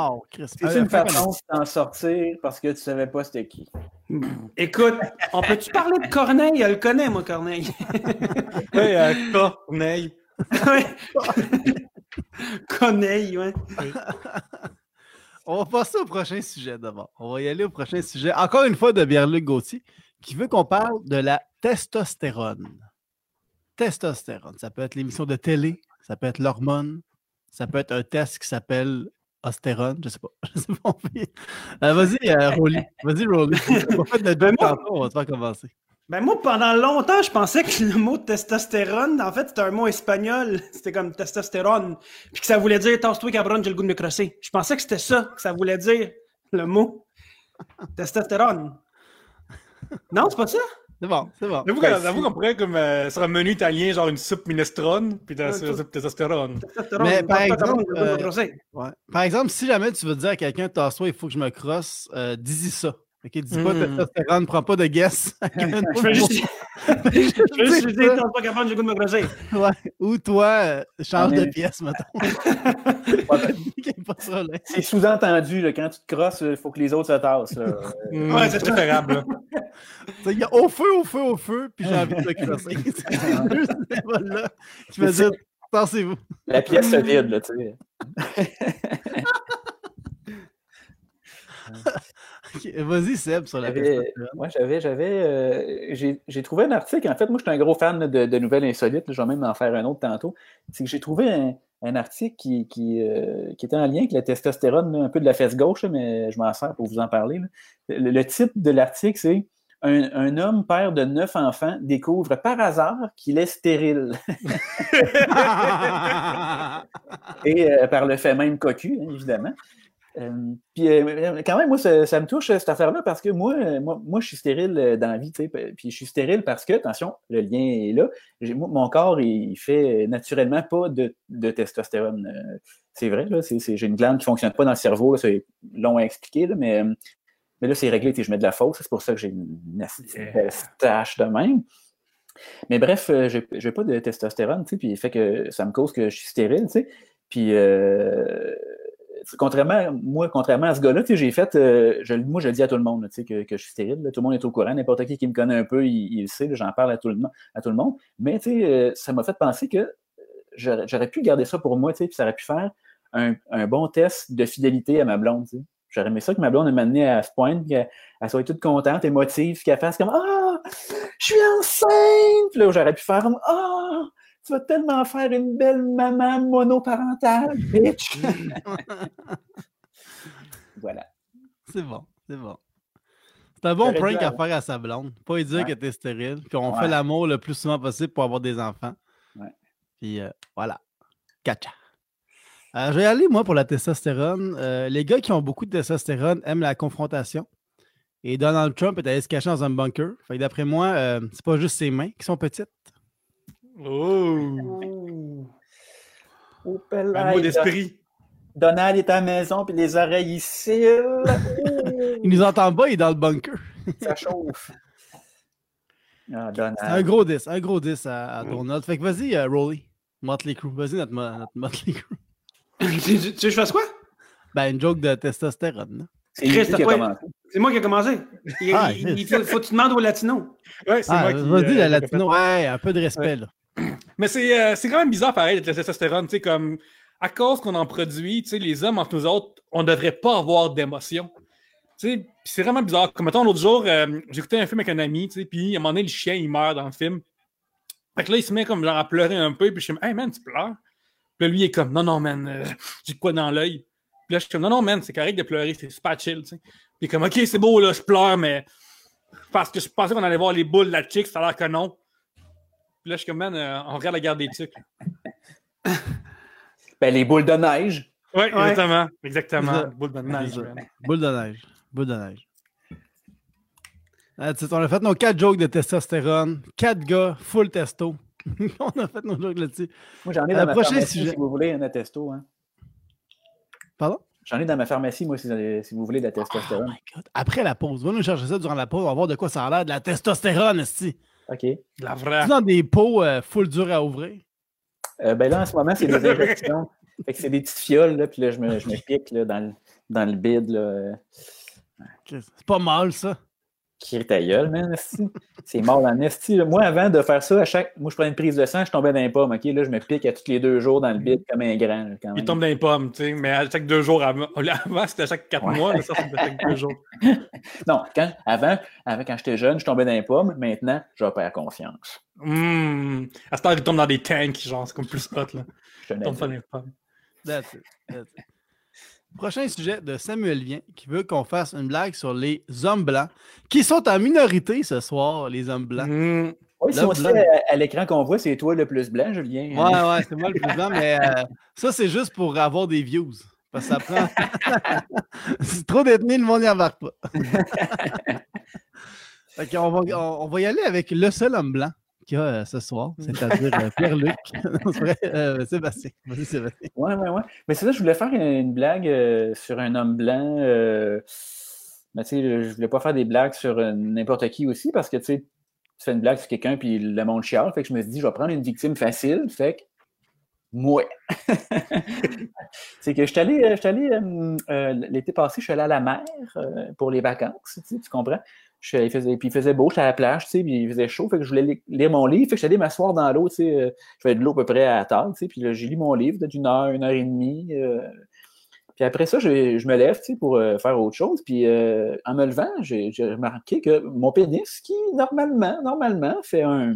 C'est Euh, une fais façon de t'en sortir parce que tu savais pas c'était qui. Écoute, on peut-tu parler de Corneille? Elle le connaît, moi, Corneille. Ouais, euh, Corneille. Ouais. Corneille, ouais. On va passer au prochain sujet d'abord. On va y aller au prochain sujet. Encore une fois de Pierre-Luc Gauthier, qui veut qu'on parle de la testostérone. Testostérone. Ça peut être l'émission de télé, ça peut être l'hormone, ça peut être un test qui s'appelle ostérone, je sais pas. Je sais pas. Euh, vas-y, euh, Rolly. Vas-y, Rolly. On va faire moi- tantôt, on va te faire commencer. Ben moi, pendant longtemps, je pensais que le mot testostérone, en fait, c'était un mot espagnol. C'était comme testostérone. Puis que ça voulait dire tasse-toi, cabron, j'ai le goût de me crosser. Je pensais que c'était ça que ça voulait dire, le mot testostérone. Non, c'est pas ça? C'est bon, c'est bon. J'avoue Ben, qu'on pourrait, comme, euh, sur un menu italien, genre une soupe minestrone, puis sur la soupe testostérone. Testostérone, Mais par exemple, de euh. Ouais. Par exemple, si jamais tu veux dire à quelqu'un, tasse-toi, il faut que je me crosse, euh, dis-y ça. Ok, dis pas Mm. testostérone, prends pas de guess. Je fais juste. Je fais juste dire, t'es pas capable, j'ai goût de me creuser. Ouais. Ou toi, euh, change de pièce, mettons. C'est sous-entendu, quand tu te crosses, il faut que les autres se tassent. là. Mm, Ouais, c'est préférable. Il y a au feu, au feu, au feu, puis j'ai envie de le crosser. C'est ces deux symboles-là qui me disent Tassez-vous. La pièce se vide, là, tu sais. Vas-y, Seb, sur la. Moi, j'avais, j'avais, euh, j'ai, trouvé un article. En fait, moi, je suis un gros fan de, de nouvelles insolites. Je vais même en faire un autre tantôt. C'est que j'ai trouvé un, un article qui, qui, euh, qui était en lien avec la testostérone, un peu de la fesse gauche, mais je m'en sers pour vous en parler. Le, le titre de l'article, c'est un, un homme, père de neuf enfants, découvre par hasard qu'il est stérile. Et euh, par le fait même cocu, hein, évidemment. Euh, puis euh, quand même, moi, ça, ça me touche cette affaire-là parce que moi, euh, moi, moi, je suis stérile euh, dans la vie, tu sais. Puis je suis stérile parce que, attention, le lien est là. J'ai- moi, mon corps, il fait naturellement pas de, de testostérone. Euh, c'est vrai, là. c'est- c'est- j'ai une glande qui fonctionne pas dans le cerveau, c'est long à expliquer, là, mais, euh, mais là, c'est réglé, tu sais, je mets de la fausse. C'est pour ça que j'ai une, une asti de même. Mais bref, euh, j'ai j'ai pas de testostérone, tu sais, puis fait que ça me cause que je suis stérile, tu sais. Puis, euh, contrairement, moi, contrairement à ce gars-là, j'ai fait, euh, je, moi, je le dis à tout le monde, que, que je suis stérile. Tout le monde est au courant. N'importe qui qui me connaît un peu, il, le sait. J'en parle à tout le, à tout le monde. Mais, euh, ça m'a fait penser que euh, j'aurais pu garder ça pour moi, puis ça aurait pu faire un, un bon test de fidélité à ma blonde. J'aurais aimé ça que ma blonde m'amenait à ce point, qu'elle elle soit toute contente, émotive, qu'elle fasse comme Ah, je suis enceinte! Puis là, j'aurais pu faire Ah, tu vas tellement faire une belle maman monoparentale, bitch! voilà. C'est bon, c'est bon. C'est un bon prank à faire à sa blonde. Pas lui dire Ouais. que t'es stérile. Puis on Ouais. fait l'amour le plus souvent possible pour avoir des enfants. Ouais. Puis euh, voilà. Catcha. Euh, je vais aller, moi, pour la testostérone. Euh, les gars qui ont beaucoup de testostérone aiment la confrontation. Et Donald Trump est allé se cacher dans un bunker. Fait que d'après moi, c'est pas juste ses mains qui sont petites. Oh! Oh, Un mot d'esprit. Donald est à la maison, puis les oreilles ici. Il nous entend pas, il est dans le bunker. Ça chauffe. Ah, Donald. Un gros 10, un gros 10 à, à Donald. Fait que vas-y, euh, Rolly. Motley Crue. Vas-y, notre, notre Motley Crue. tu, veux que je fasse quoi? Ben, une joke de testostérone. là. C'est. C'est moi qui ai commencé. Il, Ah, il- il faut, faut que tu demandes au latino. Ouais, c'est Ah, moi qui. vas-y, euh, la qui latino. Ouais, un peu de respect, là. Mais c'est euh, quand même bizarre, pareil, de la testostérone. Tu sais, comme, à cause qu'on en produit, tu sais, les hommes, entre nous autres, on ne devrait pas avoir d'émotion. Tu sais, c'est vraiment bizarre. Comme, mettons, l'autre jour, euh, j'écoutais un film avec un ami, tu sais, puis à un moment donné, le chien, il meurt dans le film. Fait que là, il se met comme genre à pleurer un peu, puis je suis comme, hey man, tu pleures? Puis lui, il est comme, non, non, man, euh, j'ai quoi dans l'œil. Puis là, je suis comme, non, non, man, c'est correct de pleurer, c'est super chill, tu sais. Puis comme, ok, c'est beau, là, je pleure, mais parce que je pensais qu'on allait voir les boules de la chick, ça a l'air que non. Puis là, je suis comme, man, euh, on regarde la guerre des tucs. Ben, les boules de neige. Oui, Ouais. exactement. Exactement. C'est ça. Boule de neige, C'est ça. man. Boule de neige. Boule de neige. On a fait nos quatre jokes de testostérone. Quatre gars, full testo. on a fait nos jokes là-dessus. Moi, j'en ai Euh, dans ma prochain pharmacie, sujet. si vous voulez, un attesto. Hein. Pardon? J'en ai dans ma pharmacie, moi, si, si vous voulez, de la Oh testostérone. my God. Après la pause. Va nous chercher ça durant la pause. On va voir de quoi ça a l'air. De la testostérone, esti. OK. La vraie. dans des pots euh, full durs à ouvrir. Euh, ben là, en ce moment, c'est des injections. fait que c'est des petites fioles, là, puis là, je me, je me pique là, dans, le, dans le bide. Là, euh, C'est pas mal, ça. Qui ta gueule, man. C'est mort en esti. Moi, avant de faire ça, à chaque. Moi, je prenais une prise de sang, je tombais dans les pommes. OK, là, je me pique à tous les deux jours dans le bide comme un grand. Il tombe dans les pommes, tu sais, mais à chaque deux jours avant. Avant, c'était à chaque quatre Ouais. mois, là, ça, c'était à chaque deux jours. Non, quand, avant, avant, quand j'étais jeune, je tombais dans les pommes. Maintenant, je perds confiance. Hum. À ce temps, il tombe dans des tanks, genre, c'est comme plus hot, là. Je tombe dans les pommes. That's it. That's it. Prochain sujet de Samuel Vien qui veut qu'on fasse une blague sur les hommes blancs qui sont en minorité ce soir, les hommes blancs. Hum. Oui, si Là, on blanc. fait à, à l'écran qu'on voit, c'est toi le plus blanc, Julien. Ouais, ouais, c'est moi le plus blanc, mais euh, ça, c'est juste pour avoir des views. Parce que ça prend. c'est trop détenu, le monde n'y embarque pas. Fait va, on, on va y aller avec le seul homme blanc qu'il y a euh, ce soir, c'est-à-dire Pierre-Luc. Euh, Sébastien. Vas-y, Sébastien. Ouais, ouais, ouais. Mais c'est ça, je voulais faire une blague euh, sur un homme blanc. euh, Mais tu sais, je voulais pas faire des blagues sur n'importe qui aussi parce que tu sais, tu fais une blague sur quelqu'un puis le monde chiale. Fait que je me suis dit, je vais prendre une victime facile. Fait que, moi. c'est que je suis allé, euh, euh, l'été passé, je suis allé à la mer euh, pour les vacances, tu, sais, tu comprends? Puis il faisait beau, j'étais à la plage, tu sais, puis il faisait chaud, fait que je voulais li- lire mon livre, fait que j'allais m'asseoir dans l'eau, tu sais, euh, je faisais de l'eau à peu près à la table, tu sais, puis là, j'ai lu mon livre peut-être une heure, une heure et demie. euh, puis après ça, je, je me lève, tu sais, pour euh, faire autre chose, puis en me levant, j'ai remarqué que mon pénis, qui normalement, normalement, fait un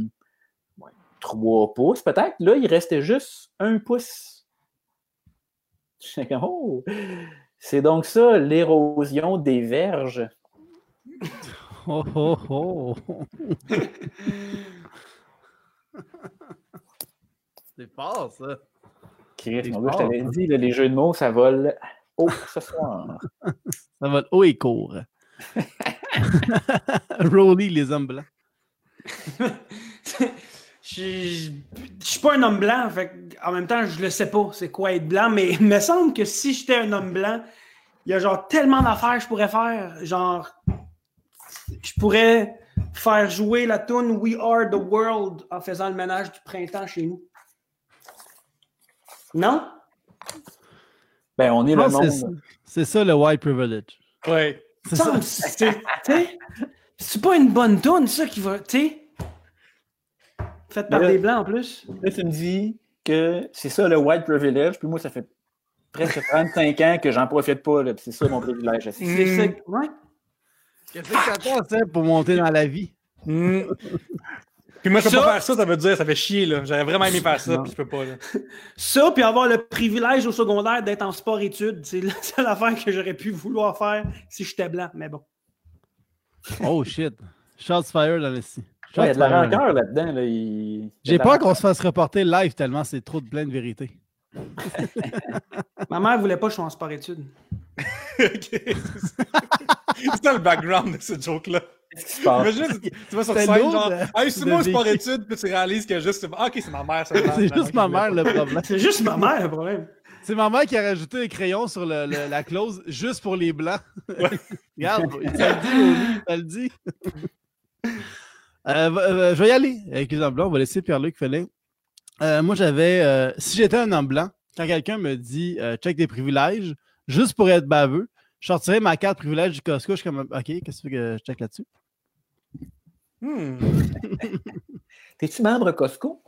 3 pouces peut-être. Là, il restait juste un pouce. Oh! C'est donc ça, l'érosion des verges. Oh, oh, oh. C'est fort, ça. Chris, mon gars, je t'avais dit, là, les jeux de mots, ça vole haut ce soir. Ça va être haut et court. Rolly, les hommes blancs. Je je suis pas un homme blanc, fait en même temps, je le sais pas c'est quoi être blanc, mais il me semble que si j'étais un homme blanc, il y a genre tellement d'affaires que je pourrais faire. Genre, je pourrais faire jouer la tune We Are the World en faisant le ménage du printemps chez nous. Non? Ben, on est le monde. C'est ça le white privilege. Ouais. C'est ça. C'est pas une bonne tune, ça, qui va. Tu sais? Faite par des blancs en plus. Là, tu me dis que c'est ça le white privilege, puis moi, ça fait presque 35 ans que j'en profite pas, c'est ça mon privilège. C'est Mm. ça. Ouais. Qu'est-ce que t'attends, ça, pour monter dans la vie? Mm. Puis moi, je peux Ça- pas faire ça, ça veut dire, ça fait chier, là. J'aurais vraiment aimé faire ça, Non. puis je peux pas, là. Ça, puis avoir le privilège au secondaire d'être en sport-études, c'est la seule affaire que j'aurais pu vouloir faire si j'étais blanc, mais bon. Oh shit. Shots fired dans le. Ouais, il y a de la rancœur là-dedans. Là. il- J'ai peur qu'on se fasse reporter live tellement c'est trop de pleine vérité. Ma mère voulait pas que je sois en sport-études. C'est ça. Le background de ce joke-là. Qu'est-ce qui se passe? Imagine, tu vas sur scène, genre, de- hey, c'est moi, sport études, puis tu réalises que juste, ah, ok, c'est ma mère, ça. C'est juste ma mère le problème. C'est juste ma mère le problème. C'est ma mère qui a rajouté les crayons sur le- le- la clause juste pour les blancs. Regarde, ça le dit, ça le dit. Euh, euh, je vais y aller avec les hommes blancs. On va laisser Pierre-Luc. Euh, moi, j'avais. euh, si j'étais un homme blanc, quand quelqu'un me dit euh, check des privilèges, juste pour être baveux, je sortirais ma carte privilège du Costco. Je suis comme OK, qu'est-ce que tu veux que je check là-dessus? Hmm. T'es-tu membre Costco?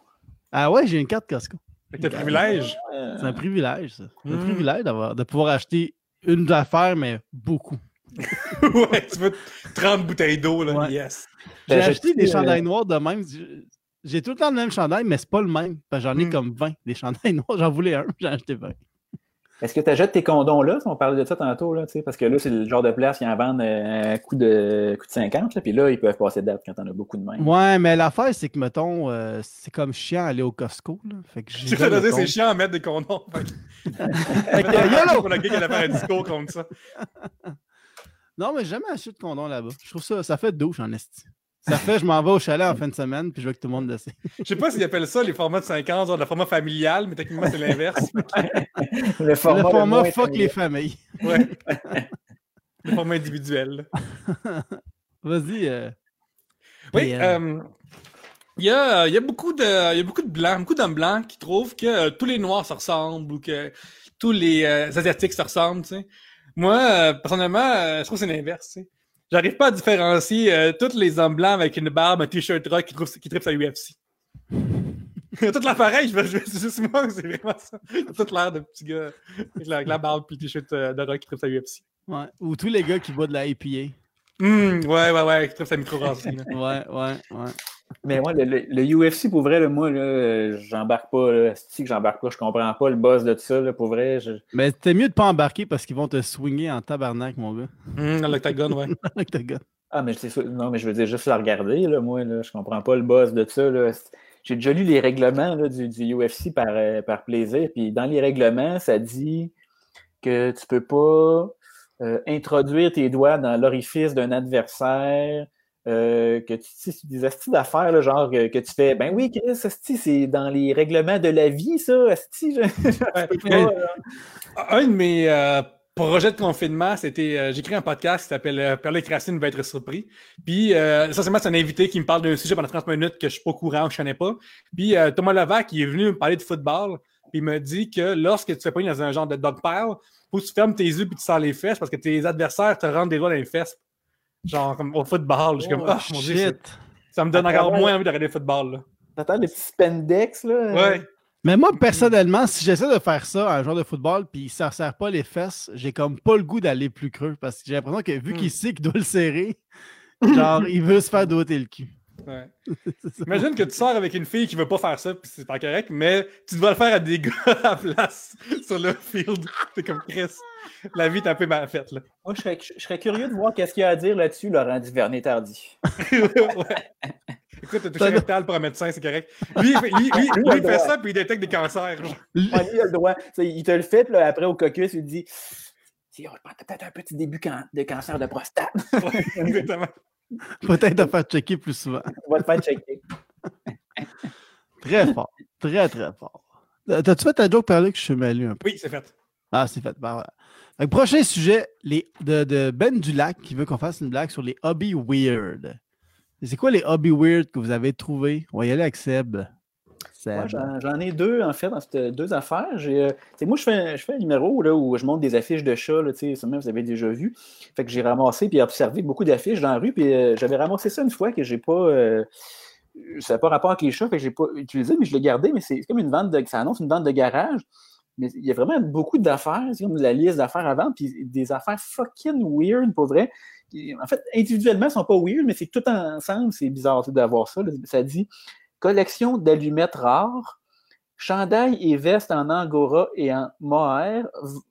Ah ouais, j'ai une carte Costco. Fait que t'as privilège? C'est un privilège, ça. C'est un Mm. privilège d'avoir, de pouvoir acheter une affaire, mais beaucoup. ouais, tu veux 30 bouteilles d'eau, là. Ouais. Yes. J'ai Ben, acheté des euh, chandails noirs de même. J'ai- tout le temps le même chandail, mais c'est pas le même. J'en ai Mm. comme 20 des chandails noirs. J'en voulais un, j'en ai acheté 20. Est-ce que tu achètes tes condoms là? On parlait de ça tantôt, là, tu sais, parce que là, c'est le genre de place qui en vendent euh, à coût de, coût de 50, là, puis là, ils peuvent passer de date quand t'en as beaucoup de même. Ouais, mais l'affaire, c'est que, mettons, euh, c'est comme chiant aller au Costco. Là. Fait que vas dire, c'est chiant à mettre des condoms. Fait que- qui allait faire un discours contre ça. Non, mais j'ai jamais acheté de condom là-bas. Je trouve ça, ça fait douche en esti. Ça fait, je m'en vais au chalet en fin de semaine, puis je veux que tout le monde le sait. Je sais pas s'ils appellent ça les formats de 50, genre le format familial, mais techniquement, c'est l'inverse. Le format, le fuck les familles. Ouais. Le format individuel. Vas-y. euh, Oui, euh, euh, il y, a, il y a beaucoup de, il y a beaucoup de blancs, beaucoup d'hommes blancs qui trouvent que euh, tous les noirs se ressemblent ou que tous les euh, asiatiques se ressemblent, tu sais. Moi, euh, personnellement, euh, je trouve que c'est l'inverse, tu sais. J'arrive pas à différencier euh, tous les hommes blancs avec une barbe, un t-shirt rock qui, qui trippent à UFC. Toute l'appareil, je veux, je c'est juste moi, c'est vraiment ça. Toute l'air de petit gars avec la, avec la barbe puis le t-shirt euh, de rock qui trippent à UFC. ouais. Ou tous les gars qui boivent de la IPA. Hum, ouais, ouais, ouais, qui trippent à micro-brasserie, là. Ouais, ouais, ouais. Mais moi, le, le- le UFC, pour vrai, là, moi, là, j'embarque pas. là. C'est que j'embarque pas, je comprends pas le boss de tout ça. Là, pour vrai, je- Mais c'était mieux de pas embarquer parce qu'ils vont te swinger en tabarnak, mon gars. Hum, dans l'octagone, ouais. Ah, mais c'est. Non, mais je veux dire, juste la regarder, là, moi, là, je comprends pas le boss de ça. Là. J'ai déjà lu les règlements là, du, du UFC par, euh, par plaisir. Puis dans les règlements, ça dit que tu peux pas euh, introduire tes doigts dans l'orifice d'un adversaire. Euh, que tu tu sais, des astuces d'affaires, genre que, que tu fais, ben oui, Chris, c'est dans les règlements de la vie, ça, asti, je, pas, Un de mes euh, projet de confinement, c'était. euh, j'ai écrit un podcast qui s'appelle Perle Racine va être surpris. Puis, essentiellement, c'est un invité qui me parle d'un sujet pendant 30 minutes que je suis pas au courant, que je connais pas. Puis, Thomas Levac, il est venu me parler de football. Puis, il me dit que lorsque tu te fais pogner dans un genre de dog pile, faut que tu fermes tes yeux puis tu sors les fesses parce que tes adversaires te rentrent des doigts dans les fesses. Genre, comme au football. Je suis comme, Oh, ah, mon dieu, shit. ça me donne encore moins envie de regarder le football, là. T'entends les petits spandex, là? Ouais. Mais moi, personnellement, si j'essaie de faire ça à un joueur de football puis ça ne serre pas les fesses, j'ai comme pas le goût d'aller plus creux parce que j'ai l'impression que vu Hmm. qu'il sait qu'il doit le serrer, genre, il veut se faire doter le cul. ouais. Imagine que tu sors avec une fille qui veut pas faire ça, puis c'est pas correct, mais tu dois le faire à des gars à la place sur le field. C'est comme Chris. La vie est un peu mal faite, là. Moi, je serais, je serais curieux de voir qu'est-ce qu'il y a à dire là-dessus, Laurent Duvernay-Tardy. ouais. Écoute, t'as touché rectal pour un médecin, c'est correct. Lui, il fait, lui- lui- lui, il fait ça, puis il détecte des cancers. genre. Ouais, lui, il a le droit. Il te le fait, puis là, après, au caucus, il te dit Si, on a peut-être un petit début can- de cancer de prostate. Ouais, exactement. Peut-être de faire checker plus souvent. On va te faire checker. Très fort. Très, très fort. T'as-tu fait ta joke par là que je suis mêlé un peu? Oui, c'est fait. Ah, c'est fait. Ben, voilà. Prochain sujet, de, Ben Dulac qui veut qu'on fasse une blague sur les hobbies weird. C'est quoi les hobbies weird que vous avez trouvés? On va y aller avec Seb. Seb. Moi, j'en, ai deux, en fait, dans ces deux affaires. Euh, moi, je fais, je fais un numéro là, où je monte des affiches de chats, vous avez déjà vu. Fait que j'ai ramassé puis observé beaucoup d'affiches dans la rue, euh, j'avais ramassé ça une fois que j'ai pas. euh, ça n'a pas rapport avec les chats, fait que j'ai pas utilisé, mais je l'ai gardé, mais c'est comme une vente de. Ça annonce une vente de garage. Mais il y a vraiment beaucoup d'affaires, c'est comme la liste d'affaires vendre, puis des affaires fucking weird, pour vrai. En fait, individuellement, elles sont pas weird, mais c'est tout ensemble, c'est bizarre d'avoir ça. Ça dit collection d'allumettes rares, chandail et veste en angora et en mohair,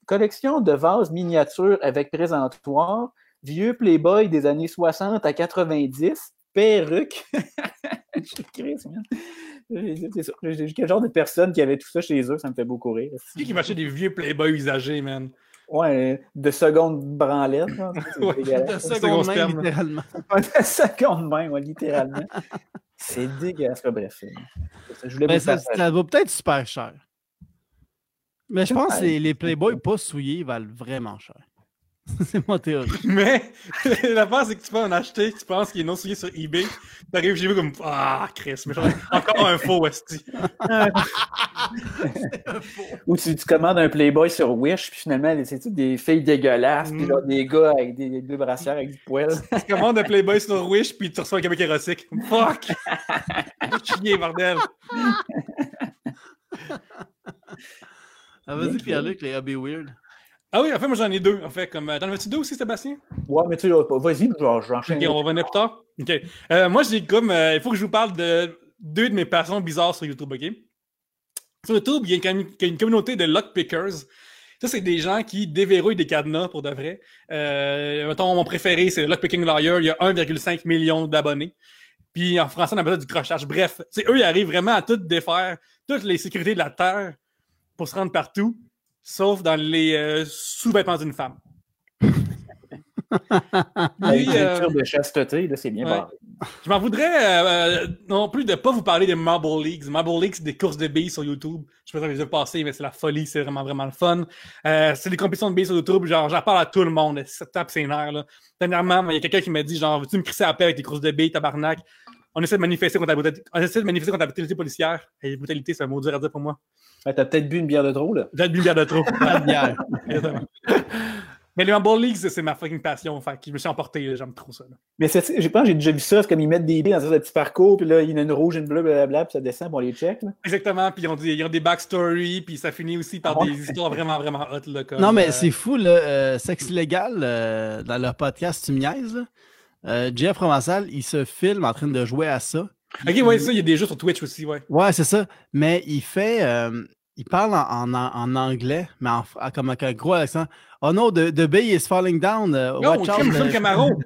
collection de vases miniatures avec présentoir, vieux Playboy des années 60 à 90, perruque. Quel genre de personnes qui avaient tout ça chez eux, ça me fait beaucoup rire. Qui qui m'achetait des vieux Playboy usagés, man? Ouais, de seconde branlette. Ouais, dégueulasse. de second seconde main, littéralement. De seconde main, ouais, littéralement. C'est dégueulasse. Bref. Je voulais Ben, ça, ça vaut peut-être super cher. Mais je pense que Ouais. les, les Playboy pas souillés valent vraiment cher. c'est ma théorie. Mais l'affaire, c'est que tu peux en acheter, tu penses qu'il est non souillé sur eBay, t'arrives chez vous comme Ah, Chris, mais encore un faux, Westy. Ou tu, tu commandes un Playboy sur Wish, puis finalement, c'est tout des filles dégueulasses, puis genre des gars avec des deux brassières avec du poil. Tu commandes un Playboy sur Wish, puis tu reçois un Québec érotique. Fuck! Chier, bordel! Ah, Vas-y, Pierre-Luc, les hobbies weird. Ah oui, en fait, moi j'en ai deux. En fait, comme. euh, T'en avais-tu deux aussi, Sébastien? Ouais, mais tu sais, vas-y, j'enchaîne. Ok, on va revenir plus tard. Ok. Euh, moi, j'ai comme. euh, il faut que je vous parle de deux de mes passions bizarres sur YouTube, ok? Sur YouTube, il y a une, une communauté de lockpickers. Ça, c'est des gens qui déverrouillent des cadenas pour de vrai. Euh, mettons, mon préféré, c'est Lockpicking Lawyer. Il y a 1,5 million d'abonnés. Puis en français, on appelle ça du crochage. Bref, c'est eux, ils arrivent vraiment à tout défaire, toutes les sécurités de la Terre pour se rendre partout, sauf dans les euh, sous-vêtements d'une femme. Euh, culture de chasteté, là, c'est bien ouais. Je m'en voudrais euh, euh, non plus de pas vous parler des Marble Leagues. Marble Leagues, c'est des courses de billes sur YouTube. Je sais pas si vous les avez passées, mais c'est la folie, c'est vraiment, vraiment le fun. Euh, c'est des compétitions de billes sur YouTube, genre, j'en parle à tout le monde, ça tape ses nerfs, là. Dernièrement, il y a quelqu'un qui m'a dit, genre, veux-tu me crisser à paix avec tes courses de billes, tabarnak? On essaie de manifester contre la brutalité, on essaie de manifester contre la brutalité policière. Et brutalité, c'est un mot dur à dire pour moi. Ouais, T'as peut-être bu une bière de trop, là. J'ai bu une bière de trop. Pas de bière. Exactement. Mais les Marble Leagues, c'est ma fucking passion. Fait que je me suis emporté, j'aime trop ça. là. Mais je pense que j'ai déjà vu ça, c'est comme ils mettent des billes dans un petit parcours, puis là, il y en a une rouge, une bleue, blablabla, puis ça descend, puis on les check. Là. Exactement, puis ils ont, des, ils ont des backstories, puis ça finit aussi par Ah ouais. des histoires vraiment, vraiment hot. Là, comme, Non, mais euh, c'est fou, là. euh, Sexe illégal, euh, dans leur podcast Tu me niaises. Euh, Jeff Provençal, il se filme en train de jouer à ça. Ok, ouais, ça, il y a des jeux sur Twitch aussi, ouais. Ouais, c'est ça. Mais il fait. euh, il parle en, en, en anglais, mais en, comme avec un gros accent. Oh no, the, the bay is falling down. uh, Non, watch on out. uh, Camaro.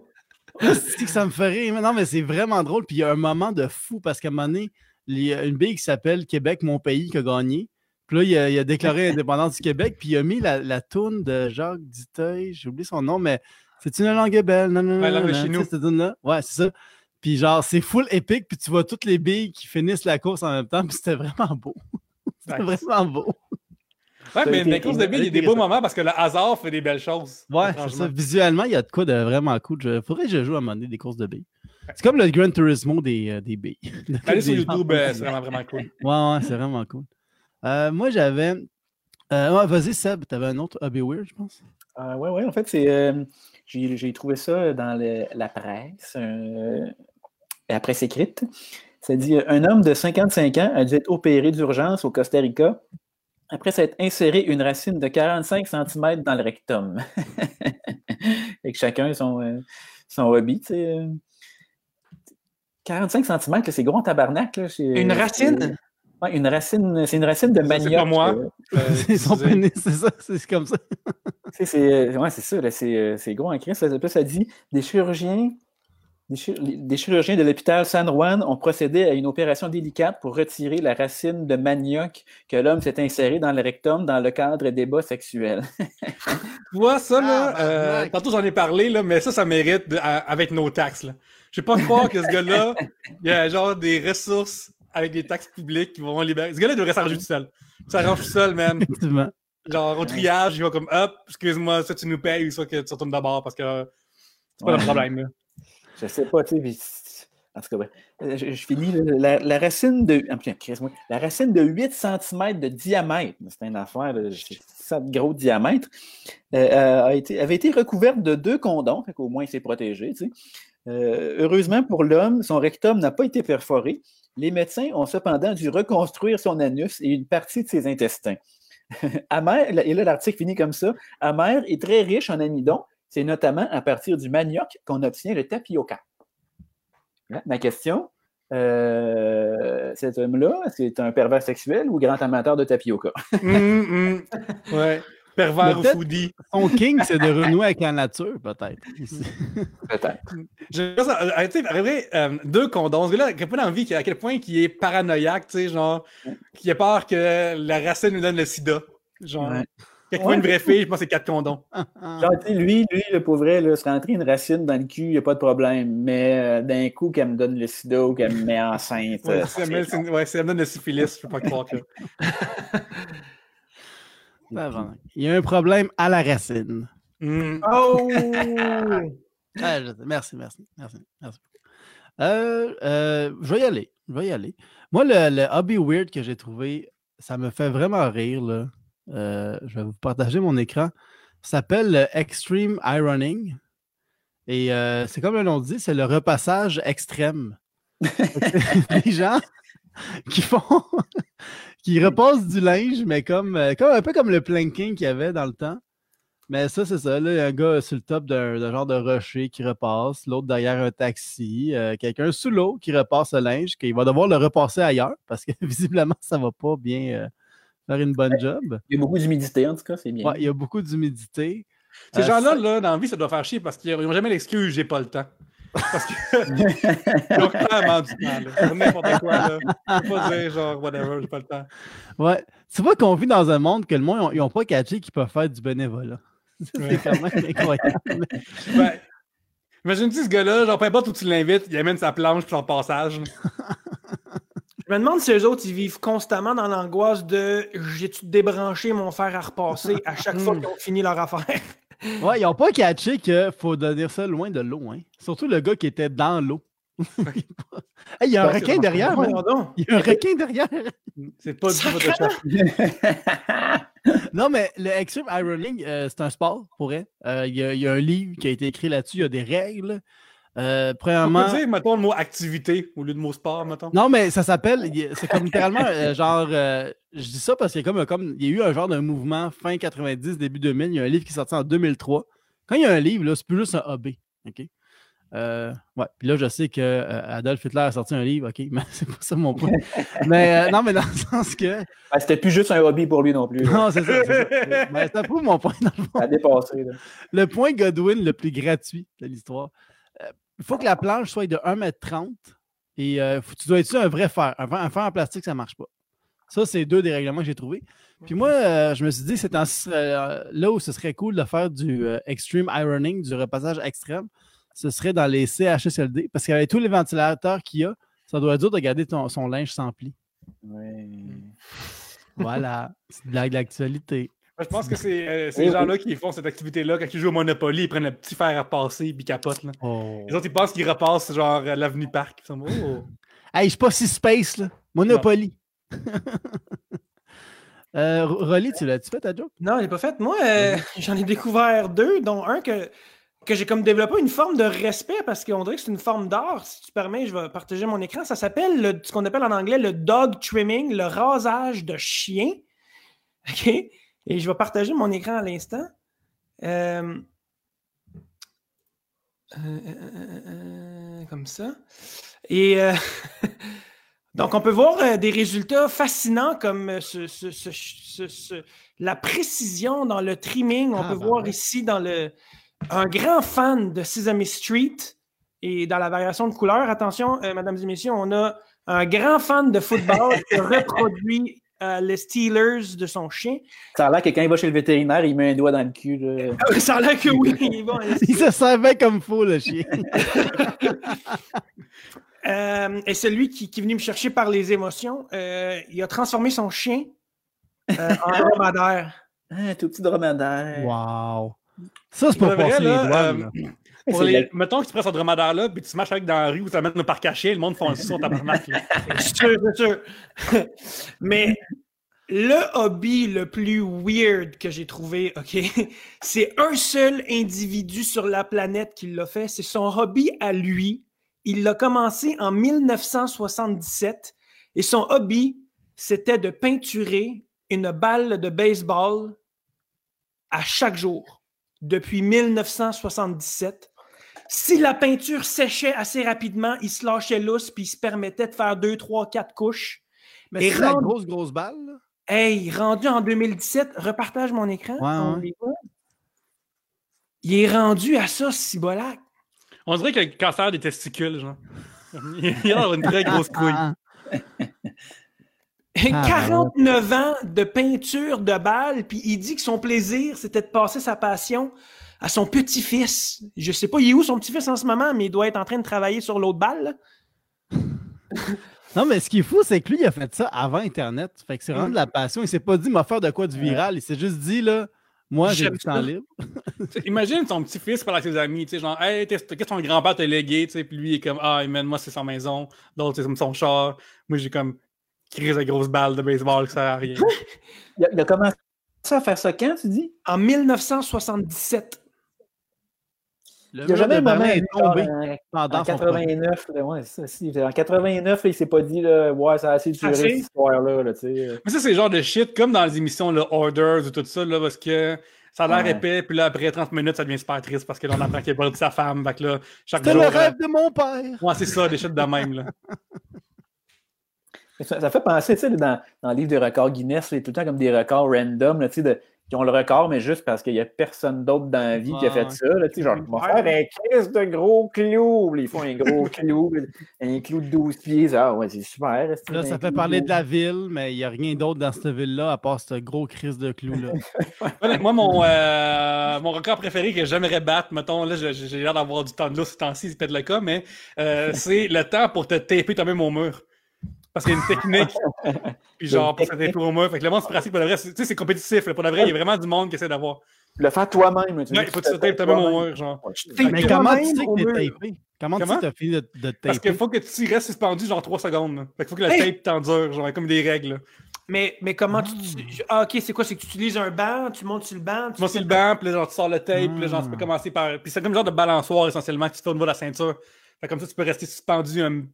C'est que ça me. Mais Non, mais c'est vraiment drôle. Puis il y a un moment de fou parce qu'à un moment donné, il y a une bille qui s'appelle Québec, mon pays, qui a gagné. Puis là, il a, il a déclaré l'indépendance du Québec. Puis il a mis la, la toune de Jacques Diteuil. J'ai oublié son nom, mais c'est une langue belle. Non, non, Ouais, non, non, nous. cette toune-là. Ouais, c'est ça. Puis genre, c'est full épique. Puis tu vois toutes les billes qui finissent la course en même temps. Puis c'était vraiment beau. c'était Nice. vraiment beau. Ouais, mais les courses de billes, il y a des beaux moments parce que le hasard fait des belles choses. Ouais, ça. Visuellement, il y a de quoi de vraiment cool. Je... Faudrait que je joue à un moment donné des courses de billes. C'est comme le Gran Turismo des, euh, des billes. Allez sur YouTube, euh, c'est vraiment, vraiment cool. Ouais, ouais, c'est vraiment cool. Euh, moi, j'avais. Euh, ouais, vas-y, Seb, t'avais un autre Hobby Weird, je pense? Ouais, ouais, en fait, c'est. euh, j'ai j'ai trouvé ça dans le- la presse, euh, la presse écrite. Ça dit un homme de 55 ans a dû être opéré d'urgence au Costa Rica après s'être inséré une racine de 45 cm dans le rectum. Et que chacun son, euh, son hobby, tu sais. euh. 45 cm, c'est gros en tabarnak. Là, c'est- Une c'est- racine? Ouais, une racine, c'est une racine de c'est manioc. pas moi. euh, Euh, C'est son pénis, c'est ça, c'est comme ça. C'est ouais, c'est ça, là, c'est euh, c'est gros en crise. Ça dit des chirurgiens, des, chir- des chirurgiens de l'hôpital San Juan ont procédé à une opération délicate pour retirer la racine de manioc que l'homme s'est inséré dans le rectum dans le cadre d'ébats sexuels. Tu vois, ça, là, Ah, euh, tantôt j'en ai parlé, là, mais ça, ça mérite de- à- avec nos taxes. Là. Je vais pas croire que ce gars-là, il y a genre des ressources avec des taxes publiques qui vont libérer. Ce gars-là devrait s'arranger tout seul. Ça arrange tout seul, man. Effectivement. Genre, au triage, il va comme, hop, excuse-moi, ça tu nous payes ou ça que tu retournes d'abord parce que c'est pas Ouais. le problème. Je sais pas, tu sais. En tout cas. Euh, je, finis. La, racine de. ah. La racine de 8 cm de diamètre, c'est une affaire, ça de gros diamètre, euh, euh, a été, avait été recouverte de deux condoms, fait qu'au moins il s'est protégé. heureusement pour l'homme, son rectum n'a pas été perforé. Les médecins ont cependant dû reconstruire son anus et une partie de ses intestins. Amer, et là l'article finit comme ça. Amer est très riche en amidon. C'est notamment à partir du manioc qu'on obtient le tapioca. Là, ma question, euh, cet homme-là, est-ce qu'il est un pervers sexuel ou grand amateur de tapioca? Hum, hum. Ouais. Pervers ou foodie. Son king, c'est de renouer avec la nature, peut-être. Peut-être. J'aime bien ça. Euh, tu sais, euh, deux condoms. Ce gars-là, à quel point d'envie, à quel point il est paranoïaque, tu sais, genre, qu'il a peur que la racine lui donne le sida. Genre, Ouais. Quel point Ouais. une vraie fille, je pense que c'est quatre condoms. Genre, lui, lui, le pauvre vrai, là, se rentrer une racine dans le cul, il n'y a pas de problème. Mais euh, d'un coup, qu'elle me donne le sida ou qu'elle me met enceinte. Ouais, euh, si elle me- c'est- c'est- ouais, si elle me donne le syphilis, je peux pas croire que. Il y a un problème à la racine. Hum. Oh! Ah. Merci, merci, merci, merci. Euh, euh, je vais y aller. Je vais y aller. Moi, le, le hobby weird que j'ai trouvé, ça me fait vraiment rire. Là. Euh, je vais vous partager mon écran. Ça s'appelle le Extreme Ironing. Et euh, c'est comme le nom dit, c'est le repassage extrême. Les gens qui font. qui repassent du linge, mais comme, euh, comme un peu comme le planking qu'il y avait dans le temps. Mais ça, c'est ça. Là, il y a un gars sur le top d'un d'un genre de rocher qui repasse, l'autre derrière un taxi, euh, quelqu'un sous l'eau qui repasse le linge, qu'il va devoir le repasser ailleurs parce que visiblement, ça va pas bien euh, faire une bonne job. Il y a beaucoup d'humidité, en tout cas, c'est bien. Ouais, il y a beaucoup d'humidité. Ces Euh, gens-là, là, dans la vie, ça doit faire chier parce qu'ils n'ont jamais l'excuse j'ai pas le temps. Parce que ils ont clairement du temps. N'importe quoi. Là. Je peux pas dire genre whatever, j'ai pas le temps. Ouais. Tu vois qu'on vit dans un monde que le monde, ils n'ont pas catché qu'ils peuvent faire du bénévolat. C'est Ouais. quand même incroyable. Ben, Imagine-tu ce gars-là, genre peu importe où tu l'invites, il amène sa planche pour son passage. Je me demande si eux autres, ils vivent constamment dans l'angoisse de j'ai-tu débranché mon fer à repasser à chaque fois Hmm. qu'ils ont fini leur affaire? Ouais, ils n'ont pas catché qu'il faut donner ça loin de l'eau. Hein. Surtout le gars qui était dans l'eau. Hey, il y a un Ouais, requin derrière. Il y a un requin derrière. C'est pas du. Photoshop. Non, mais le Extreme Ironing, euh, c'est un sport pour elle. Euh, Il y, a- il y a un livre qui a été écrit là-dessus. Il y a des règles. Euh, premièrement. peut dire, mettons, le mot activité au lieu de mot sport, mettons. Non, mais ça s'appelle. C'est comme littéralement, euh, genre. euh, je dis ça parce qu'il y a comme, comme. Il y a eu un genre de mouvement fin 90, début 2000. Il y a un livre qui est sorti en 2003. Quand il y a un livre, là, c'est plus juste un hobby. OK? Euh, ouais. Puis là, je sais que euh, Adolf Hitler a sorti un livre. OK? Mais c'est pas ça mon point. mais euh, non, mais dans le sens que. Ah, C'était plus juste un hobby pour lui non plus. là. Non, c'est ça. ça. Mais ça prouve mon point dans le fond. Ça a dépassé. là. Le point Godwin le plus gratuit de l'histoire. Il faut que la planche soit de 1m30 et euh, faut- tu dois être sur un vrai fer. Un, fer- un fer en plastique, ça ne marche pas. Ça, c'est deux des règlements que j'ai trouvés. Puis moi, euh, je me suis dit, c'est euh, là où ce serait cool de faire du euh, extreme ironing, du repassage extrême, ce serait dans les CHSLD. Parce qu'avec tous les ventilateurs qu'il y a, ça doit être dur de garder ton, son linge sans pli. Ouais. Voilà, c'est d'actualité. Moi, je pense que c'est euh, ces Oui, gens-là qui font cette activité-là, quand ils jouent au Monopoly, ils prennent le petit fer à passer et ils capotent. Là. Oh. Les autres, ils pensent qu'ils repassent genre à l'avenue Parc. Ils sont oh. Hey, je suis pas si space, là. Monopoly. euh, Rolly, tu l'as-tu fait ta joke? Non, il n'est pas fait. Moi, euh, j'en ai découvert deux, dont un que, que j'ai comme développé une forme de respect parce qu'on dirait que c'est une forme d'art. Si tu permets, je vais partager mon écran. Ça s'appelle le- ce qu'on appelle en anglais le dog trimming, le rasage de chien. OK? Et je vais partager mon écran à l'instant. Euh, euh, euh, comme ça. Et donc, on peut voir des résultats fascinants comme ce- ce- ce- ce- ce- la précision dans le trimming. On Ah, peut ben voir ouais. ici dans le un grand fan de Sesame Street et dans la variation de couleurs. Attention, euh, mesdames et messieurs, on a un grand fan de football qui reproduit euh, les Steelers de son chien. Ça a l'air que quand il va chez le vétérinaire, il met un doigt dans le cul. là. Ah oui, Ça a l'air que oui. il bon, Il se servait comme faux, le chien. Euh, et celui qui, qui est venu me chercher par les émotions, euh, il a transformé son chien euh, en dromadaire. Un tout petit dromadaire. Wow. Ça, c'est pour Pour vrai, passer les là, douanes. euh, là. Pour les... la- Mettons que tu prends ce dromadaire-là, puis tu smashes avec dans la rue ou tu l'amènes par cachet, le monde font le son tabarnak. là. C'est sûr, c'est sûr. Mais le hobby le plus weird que j'ai trouvé, OK, c'est un seul individu sur la planète qui l'a fait. C'est son hobby à lui. Il l'a commencé en 1977 et son hobby, c'était de peinturer une balle de baseball à chaque jour depuis 1977. Si la peinture séchait assez rapidement, il se lâchait lousse puis il se permettait de faire 2, 3, 4 couches. Mais et c'est la rendu- grosse, grosse balle. là? Hey, rendu en 2017, repartage mon écran. Ouais, on ouais. les voit. Il est rendu à ça, Cibolac. On dirait qu'il a le cancer des testicules, genre. Il a une très grosse couille. Ah, Ah, 49 ans de peinture de balles, puis il dit que son plaisir, c'était de passer sa passion à son petit-fils. Je sais pas, il est où son petit-fils en ce moment, mais il doit être en train de travailler sur l'autre balle. Non, mais ce qui est fou, c'est que lui, il a fait ça avant Internet. Fait que c'est vraiment de la passion. Il s'est pas dit, m'a faire de quoi de viral. Il s'est juste dit, là, moi, j'ai du temps libre. Imagine son petit-fils parler avec ses amis, tu sais, genre, hey, qu'est-ce que ton grand-père t'a légué, tu sais, puis lui, il est comme, ah, man, moi, c'est sa maison, l'autre, c'est son char, moi, j'ai comme, crise de grosse balle de baseball, ça sert à rien. Il a, il a commencé à faire ça quand, tu dis? En 1977. Le Il n'y a jamais un moment est tombé en, pendant en son projet. 89. là, ouais, c'est ça, si. En 89, là, il s'est pas dit, là, ouais, ça a assez duré Assez? cette histoire-là. Là, sais. Mais ça, c'est le genre de shit, comme dans les émissions, là, Orders ou tout ça, là, parce que ça a l'air Ouais. épais, puis là, après 30 minutes, ça devient super triste, parce que là, on apprend qu'il a perdu sa femme, fait que là, chaque C'était jour... le euh, rêve de mon père. Ouais, c'est ça, des shit de même, là. Ça, ça fait penser, tu sais, dans, dans le livre des records Guinness, c'est tout le temps comme des records random, tu sais, de- qui ont le record, mais juste parce qu'il n'y a personne d'autre dans la vie qui a fait ça. Là, genre, on va faire un crise de gros clou. Puis Ils font un gros clou, un clou de 12 pieds. Ah ouais, c'est super. Là, ça fait parler de 12? la ville, mais il n'y a rien d'autre dans cette ville-là à part ce gros crise de clou-là. Moi, moi, mon, euh, mon record préféré que j'aimerais battre, mettons, là, j'ai l'air d'avoir du temps de l'eau ce temps-ci, c'est peut-être le cas, mais euh, c'est le temps pour te taper toi-même au mur. Parce qu'il y a une technique. Puis genre, pour se taper au mur. Fait que le monde, c'est pratique. Pour le vrai, c'est- tu sais, c'est compétitif. là. Pour le vrai, il y a vraiment du monde qui essaie d'avoir. Le faire toi-même. tu Ouais, il faut que tu te tapes toi-même au mur, genre. Mais comment tu sais que t'es tapé? Comment, tu Comment? que t'as fini de, de te Parce qu'il taper? faut que tu restes suspendu genre 3 secondes. là. Fait qu'il faut que la Hey! tape t'endure, genre, comme des règles. là. Mais, mais comment tu. tu- Ah, ok, c'est quoi? C'est que tu utilises un banc, tu montes sur le banc. Tu montes sur le banc, puis là, genre, tu sors le tape, puis là, genre, tu peux Hmm. commencer par. Puis c'est comme genre de balançoire essentiellement que tu fais au niveau de la ceinture. Fait comme ça, tu peux rester suspendu. um,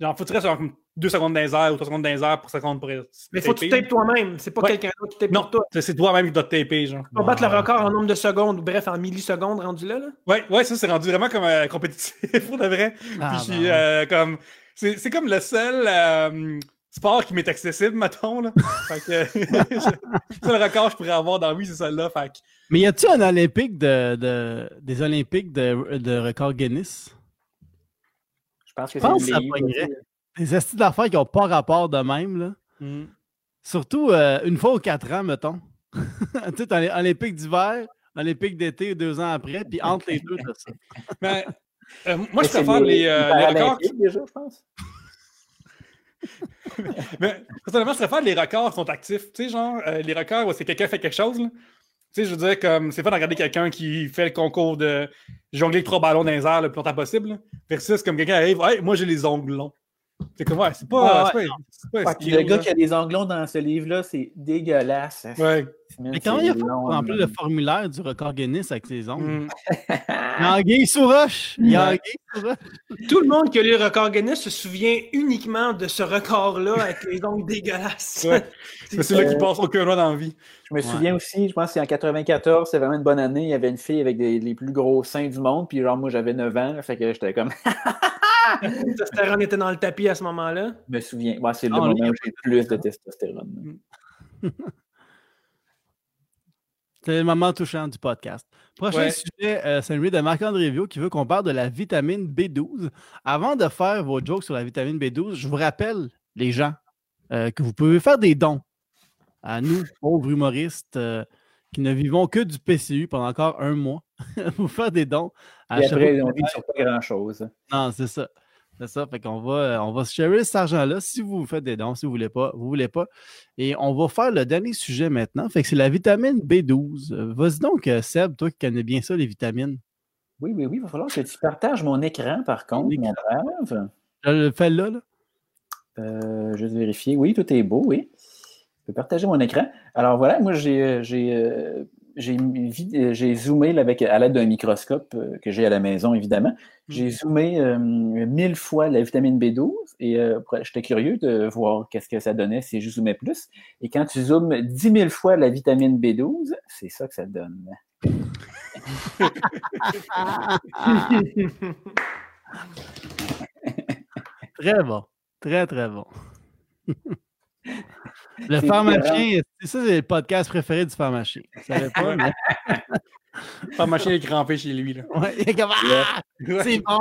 Genre, restes genre comme 2 secondes dans les airs ou 3 secondes dans les airs pour seconde pour Mais faut que tu tapes toi-même. C'est pas Ouais. quelqu'un d'autre qui tape Non, pour toi. c'est- toi-même qui dois te taper, genre. On battre le record en nombre de secondes, ou bref, en millisecondes rendu là. là. Ouais, ouais, ça, c'est rendu vraiment comme euh, compétitif, pour de vrai. Ah, Puis, ben ouais. euh, comme. C'est c'est comme le seul euh, sport qui m'est accessible, mettons, là. fait que. c'est le record que je pourrais avoir dans oui, c'est celle-là. Fait que. Mais y a-tu un Olympique de, de- des Olympiques de, de record Guinness? Je pense que pense c'est que ça pognerait. Des astuces d'affaires qui n'ont pas rapport de même, là. hmm. Surtout euh, une fois aux quatre ans, mettons. tu sais, t'as les Olympiques d'hiver, Olympiques d'été deux ans après, puis entre les deux, t'as ça. Mais, euh, moi, Mais je préfère les, euh, les records. Paralympiques, déjà, je pense. Mais personnellement, je préfère les records qui sont actifs. Tu sais, genre, euh, les records où c'est quelqu'un fait quelque chose. là. Tu sais, je veux dire, comme c'est pas de regarder quelqu'un qui fait le concours de jongler avec trois ballons dans les airs le plus longtemps possible. Versus comme quelqu'un arrive, hey, moi j'ai les ongles longs. C'est comme, ouais, c'est pas. Ouais, c'est pas, c'est pas puis inspirant, le gars là. qui a des onglons dans ce livre-là, c'est dégueulasse. Ouais. Mais comment il a fait pour remplir le formulaire du record Guinness avec ses ongles? Mm. Il y a Anguille sous roche! Tout le monde qui a lu le record Guinness se souvient uniquement de ce record-là avec les ongles dégueulasses. Ouais. C'est celui-là qui Euh, passe aucun doigt dans la vie. Je me Ouais. souviens aussi, je pense que c'est en 94, c'est vraiment une bonne année. Il y avait une fille avec des- les plus gros seins du monde, puis genre moi j'avais 9 ans, là, fait que j'étais comme, Le testostérone était dans le tapis à ce moment-là? je me souviens. Ouais, c'est le Ah, moment où j'ai le plus de testostérone. C'est le moment touchant du podcast. Prochain Ouais. sujet, euh, c'est celui de Marc-André Vio qui veut qu'on parle de la vitamine B12. Avant de faire vos jokes sur la vitamine B12, je vous rappelle, les gens, euh, que vous pouvez faire des dons à nous, pauvres humoristes, euh, qui ne vivons que du PCU pendant encore un mois. vous faire des dons. à Et après, on vit sur pas grand-chose. non, c'est ça. C'est ça. Fait qu'on va, euh, on va se sharer cet argent-là si vous faites des dons, si vous voulez pas, vous voulez pas. Et on va faire le dernier sujet maintenant. Fait que c'est la vitamine B12. Euh, Vas-y donc, euh, Seb, toi qui connais bien ça, les vitamines. Oui, oui, oui, il va falloir que tu partages mon écran, par contre, Écran. mon brave. Je le fais là, là. Euh, juste vérifier. Oui, tout est beau, oui. Je peux partager mon écran. Alors voilà, moi j'ai j'ai j'ai euh, j'ai zoomé là, avec, à l'aide d'un microscope euh, que j'ai à la maison, évidemment. J'ai zoomé euh, mille fois la vitamine B12 et euh, j'étais curieux de voir qu'est-ce que ça donnait si je zoomais plus. Et quand tu zoomes 10 000 fois la vitamine B12, c'est ça que ça donne. Très bon. Très, très bon. le pharmacien, c'est ça, c'est le podcast préféré du pharmacien. Savez pas, mais Pas machine est crampé chez lui. Là. ouais, il est comme, Ah, c'est bon.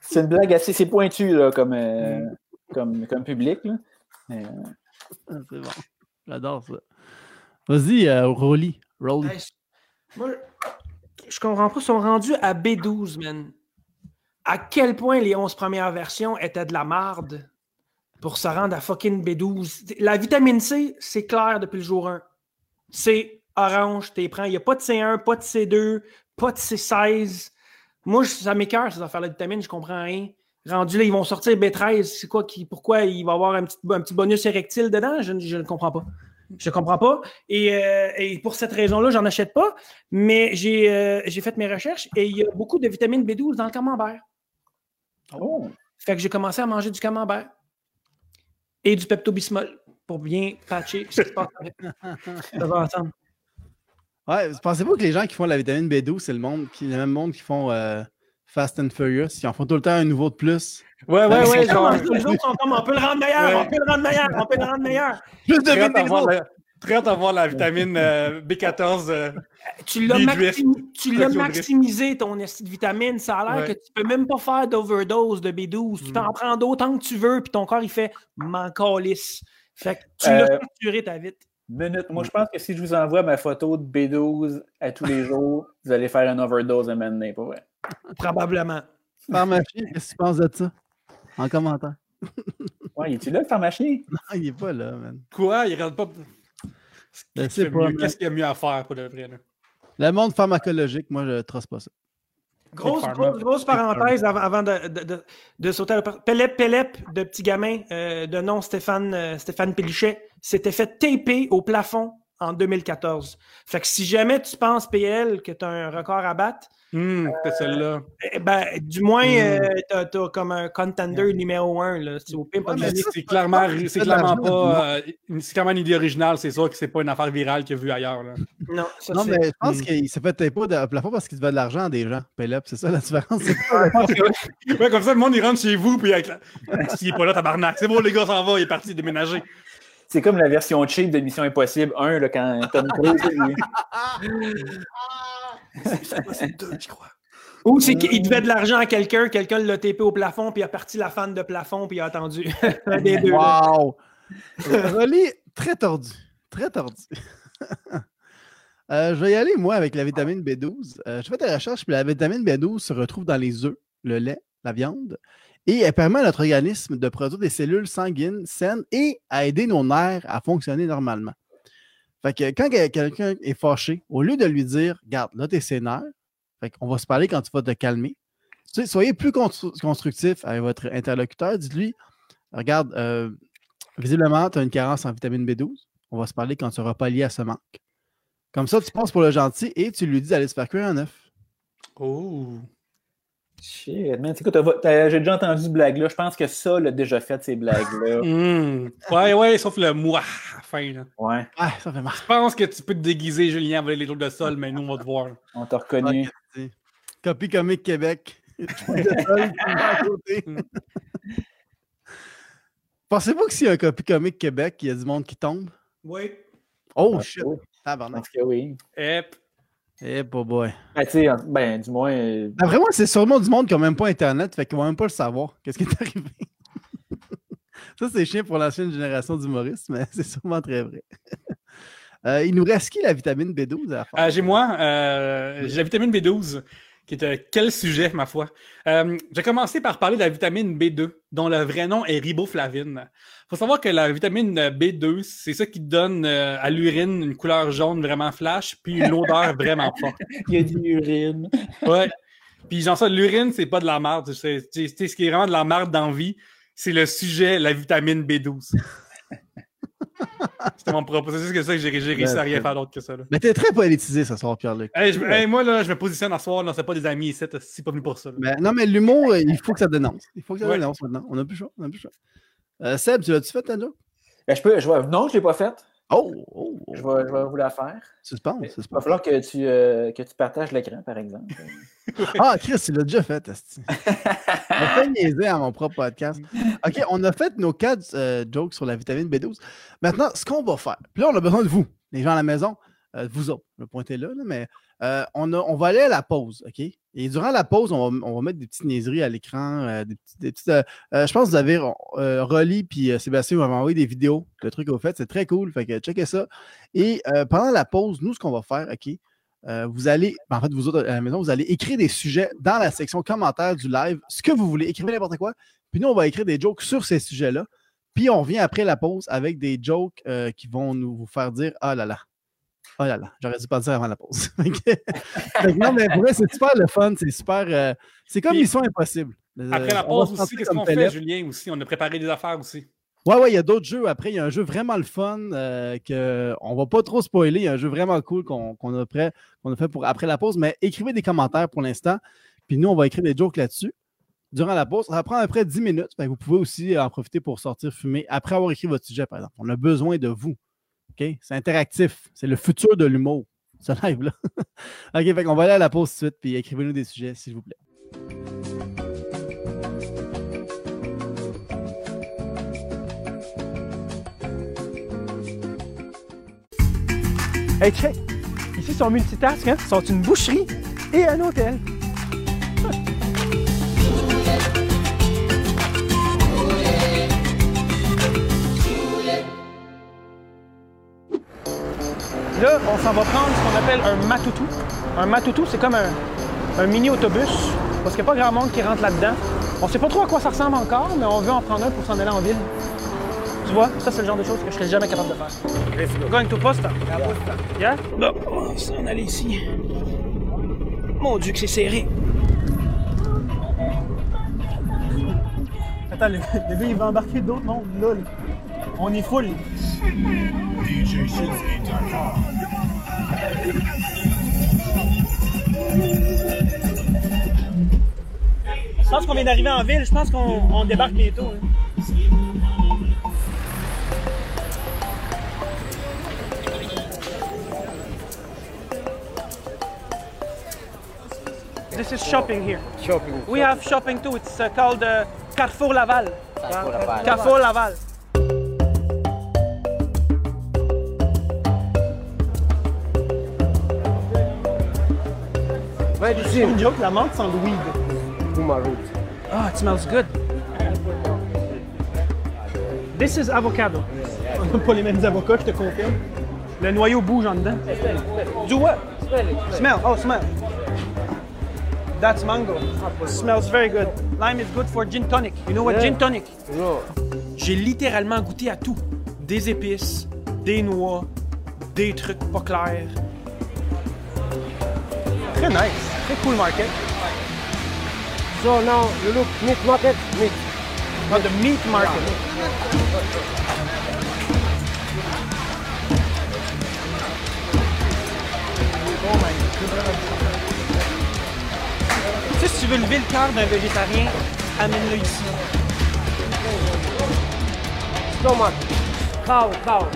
C'est une blague assez c'est pointu là, comme, euh, comme, comme public. là. Mais, euh, Ah, C'est bon. J'adore ça. Vas-y, euh, Rolly. Rolly. Hey, Moi, je comprends pas, ils sont rendus à B12, man. À quel point les 11 premières versions étaient de la marde? Pour se rendre à fucking B12. La vitamine C, c'est clair depuis le jour 1. C'est orange, t'es prends. Il n'y a pas de C1, pas de C2, pas de C16. Moi, je- ça m'écœure, ces affaires de vitamines, je comprends rien. Rendu là, ils vont sortir B13. C'est quoi qui, pourquoi il va y avoir un petit, un petit bonus érectile dedans? Je, ne- je ne comprends pas. Je ne comprends pas. Et, euh, et pour cette raison-là, j'en achète pas. Mais j'ai euh, j'ai fait mes recherches et il y a beaucoup de vitamine B12 dans le camembert. oh, Fait que j'ai commencé à manger du camembert et du Pepto-Bismol pour bien patcher ce qui se passe avec. Ça va ensemble. Ouais, pensez-vous que les gens qui font la vitamine B12, c'est le monde qui, le même monde qui font euh, Fast and Furious, qui en font tout le temps un nouveau de plus? Ouais, ouais, Ouais, ouais. genre, Genre, les autres sont comme on peut le rendre meilleur, Ouais. on peut le rendre meilleur, on peut le rendre meilleur. Plus de très hâte vitamine d'avoir B12! la, très hâte d'avoir la vitamine euh, B14. euh, Tu l'as maximi- tu maximisé ton de vitamine. Ça a l'air Ouais. que tu peux même pas faire d'overdose de B12. Tu Mm. t'en prends d'autant que tu veux, puis ton corps il fait m'en calisse. Fait que tu l'as Euh, saturé ta vite. minute. Moi, je pense que si je vous envoie ma photo de B12 à tous les jours, vous allez faire une overdose à un moment donné, pas vrai? Probablement. Pharmacien, qu'est-ce que tu penses de ça? En commentaire. Ouais, es-tu là, le pharmacien? Non, il est pas là, man. Quoi? Il regarde pas. Je Qu'est-ce qu'il y a mieux- à faire pour le vrai? Là? Le monde pharmacologique, moi, je ne trosse pas ça. Grosse, grosse, grosse parenthèse avant, avant de, de, de, de sauter à la Pelep Pelep, de petit gamin euh, de nom Stéphane, euh, Stéphane Pélichet, s'était fait taper au plafond en 2014. Fait que si jamais tu penses, PL, que tu as un record à battre, Hum, c'est celle-là. eh ben, du moins, Mm. euh, t'as, t'as comme un contender numéro un. Là, C'est au pas Ouais, C'est clairement, pas- c'est clairement pas. euh, c'est clairement une idée originale, c'est sûr que c'est pas une affaire virale qu'il a vue ailleurs. Là. Non, ça, Non, mais je pense Hmm. qu'il s'est fait au de- plafond parce qu'il devait de l'argent à des gens. Pelep, c'est ça la différence. pas- ouais, comme ça, le monde il rentre chez vous, puis avec la... S'il est pas là, tabarnak. C'est bon, les gars s'en va, il est parti déménager. C'est comme la version cheap de Mission Impossible 1, là, quand Tom Cruise. il- C'est deux, je crois. Ou c'est qu'il devait de l'argent à quelqu'un, quelqu'un l'a tapé au plafond, puis il a parti la fan de plafond, puis il a attendu. Des deux. Wow! Rolly, très tordu. Très tordu. Euh, je vais y aller, moi, avec la vitamine B12. Euh, je fais des recherches, puis la vitamine B12 se retrouve dans les œufs, le lait, la viande. Et elle permet à notre organisme de produire des cellules sanguines saines et à aider nos nerfs à fonctionner normalement. Fait que quand quelqu'un est fâché, au lieu de lui dire, regarde, là, t'es sénère, fait qu'on va se parler quand tu vas te calmer. soyez plus constructif avec votre interlocuteur. Dites-lui, regarde, euh, visiblement, tu as une carence en vitamine B12. On va se parler quand tu n'auras pas lié à ce manque. Comme ça, tu penses pour le gentil et tu lui dis d'aller se faire cuire un œuf. Oh! Shit, man. J'ai déjà entendu ce blague-là. Je pense que ça l'a déjà fait, ces blagues-là. Mmh. Ouais, ouais, sauf le moi à la fin. Là. Ouais. Ah, ça fait mal. Je pense que tu peux te déguiser, Julien, avec les trucs de sol, mais nous, on va te voir. On t'a reconnu. Okay. Copie comique Québec. Pensez-vous que s'il y a un copie comique Québec, il y a du monde qui tombe? Oui. Oh, Ah, shit. oh. Tabarnak. Parce que oui. Hep. Eh, pas boy. Ben, tu sais, en- ben, du moins. euh, D'après moi, c'est sûrement du monde qui n'a même pas Internet, fait qu'ils vont même pas le savoir. Qu'est-ce qui est arrivé? Ça, c'est chiant pour l'ancienne génération d'humoristes, mais c'est sûrement très vrai. Euh, il nous reste qui la vitamine B12 à faire? Euh, j'ai moi, euh, j'ai la vitamine B12, qui est euh, quel sujet, ma foi? Euh, j'ai commencé par parler de la vitamine B2, dont le vrai nom est riboflavine. faut savoir que la vitamine B2, c'est ça qui donne euh, à l'urine une couleur jaune vraiment flash, puis une odeur vraiment forte. Il y a de l'urine. Ouais. Puis genre ça, l'urine, c'est pas de la merde. C'est, ce qui est vraiment de la merde dans la vie, c'est le sujet, la vitamine B12. C'était mon propos. C'est juste que ça que j'ai, réussi à rien faire d'autre que ça. Là. Mais t'es très politisé ce soir, Pierre-Luc. Hey, je- hey, moi, là, je me positionne à soir, là, c'est pas des amis ici, c'est pas venu pour ça. Mais, non, mais l'humour, euh, il faut que ça dénonce. Il faut que ça Ouais. dénonce maintenant. On n'a plus le choix. On a plus le choix. Euh, Seb, tu l'as-tu fait, ta joke? Ben, je peux, je non, je ne l'ai pas faite. Oh, oh, oh. Je vais, je vais vous la faire. Suspense, Il va falloir que tu, euh, que tu partages l'écran, par exemple. Ah, Chris, il l'a déjà fait, esti. On fait niaiser à mon propre podcast. OK, on a fait nos quatre euh, jokes sur la vitamine B12. Maintenant, ce qu'on va faire, puis là, on a besoin de vous, les gens à la maison, euh, vous autres, le pointer là, là, mais euh, on, a- on va aller à la pause, OK? Et durant la pause, on va, mettre des petites niaiseries à l'écran, euh, des petites, je pense que vous avez Rolly puis Sébastien m'avaient envoyé des vidéos, le truc que vous faites, c'est très cool, fait que checkez ça. Et pendant la pause, nous, ce qu'on va faire, OK? Vous allez, ben, en fait, vous autres à la maison, vous allez écrire des sujets dans la section commentaires du live, ce que vous voulez, écrivez n'importe quoi. Puis nous, on va écrire des jokes sur ces sujets-là. Puis on revient après la pause avec des jokes qui vont nous vous faire dire Ah là là, oh là là, j'aurais dû pas le dire avant la pause. Non, mais pour vrai, c'est super le fun, c'est super. euh, c'est comme Mission Impossible. Après la Euh, on va pause se aussi, qu'est-ce qu'on fait. Julien, aussi? On a préparé des affaires aussi. Ouais, ouais, il y a d'autres jeux après. Il y a un jeu vraiment le fun euh, que on va pas trop spoiler. Il y a un jeu vraiment cool qu'on qu'on a, qu'on a fait pour après la pause. Mais écrivez des commentaires pour l'instant. Puis nous, on va écrire des jokes là-dessus. Durant la pause, ça prend à peu près 10 minutes. Vous pouvez aussi en profiter pour sortir fumer après avoir écrit votre sujet, par exemple. On a besoin de vous. C'est interactif. C'est le futur de l'humour, ce live-là. OK, fait qu'on va aller à la pause tout de suite. Puis écrivez-nous des sujets, s'il vous plaît. Hey, check! Ici, sont multitask, hein? sont une boucherie et un hôtel. Là, on s'en va prendre ce qu'on appelle un matoutou. Un matoutou, c'est comme un, un mini-autobus, parce qu'il n'y a pas grand monde qui rentre là-dedans. On sait pas trop à quoi ça ressemble encore, mais on veut en prendre un pour s'en aller en ville. Tu vois, ça, c'est le genre de choses que je serais jamais capable de faire. We're going to Posta. Yeah? Bon, on va s'en aller ici. Mon Dieu que c'est serré. Attends, le, le gars, il va embarquer d'autres mondes, là. On est full. Je pense qu'on vient d'arriver en ville. Je pense qu'on on débarque bientôt. hein. This is shopping here. Shopping. We have shopping too. It's uh, called uh, Carrefour Laval. Carrefour Laval. Carrefour Laval. Medicine. Une joke, la menthe sans le weed. Oh, it smells good. This is avocado. On n'a pas les mêmes avocats, je te confirme. Le noyau bouge en dedans. Do what? Smell. Oh, smell. That's mango. Smells very good. Lime is good for gin tonic. You know what Yeah. gin tonic? No. J'ai littéralement goûté à tout. Des épices, des noix, des trucs pas clairs. Très nice. Très cool market. So now you look meat market, meat. Oh, the meat market. Oh my God. Tu sais, si tu veux lever le cœur d'un végétarien, amène-le ici. Stomach. Cow, cow.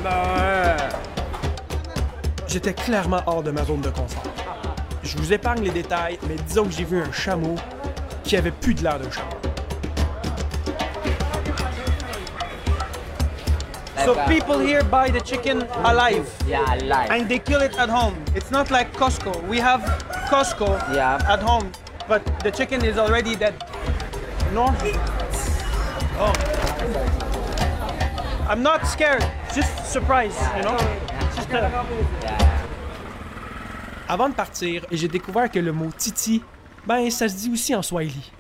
J'étais clairement hors de ma zone de confort. Je vous épargne les détails, mais disons que j'ai vu un chameau qui avait plus de l'air d'un chameau. So people here buy the chicken alive Yeah, I like. and they kill it at home. It's not like Costco. We have Costco Yeah. at home, but the chicken is already dead. No? Oh. I'm not scared, just surprised, you know? Just a- Avant de partir, j'ai découvert que le mot titi, ben ça se dit aussi en swahili.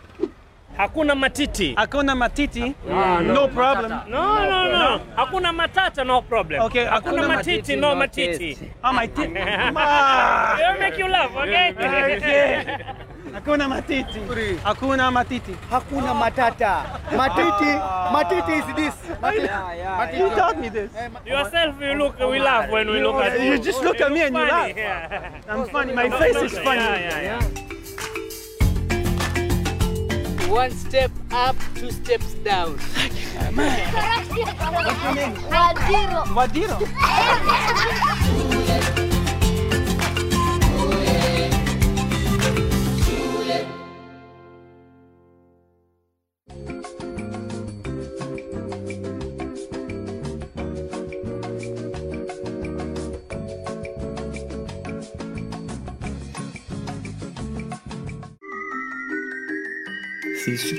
Hakuna matiti. Hakuna matiti, Ah, no problem. No, no, no. Hakuna matata, no problem. Okay, Hakuna hakuna matiti, no matiti. Oh, my tit. Ah! It'll make you laugh, okay? Okay. Hakuna matiti. Hakuna matiti. Hakuna matata. Matiti, matiti is this. Matiti. You taught me this. Yourself, you look, we laugh when we look at you. You just look at me and you laugh. yeah. I'm funny. My face is funny. Yeah, yeah, yeah. One step up, two steps down. Vadiro. C'est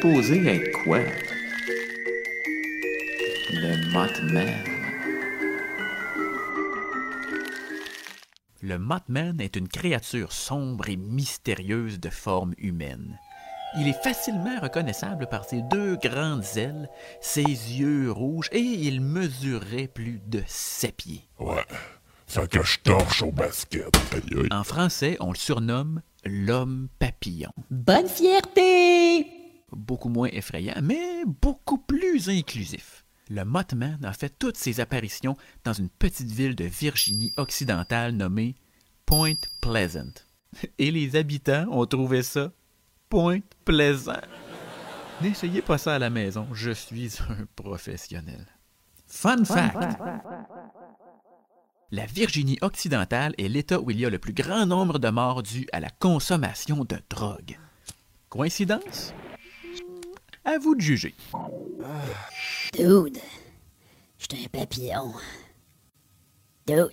supposé être quoi? Le Mothman. Le Mothman est une créature sombre et mystérieuse de forme humaine. Il est facilement reconnaissable par ses deux grandes ailes, ses yeux rouges et il mesurait plus de sept pieds. Ouais. Ça cache torche au basket. En français, on le surnomme l'homme papillon. Bonne fierté! Beaucoup moins effrayant, mais beaucoup plus inclusif. Le Mothman a fait toutes ses apparitions dans une petite ville de Virginie occidentale nommée Point Pleasant. Et les habitants ont trouvé ça Point Plaisant. N'essayez pas ça à la maison, je suis un professionnel. Fun fact! La Virginie occidentale est l'État où il y a le plus grand nombre de morts dus à la consommation de drogue. Coïncidence? À vous de juger. Dude, j'étais un papillon. Dude.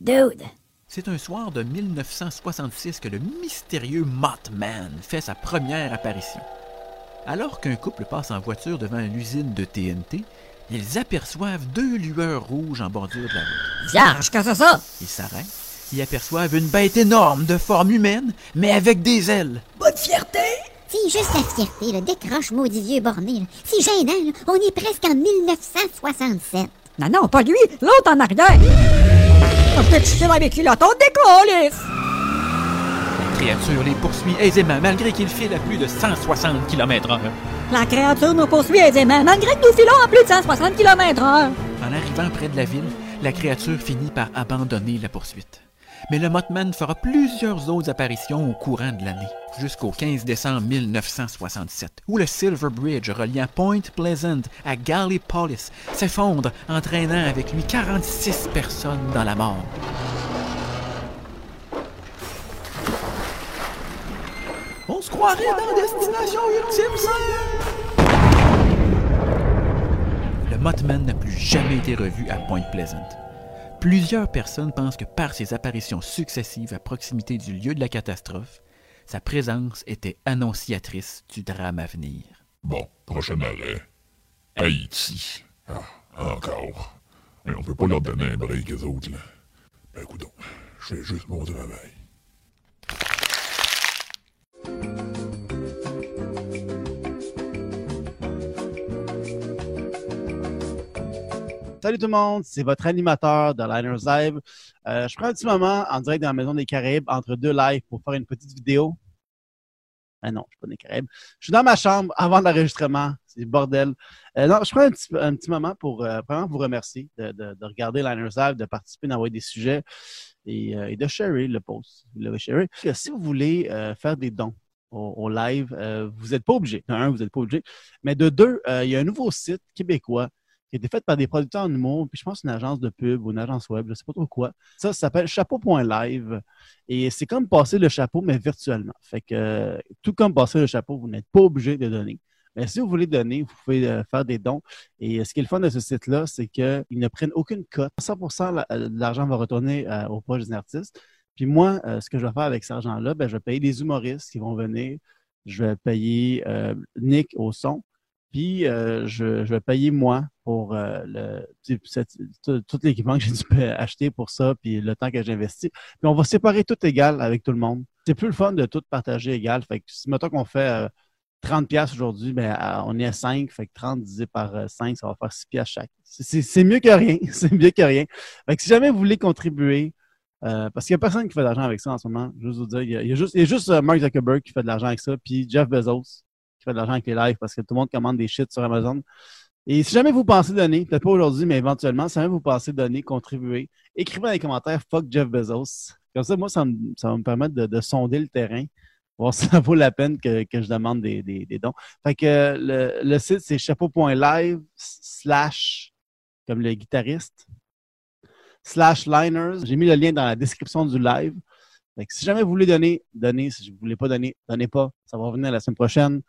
Dude. C'est un soir de 1966 que le mystérieux Mothman fait sa première apparition. Alors qu'un couple passe en voiture devant une usine de TNT, ils aperçoivent deux lueurs rouges en bordure de la route. Vierge, qu'est-ce que c'est ça? Ils s'arrêtent. Ils aperçoivent une bête énorme de forme humaine, mais avec des ailes. Bonne fierté! C'est juste la fierté, là. Décroche, maudit vieux borné. C'est gênant, là. On est presque en 1967. Non, non, pas lui, l'autre en arrière. On peut toucher avec lui, là, ton décollisse! La créature les poursuit aisément malgré qu'ils filent à plus de 160 km/h. La créature nous poursuit aisément, malgré que nous filons à plus de 160 km/h. En arrivant près de la ville, la créature finit par abandonner la poursuite. Mais le Mothman fera plusieurs autres apparitions au courant de l'année, jusqu'au 15 décembre 1967, où le Silver Bridge reliant Point Pleasant à Gallipolis s'effondre, entraînant avec lui 46 personnes dans la mort. On se croirait dans Destination Ultime, ça! Le Mothman n'a plus jamais été revu à Point Pleasant. Plusieurs personnes pensent que par ses apparitions successives à proximité du lieu de la catastrophe, sa présence était annonciatrice du drame à venir. Bon, prochain arrêt. Haïti. Ah, encore. Mais on peut pas leur donner un break, aux autres, là. Ben, je fais juste mon travail. Salut tout le monde, c'est votre animateur de Liners Live. Euh, je prends un petit moment en direct dans la Maison des Caraïbes entre deux lives pour faire une petite vidéo. Ah non, je suis pas des Caraïbes. Je suis dans ma chambre avant l'enregistrement. C'est le bordel. Euh, non, je prends un petit, moment pour euh, vraiment vous remercier de, de, de regarder Liners Live, de participer, d'envoyer des sujets et, de sharer le post. L'avez sharé. Si vous voulez faire des dons au, au live, vous n'êtes pas obligé. De un, vous n'êtes pas obligé. Mais de deux, il y a un nouveau site québécois qui a été fait par des producteurs en humour, puis je pense une agence de pub ou une agence web, je ne sais pas trop quoi. Ça, ça s'appelle chapeau.live. Et c'est comme passer le chapeau, mais virtuellement. Fait que tout comme passer le chapeau, vous n'êtes pas obligé de donner. Mais si vous voulez donner, vous pouvez euh, faire des dons. Et euh, ce qui est le fun de ce site-là, c'est qu'ils ne prennent aucune cote. 100 la- euh, de l'argent va retourner aux poches des artistes. Puis moi, ce que je vais faire avec cet argent-là, ben, je vais payer des humoristes qui vont venir. Je vais payer Nick au son. Puis euh, je, je vais payer moi pour euh, le, tout, l'équipement que j'ai dû acheter pour ça, puis le temps que j'ai investi. Puis on va séparer tout égal avec tout le monde. C'est plus le fun de tout partager égal. Fait que si mettons qu'on fait euh, 30 pièces aujourd'hui, ben on est à 5, fait que 30 divisé par euh, 5, ça va faire 6 pièces chaque. C'est- mieux que rien, c'est mieux que rien. Fait que si jamais vous voulez contribuer, euh, parce qu'il n'y a personne qui fait de l'argent avec ça en ce moment, juste vous dire, il y a, il y a juste, il y a juste euh, Mark Zuckerberg qui fait de l'argent avec ça, puis Jeff Bezos qui fait de l'argent avec les lives parce que tout le monde commande des shit sur Amazon. Et si jamais vous pensez donner, peut-être pas aujourd'hui, mais éventuellement, si jamais vous pensez donner, contribuer, écrivez dans les commentaires fuck Jeff Bezos. Comme ça, moi, ça, me- ça va me permettre de, de sonder le terrain, voir si ça vaut la peine que, que je demande des, des- dons. Fait que le, le site, c'est chapeau.live slash, comme le guitariste, slash liners. J'ai mis le lien dans la description du live. Fait que si jamais vous voulez donner, donnez. Si vous ne voulez pas donner, donnez pas. Ça va revenir la semaine prochaine.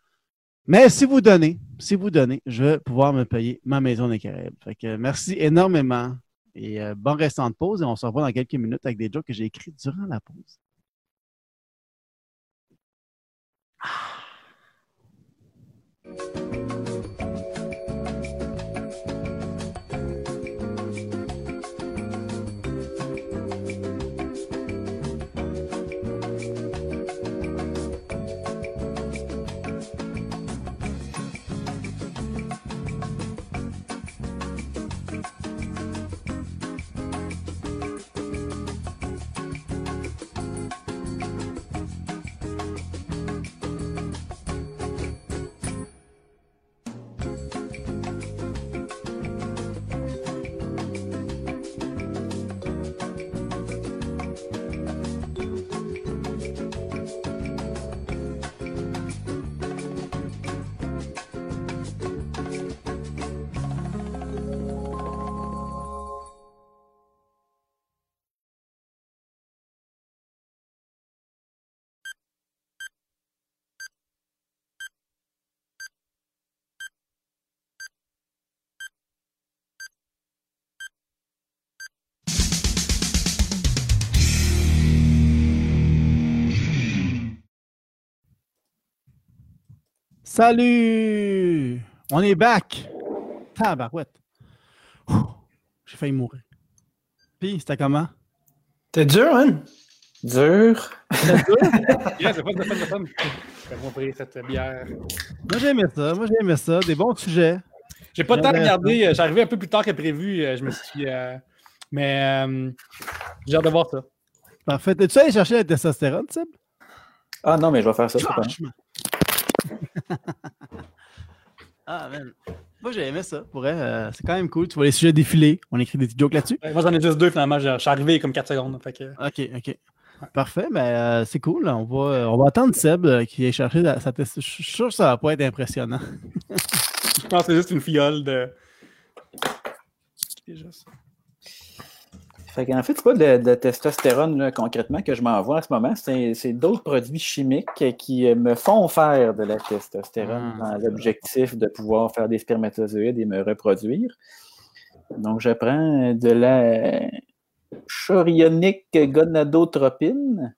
Mais si vous donnez, si vous donnez, je vais pouvoir me payer ma maison des Caraïbes. Fait que merci énormément et euh, bon restant de pause et on se revoit dans quelques minutes avec des jokes que j'ai écrits durant la pause. Salut! On est back! Tabarouette! J'ai failli mourir. Puis, c'était comment? C'était dur, hein? Dur. Yeah, c'est fun, fun. Fais-moi ouvrir cette bière. Moi, j'ai aimé ça. Moi, j'ai aimé ça. Des bons sujets. J'ai pas le temps de regarder. euh, J'arrivais un peu plus tard que prévu. euh, Je me suis. euh, Mais euh, j'ai hâte de voir ça. Parfait. Es-tu allé chercher la testostérone, Tib? Ah non, mais je vais faire ça. Franchement. ah, man. Moi, j'ai aimé ça. Pour vrai, euh, c'est quand même cool. Tu vois les sujets défiler. On écrit des petits jokes là-dessus. Ouais, Moi, j'en ai juste deux finalement. Je suis arrivé comme 4 secondes. Fait que... OK, OK. Parfait, mais euh, c'est cool. On va, on va attendre Seb euh, qui ait cherché sa test. Je suis sûr que ça va pas être impressionnant. Je pense que c'est juste une fiole de. Déjà ça. Fait qu'en fait, c'est pas de, de testostérone là, concrètement que je m'envoie en ce moment, c'est d'autres produits chimiques qui euh, me font faire de la testostérone Ah, dans l'objectif de pouvoir faire des spermatozoïdes et me reproduire. Donc, je prends de la chorionique gonadotropine,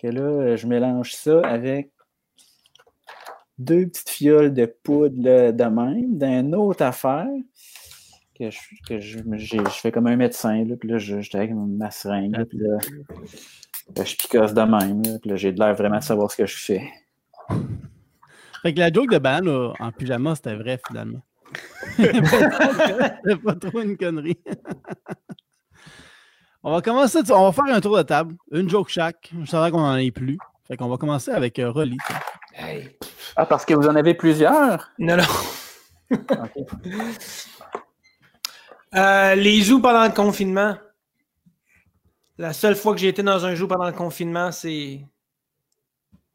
que là, je mélange ça avec deux petites fioles de poudre là, de même, d'une autre affaire que je, que je, j'ai- je fais comme un médecin, là, puis là, je, j'étais avec ma seringue, là, puis là, là, je picosse de même, là, puis là, j'ai de l'air vraiment de savoir ce que je fais. Fait que la joke de ban là, en pyjama, c'était vrai finalement. C'est pas trop une connerie. on va commencer, on va faire un tour de table. Une joke chaque. Je savais qu'on en ait plus. Fait qu'on va commencer avec euh, Rolly. Ah, parce que vous en avez plusieurs? Non, non. Euh, les zoos pendant le confinement. La seule fois que j'ai été dans un zoo pendant le confinement, c'est.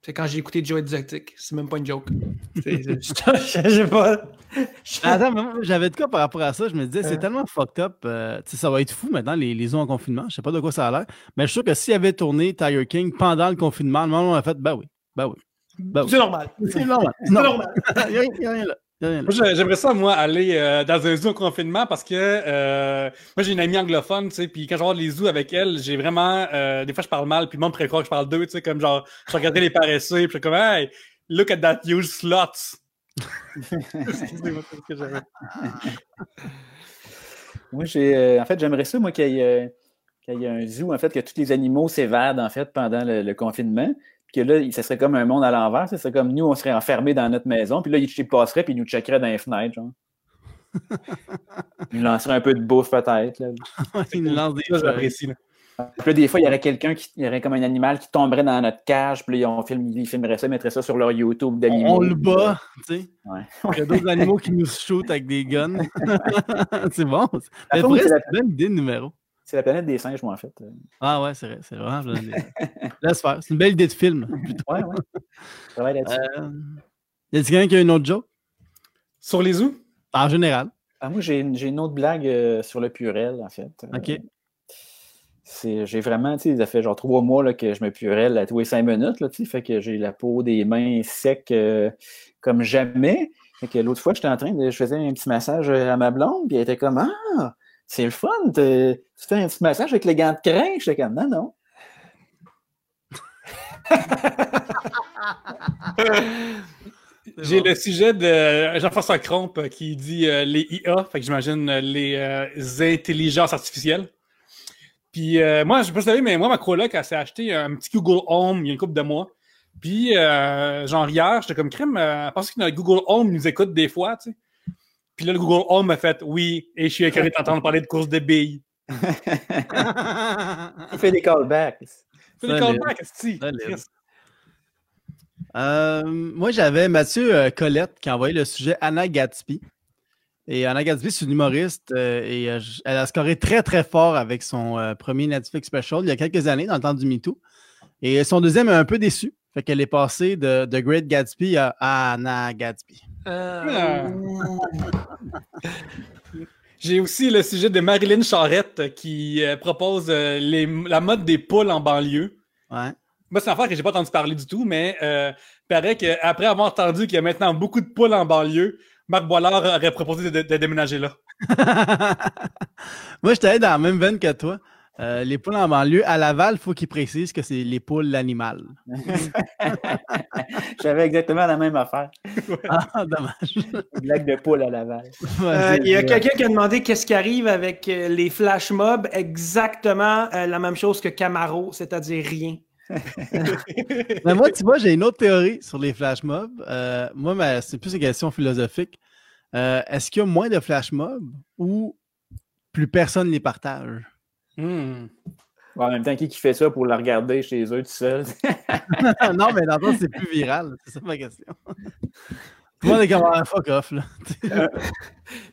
C'est quand j'ai écouté Joe Exotic. C'est même pas une joke. Je sais pas. Attends, mais moi, j'avais de quoi par rapport à ça. Je me disais, c'est Hein? tellement fucked up. euh, ça va être fou maintenant, les, les zoos en confinement. Je sais pas de quoi ça a l'air. Mais je suis sûr que s'il avait tourné Tiger King pendant le confinement, le moment où on a fait, ben oui, ben oui. ben oui. C'est normal. C'est normal. C'est normal. Il y a rien- il y a rien là. Moi, j'aimerais ça, moi, aller euh, dans un zoo en confinement parce que euh, moi, j'ai une amie anglophone, tu sais, puis quand je voir les zoos avec elle, j'ai vraiment. euh, des fois, je parle mal, puis le monde pourrait croire que je parle d'eux, tu sais, comme genre, je regardais les paresseux, puis je suis comme, hey, look at that huge slots. Excusez-moi, c'est ce que j'avais. Moi, j'ai. euh, en fait, j'aimerais ça, moi, qu'il y, ait, euh, qu'il y ait un zoo, en fait, que tous les animaux s'évadent, en fait, pendant le, le confinement. Puis que là, il- ça serait comme un monde à l'envers. Ça serait comme nous, on serait enfermés dans notre maison. Puis là, ils ils passeraient, puis ils nous checkeraient dans les fenêtres, genre. Ils nous lanceraient un peu de bouffe, peut-être. là. Il nous lance des feuilles. j'apprécie. Puis là, des fois, il y aurait quelqu'un qui. Il y aurait comme un animal qui tomberait dans notre cage. Puis là, on film, ils filmeraient ça, ils mettraient ça sur leur YouTube d'animaux. On le bat, tu sais. Ouais. Il y a d'autres animaux qui nous shootent avec des guns. c'est bon. C'est une bonne idée de numéro. C'est la planète des singes, moi, en fait. Ah ouais, c'est vrai. C'est vraiment. Laisse faire. C'est une belle idée de film. plutôt. Ouais, ouais. Je travaille là-dessus. Euh, y a quelqu'un qui a une autre joke? Sur les zoos? En général. Ah, moi, j'ai une, autre blague euh, sur le purel, en fait. Euh, OK. c'est, j'ai vraiment, tu sais, ça fait genre trois mois là, que je me purelle à tous les cinq minutes, là, tu sais, fait que j'ai la peau des mains sec euh, comme jamais. Fait que l'autre fois, j'étais en train de, je faisais un petit massage à ma blonde, puis elle était comme, ah, c'est le fun, tu fais un petit massage avec les gants de crin. J'étais comme, non, non. J'ai le sujet de Jean-François Crompe qui dit euh, les IA, fait que j'imagine euh, les euh, intelligences artificielles. Puis moi, je sais pas si vous savez, mais moi, ma coloc, elle s'est acheté un petit Google Home il y a une couple de mois. Puis, genre hier, j'étais comme crème, euh, parce que notre Google Home nous écoute des fois, tu sais. Puis là, le Google Home a fait oui, et je suis écœuré d'entendre parler de course de billes. Il fait des callbacks. C'est des Solide. callbacks. Chris. Euh, moi, j'avais Mathieu euh, Colette qui a envoyé le sujet Anna Gatsby. Et Anna Gatsby, c'est une humoriste euh, et euh, elle a scoré très, très fort avec son euh, premier Netflix special il y a quelques années, dans le temps du MeToo. Et son deuxième est un peu déçu. Fait qu'elle est passée de, de Great Gatsby à Anna Gatsby. Ah. J'ai aussi le sujet de Marilyn Charrette qui euh, propose euh, les- la mode des poules en banlieue. Ouais. Moi, c'est une affaire que j'ai pas entendu parler du tout, mais euh, il paraît qu'après avoir entendu qu'il y a maintenant beaucoup de poules en banlieue, Marc Boilard aurait proposé de, de déménager là. Moi, j'étais allé dans la même veine que toi. Euh, les poules en banlieue, à Laval, il faut qu'ils précisent que c'est les poules l'animal. J'avais exactement la même affaire. Ah, dommage. Une blague de poule à Laval. Euh, Il y a quelqu'un qui a demandé qu'est-ce qui arrive avec euh, les flash mobs. Exactement euh, la même chose que Camaro, c'est-à-dire rien. Mais moi, tu vois, j'ai une autre théorie sur les flash mobs. Euh, moi, c'est plus une question philosophique. Euh, Est-ce qu'il y a moins de flash mobs ou plus personne les partage? Ouais, en même temps, qui qui fait ça pour la regarder chez eux tout seul? non, mais dans le c'est plus viral. C'est ça ma question. Tout le monde est comme ah, fuck off. Là.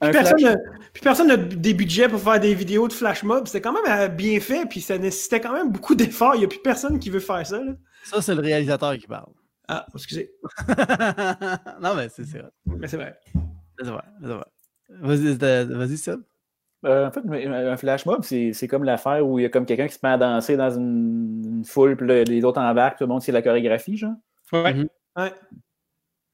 Un Puis personne, puis personne n'a des budgets pour faire des vidéos de flash mob. C'était quand même euh, bien fait, puis ça nécessitait quand même beaucoup d'efforts. Il n'y a plus personne qui veut faire ça. là. Ça, c'est le réalisateur qui parle. Ah, excusez. non, mais c'est vrai. Mais c'est vrai. C'est vrai. c'est vrai. Vas-y, c'était- vas-y, Seb. Euh, en fait, un flash mob, c'est comme l'affaire où il y a comme quelqu'un qui se met à danser dans une, une foule, puis là, les autres embarquent, tout le monde c'est la chorégraphie, genre. Ouais. Ouais.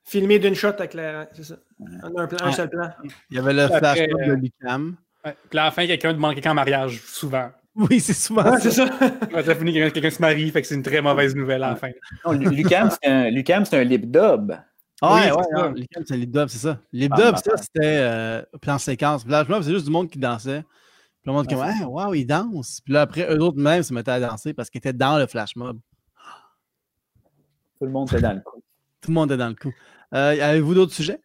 Filmé d'une shot avec la. C'est ça. On a un, plan, un Ouais. seul plan. Il y avait le Après, flash mob de euh, Lucam. Ouais. Puis à la fin, quelqu'un demande quelqu'un en mariage, souvent. Oui, c'est souvent Ouais, ça. c'est ça. Ça finit quelqu'un se marie, fait que c'est une très mauvaise nouvelle à la fin. Lucam, c'est un, Lucam, c'est un lip dub. Ah Oui, ouais, c'est ouais, non, Lucam, c'est dub, c'est ça. Lip Ah, ça, c'était euh, plan séquence. Flash mob, c'est juste du monde qui dansait. Puis le monde comme, ah, wow, ils dansent. Puis là, après, eux autres même se mettaient à danser parce qu'ils étaient dans le flash mob. Tout le monde est dans le coup. Tout le monde est dans le coup. Euh, Avez-vous d'autres sujets?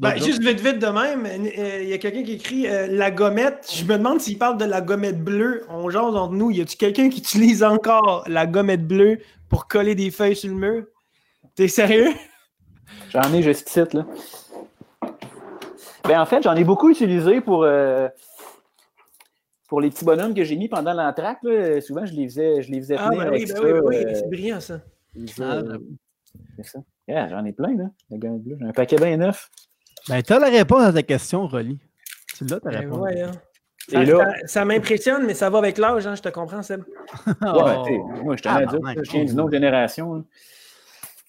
Ben, juste vite, vite de même, euh, il y a quelqu'un qui écrit euh, la gommette. Je me demande s'il parle de la gommette bleue. On jase entre nous. Y a-tu quelqu'un qui utilise encore la gommette bleue pour coller des feuilles sur le mur? T'es sérieux? J'en ai juste ici, là. Ben, en fait, j'en ai beaucoup utilisé pour, euh, pour les petits bonhommes que j'ai mis pendant l'entraque. là. Souvent, je les faisais, je les faisais Ah, tenir ben avec oui, ben ça. oui, oui, euh, c'est brillant ça. Ah, euh, c'est ça. Yeah, j'en ai plein, là. J'ai un paquet bien neuf. Ben, t'as la réponse à ta question, Rolly. Tu l'as, ta Ben réponse. ouais, hein. Et Ça, là- ça- ça m'impressionne, mais ça va avec l'âge, hein, je te comprends, Seb. Ouais, ben, moi, je un Ah, ben, je viens d'une autre génération.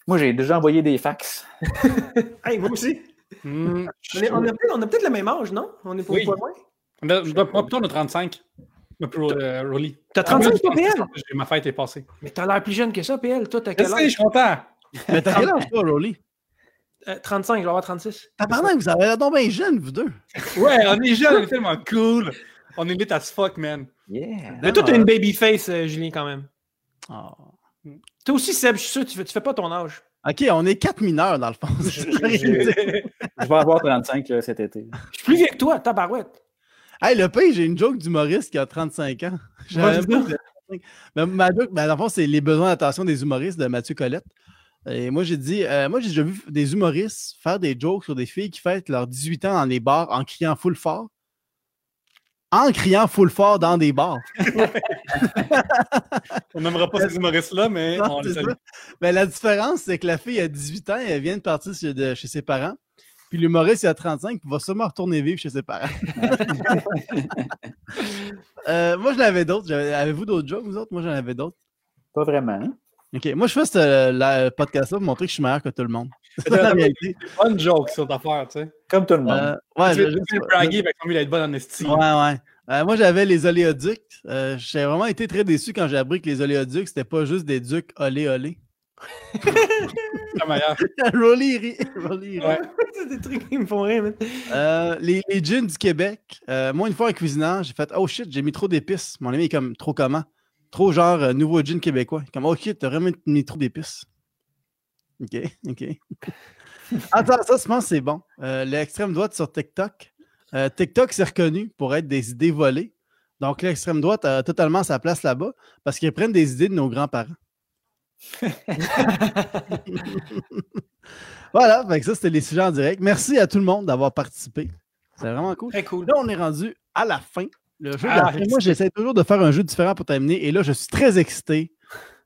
Moi, j'ai déjà envoyé des fax. Hey, moi aussi. Hmm. On, est- on a peut-être on a peut-être le même âge, non? On est pas Oui. pas loin. Moi, plutôt, on a 35. Moi, pour, euh, Rolly. T'as 35 Ah, moi, j'ai PL? 36, j'ai- Ma fête est passée. Mais t'as l'air plus jeune que ça, PL. Toi, t'as quel sais, je âge? suis content. Mais t'as quel âge, toi, Rolly? Euh, 35, je vais avoir 36. Tabarnak, vous avez l'air donc bien jeune, vous deux. Ouais, on est jeunes, on est tellement cool. On est lit as fuck, man. Yeah. Mais toi, t'as une baby face, euh, Julien, quand même. Ah. Toi aussi, Seb, je suis sûr, tu fais, tu fais pas ton âge. Ok, on est quatre mineurs, dans le fond. Je vais avoir 35 là, cet été. Je suis plus vieux que toi, tabarouette. Hey, le pays, j'ai une joke d'humoriste qui a 35 ans. J'avais Vas-y pas donc. que j'avais 35. Mais ma joke, ben, dans le fond, c'est les besoins d'attention des humoristes de Mathieu Colette. Et moi, j'ai dit, euh, moi, j'ai déjà vu des humoristes faire des jokes sur des filles qui fêtent leurs 18 ans dans les bars en criant full fort. En criant full fort dans des bars. On n'aimera pas ces humoristes-là, mais Non, on les. Mais la différence, c'est que la fille a 18 ans, elle vient de partir chez, de- chez ses parents. Puis l'humoriste, il a 35, puis va sûrement retourner vivre chez ses parents. Euh, moi, j'en avais d'autres. Avez-vous d'autres jokes, vous autres? Moi, j'en avais d'autres. Pas vraiment. hein? OK. Moi, je fais ce podcast-là pour montrer que je suis meilleur que tout le monde. C'est réalité. Bonne joke, cette affaire, tu sais. Comme tout le monde. Euh, ouais, tu je- veux tu veux braguer, ben, comme il a être bon en estime. Ouais, ouais. Euh, moi, j'avais les oléoducs. Euh, J'ai vraiment été très déçu quand j'ai appris que les oléoducs, c'était pas juste des ducs olé olé. La meilleure. Rolly rit. Rolly. Ouais. c'est des trucs qui me font rire. Euh, les, les gins du Québec. euh, moi, une fois en cuisinant, j'ai fait Oh shit, j'ai mis trop d'épices. Mon ami est comme trop comment? Trop genre euh, nouveau gin québécois. Comme Oh shit, t'as vraiment mis trop d'épices. Ok, ok. Attends, ça, je pense que c'est bon. Euh, l'extrême droite sur TikTok. Euh, TikTok, c'est reconnu pour être des idées volées. Donc, l'extrême droite a totalement sa place là-bas parce qu'ils prennent des idées de nos grands-parents. voilà, fait que ça, c'était les sujets en direct. Merci à tout le monde d'avoir participé. C'est vraiment cool. Très cool. Là, on est rendu à la fin. Le jeu de Ah, la fin. Moi, j'essaie toujours de faire un jeu différent pour terminer. Et là, je suis très excité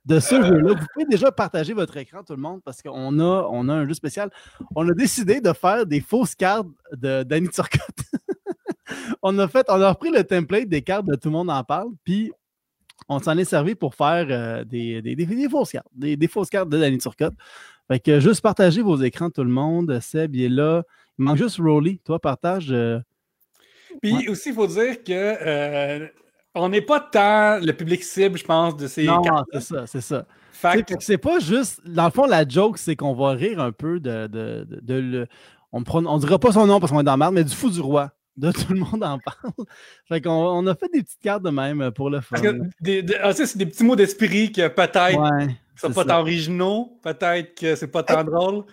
de ce jeu-là. Vous pouvez déjà partager votre écran, tout le monde, parce qu'on a, on a un jeu spécial. On a décidé de faire des fausses cartes de Danny Turcotte. on a fait, on a repris le template des cartes de Tout le monde en parle, puis on s'en est servi pour faire euh, des, des- des- des fausses cartes, des, des fausses cartes de Danny Turcotte. Fait que juste partagez vos écrans, tout le monde. Seb, il est là. Il manque juste Rolly. Toi, partage. euh, Puis aussi, il faut dire que euh, on n'est pas tant le public cible, je pense, de ces Non, c'est ça, c'est ça. C'est- C'est pas juste. Dans le fond, la joke, c'est qu'on va rire un peu de. de, de- de le- on ne on dira pas son nom parce qu'on est dans la merde, mais du fou du roi. De tout le monde en parle. Fait qu'on on a fait des petites cartes de même pour le fun. Ah, c'est des petits mots d'esprit que peut-être Ouais, sont c'est pas ça. tant originaux, peut-être que c'est pas tant drôle.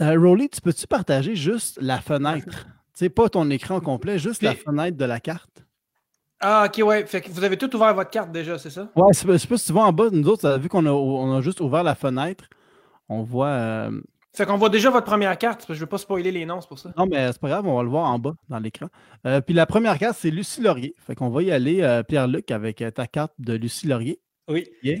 Euh, Rolly, tu peux-tu partager juste la fenêtre? Tu sais, pas ton écran complet, juste la fenêtre de la carte? Ah, ok, ouais. Fait que vous avez tout ouvert votre carte déjà, c'est ça? Ouais, je sais pas- si tu vois en bas, nous autres, vu qu'on a, on a juste ouvert la fenêtre, on voit. euh, Fait qu'on voit déjà votre première carte, parce que je veux pas spoiler les noms, c'est pour ça. Non, mais c'est pas grave, on va le voir en bas dans l'écran. Euh, puis la première carte, c'est Lucie Laurier. Fait qu'on va y aller, euh, Pierre-Luc, avec euh, ta carte de Lucie Laurier. Oui. Yeah.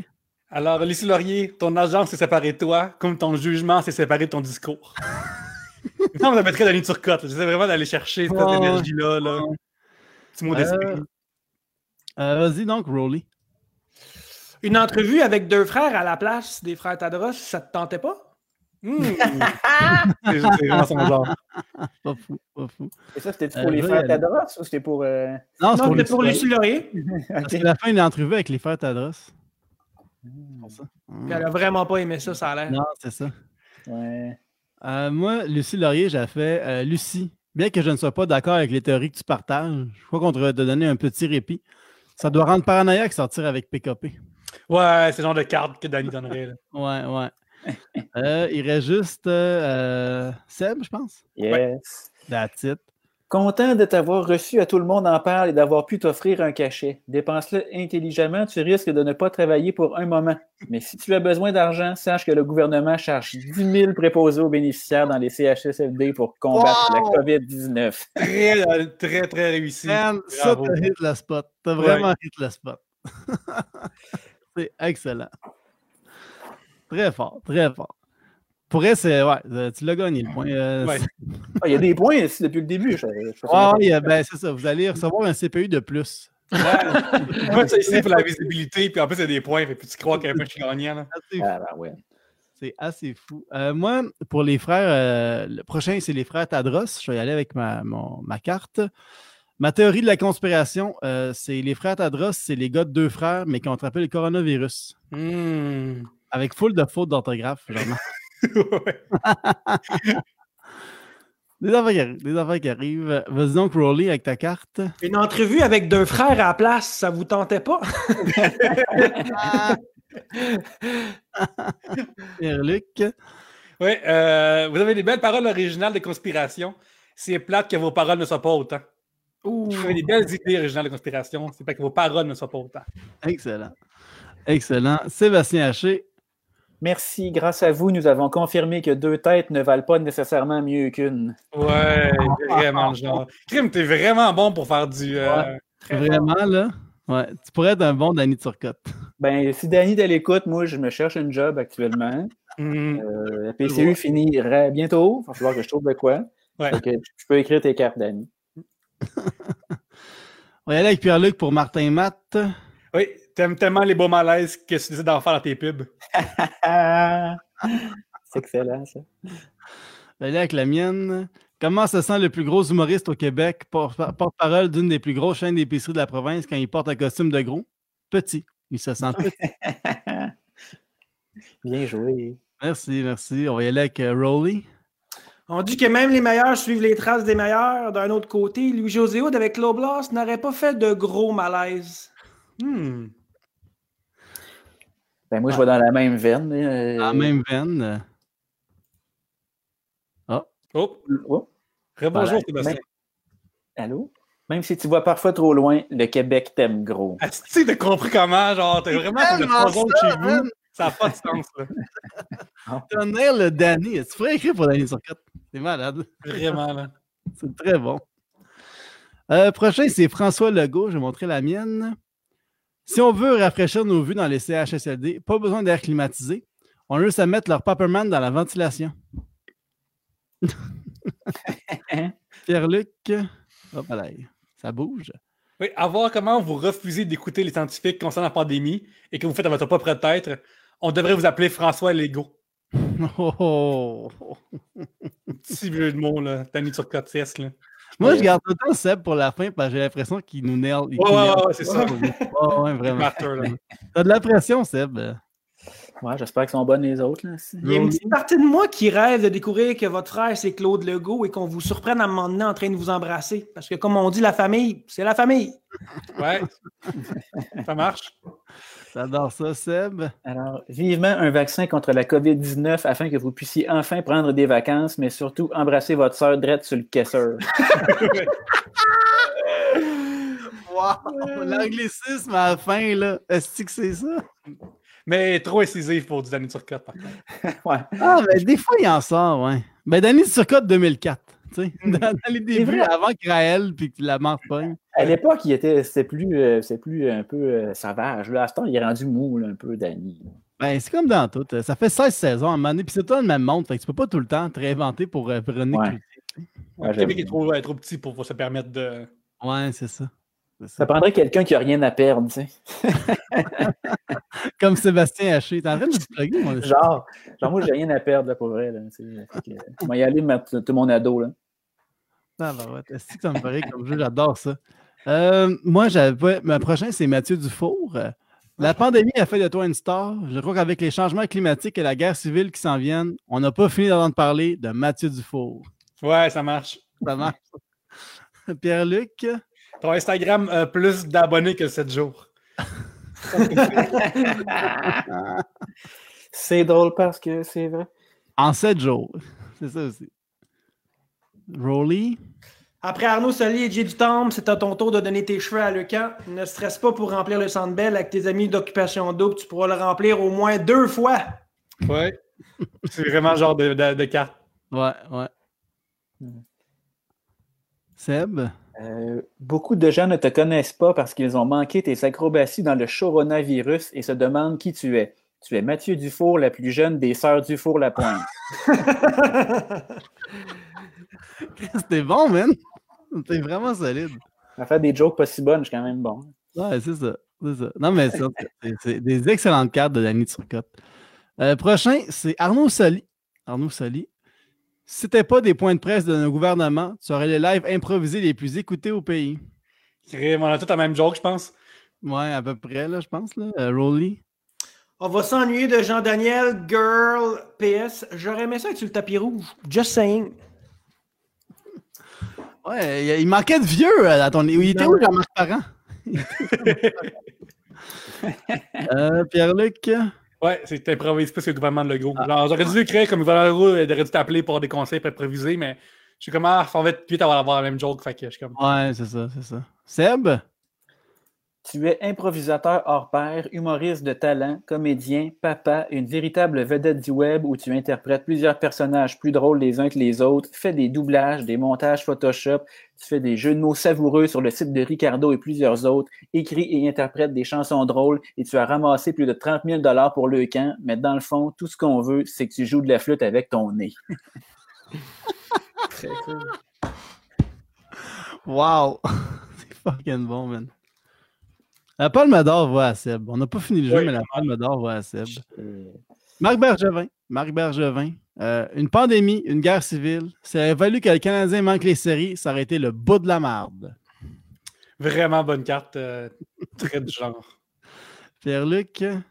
Alors, Lucie Laurier, ton agence s'est séparée de toi, comme ton jugement s'est séparé de ton discours. non, on mettrait d'aller Turcotte. là. J'essaie vraiment d'aller chercher cette Ouais. énergie-là. Là. Petit mot d'esprit. Euh, Vas-y donc, Rolly. Une entrevue avec deux frères à la place des frères Tadros, ça te tentait pas? Hmm. c'est vraiment son genre. Pas fou, pas fou. Et ça, c'était Euh, pour les frères aller. Tadros ou c'était pour. euh, Non, c'est Non, pour, c'était pour Lucie Laurier. Parce ok. que la fin, il a entrevue avec les frères Tadros. Pour ça. Puis elle a vraiment pas aimé ça, ça a l'air. Non, c'est ça. Ouais. Euh, moi, Lucie Laurier, j'ai fait euh, Lucie, bien que je ne sois pas d'accord avec les théories que tu partages, je crois qu'on devrait te donner un petit répit. Ça doit rendre paranoïaque sortir avec PKP. Ouais, c'est le genre de carte que Danny donnerait. là. Ouais, ouais. Euh, il reste juste euh, euh, Seb, je pense. Yes. That's it. Content de t'avoir reçu à tout le monde en parle et d'avoir pu t'offrir un cachet. Dépense-le intelligemment, tu risques de ne pas travailler pour un moment. Mais si tu as besoin d'argent, sache que le gouvernement charge 10 000 préposés aux bénéficiaires dans les CHSLD pour combattre Wow! la COVID-19. Très, euh, très, très réussi. Man, ça, t'as hit le spot. T'as Ouais. vraiment hit le spot. c'est excellent. Très fort, très fort. Pour elle, c'est. Ouais, euh, tu l'as gagné le point. euh, Ouais. Ah, Il y a des points ici depuis le début. Je, je Ah, oui, ben, c'est ça. Vous allez recevoir un CPU de plus. Moi, c'est ici pour la visibilité, puis en plus, il y a des points, fait que tu crois qu'un peu je suis gagnant. C'est Ah, ben ouais. C'est assez fou. Euh, moi, pour les frères, euh, le prochain, c'est les frères Tadros. Je vais y aller avec ma, mon- ma carte. Ma théorie de la conspiration, euh, c'est les frères Tadros, c'est les gars de deux frères, mais qui ont attrapé le coronavirus. Hmm. Avec full de fautes d'orthographe, vraiment. des affaires qui arrivent. Des affaires qui arrivent. Vas-y donc, Rolly, avec ta carte. Une entrevue avec deux frères à la place, ça vous tentait pas? Pierre-Luc. Oui, euh, vous avez des belles paroles originales de conspiration. C'est plate que vos paroles ne soient pas autant. Vous avez des belles idées originales de conspiration. C'est pas que vos paroles ne soient pas autant. Excellent. Excellent. Sébastien Haché. Merci. Grâce à vous, nous avons confirmé que deux têtes ne valent pas nécessairement mieux qu'une. Ouais, vraiment le genre. Crime, t'es vraiment bon pour faire du. euh, Vraiment, là? Ouais, tu pourrais être un bon Danny Turcotte. Ben, si Danny à l'écoute, moi, je me cherche un job actuellement. Mhm. Euh, la PCU finirait bientôt. Il va falloir que je trouve de quoi. Ouais. Je peux écrire tes cartes, Danny. On va y aller avec Pierre-Luc pour Martin Matt. Oui, t'aimes tellement les beaux malaises que tu décides d'en faire dans tes pubs. C'est excellent, ça. Y aller avec la mienne. Comment se sent le plus gros humoriste au Québec, por- porte-parole d'une des plus grosses chaînes d'épicerie de la province quand il porte un costume de gros? Petit. Il se sent petit. Bien joué. Merci, merci. On va y aller avec euh, Rolly. On dit que même les meilleurs suivent les traces des meilleurs. D'un autre côté, Louis-José Hood avec Loblas n'aurait pas fait de gros malaise. Hmm. Ben, moi, je vais dans la même veine. euh, En même veine. Ah. Oh, oh. rebonjour, Voilà. Sébastien. Même- Allô? Même si tu vois parfois trop loin, le Québec t'aime gros. Est-ce que t'as compris comment? Genre, t'es vraiment comme le ça, chez vous. Ça n'a pas de sens, là. T'as nail le Danny. Tu pourrais écrire pour Danny Turcotte. C'est malade. Vraiment, là. C'est très bon. Euh, prochain, c'est François Legault. Je vais montrer la mienne. Si on veut rafraîchir nos vues dans les CHSLD, pas besoin d'air climatisé. On a juste à mettre leur Paperman dans la ventilation. Pierre-Luc. Hop là, ça bouge. Oui, à voir comment vous refusez d'écouter les scientifiques concernant la pandémie et que vous faites à votre propre tête, on devrait vous appeler François Lego. Oh, oh, oh. Petit jeu de mots, là. Danny Turcotte, yes, là. Moi, je garde tout le temps Seb pour la fin parce que j'ai l'impression qu'il nous il Ouais, ouais, ouais, c'est ça. Ouais, vraiment. T'as de la pression, Seb. Ouais, j'espère qu'ils sont bonnes les autres. Là. Il y a une petite partie de moi qui rêve de découvrir que votre frère, c'est Claude Legault et qu'on vous surprenne à un moment donné en train de vous embrasser. Parce que, comme on dit, la famille, c'est la famille. Ouais. ça marche. J'adore ça, Seb. Alors, vivement un vaccin contre la COVID-19 afin que vous puissiez enfin prendre des vacances, mais surtout embrasser votre sœur drette sur le caisseur. Wow! L'anglicisme à la fin, là. Est-ce que c'est ça? Mais trop incisif pour du Danny Turcotte, par contre. ouais. Ah, ben des fois, il en sort, ouais. Ben, Danny Turcotte 2004. Tu sais, Hmm. dans, dans les débuts, vrai. avant Krael puis que la mort pogne. À l'époque, il était, c'était plus, euh, c'était plus un peu euh, sauvage. Là, à ce temps, il est rendu mou, là, un peu, Danny. Ben, c'est comme dans tout. Ça fait 16 saisons à un moment donné, puis c'est toi le même monde. Fait que tu peux pas tout le temps te réinventer pour euh, Véronique. Ouais. Cloutier. Ouais, le Québec est trop petit pour, pour se permettre de. Ouais, c'est ça. C'est Ça ça. prendrait quelqu'un qui a rien à perdre, tu sais. Comme Sébastien Haché. T'es en train de te plugger, moi. Genre, genre, moi, j'ai rien à perdre, là, pour vrai. Là, que, on va y aller mettre tout mon ado, là. Ah, ben ouais, est-ce que ça me paraît comme jeu? J'adore ça. Euh, moi, j'avais. Ma prochain, c'est Mathieu Dufour. La pandémie a fait de toi une star. Je crois qu'avec les changements climatiques et la guerre civile qui s'en viennent, on n'a pas fini d'entendre parler de Mathieu Dufour. Ouais, ça marche. Ça marche. Pierre-Luc? Ton Instagram a plus d'abonnés que 7 jours. C'est drôle parce que c'est vrai. En 7 jours. C'est ça aussi. Rolly? Après Arnaud Soli et Jay Dutombe, c'est à ton tour de donner tes cheveux à Lecan. Ne stresse pas pour remplir le Centre Bell avec tes amis d'occupation double. Tu pourras le remplir au moins deux fois. Ouais. C'est vraiment le genre de, de, de carte. Ouais, ouais. Seb? Euh, beaucoup de gens ne te connaissent pas parce qu'ils ont manqué tes acrobaties dans le coronavirus et se demandent qui tu es. Tu es Mathieu Dufour, la plus jeune des sœurs Dufour-Lapointe. C'était bon, man. C'était vraiment solide. À faire des jokes pas si bonnes, je suis quand même bon. Ouais, c'est ça. C'est ça. Non, mais ça, c'est- c'est des excellentes cartes de Danny Turcotte. Euh, prochain, c'est Arnaud Soli. Arnaud Soli. Si c'était pas des points de presse de nos gouvernements, tu aurais les lives improvisés les plus écoutés au pays. On a tous la même joke, je pense. Ouais, à peu près, là, je pense. Là. Euh, Rolly. On va s'ennuyer de Jean-Daniel, girl, PS. J'aurais aimé ça être sur le tapis rouge. Just saying. Ouais, il, il manquait de vieux euh, à ton. Il était où, Jean-Marc Parent? Euh, Pierre-Luc? Ouais, c'est improvisé que le gouvernement de Legault. Genre, j'aurais dû créer comme gouvernement Legault, il aurait dû t'appeler pour des conseils pour improviser, mais je suis comme, ah, on va être vite avoir avoir la même joke, fait que je suis comme. Ouais, c'est ça, c'est ça. Seb? Tu es improvisateur hors pair, humoriste de talent, comédien, papa, une véritable vedette du web où tu interprètes plusieurs personnages plus drôles les uns que les autres, fais des doublages, des montages Photoshop, tu fais des jeux de mots savoureux sur le site de Ricardo et plusieurs autres, écris et interprètes des chansons drôles et tu as ramassé plus de 30 000 pour le camp, mais dans le fond, tout ce qu'on veut, c'est que tu joues de la flûte avec ton nez. Wow! c'est fucking bon, man. La palme d'or va à Seb. On n'a pas fini le jeu, mais la palme d'or va à Seb. Marc Bergevin. Marc Bergevin. Euh, une pandémie, une guerre civile. Ça a valu que le Canadien manque les séries. Ça aurait été le bout de la marde. Vraiment bonne carte, euh, très du genre. Pierre-Luc? Il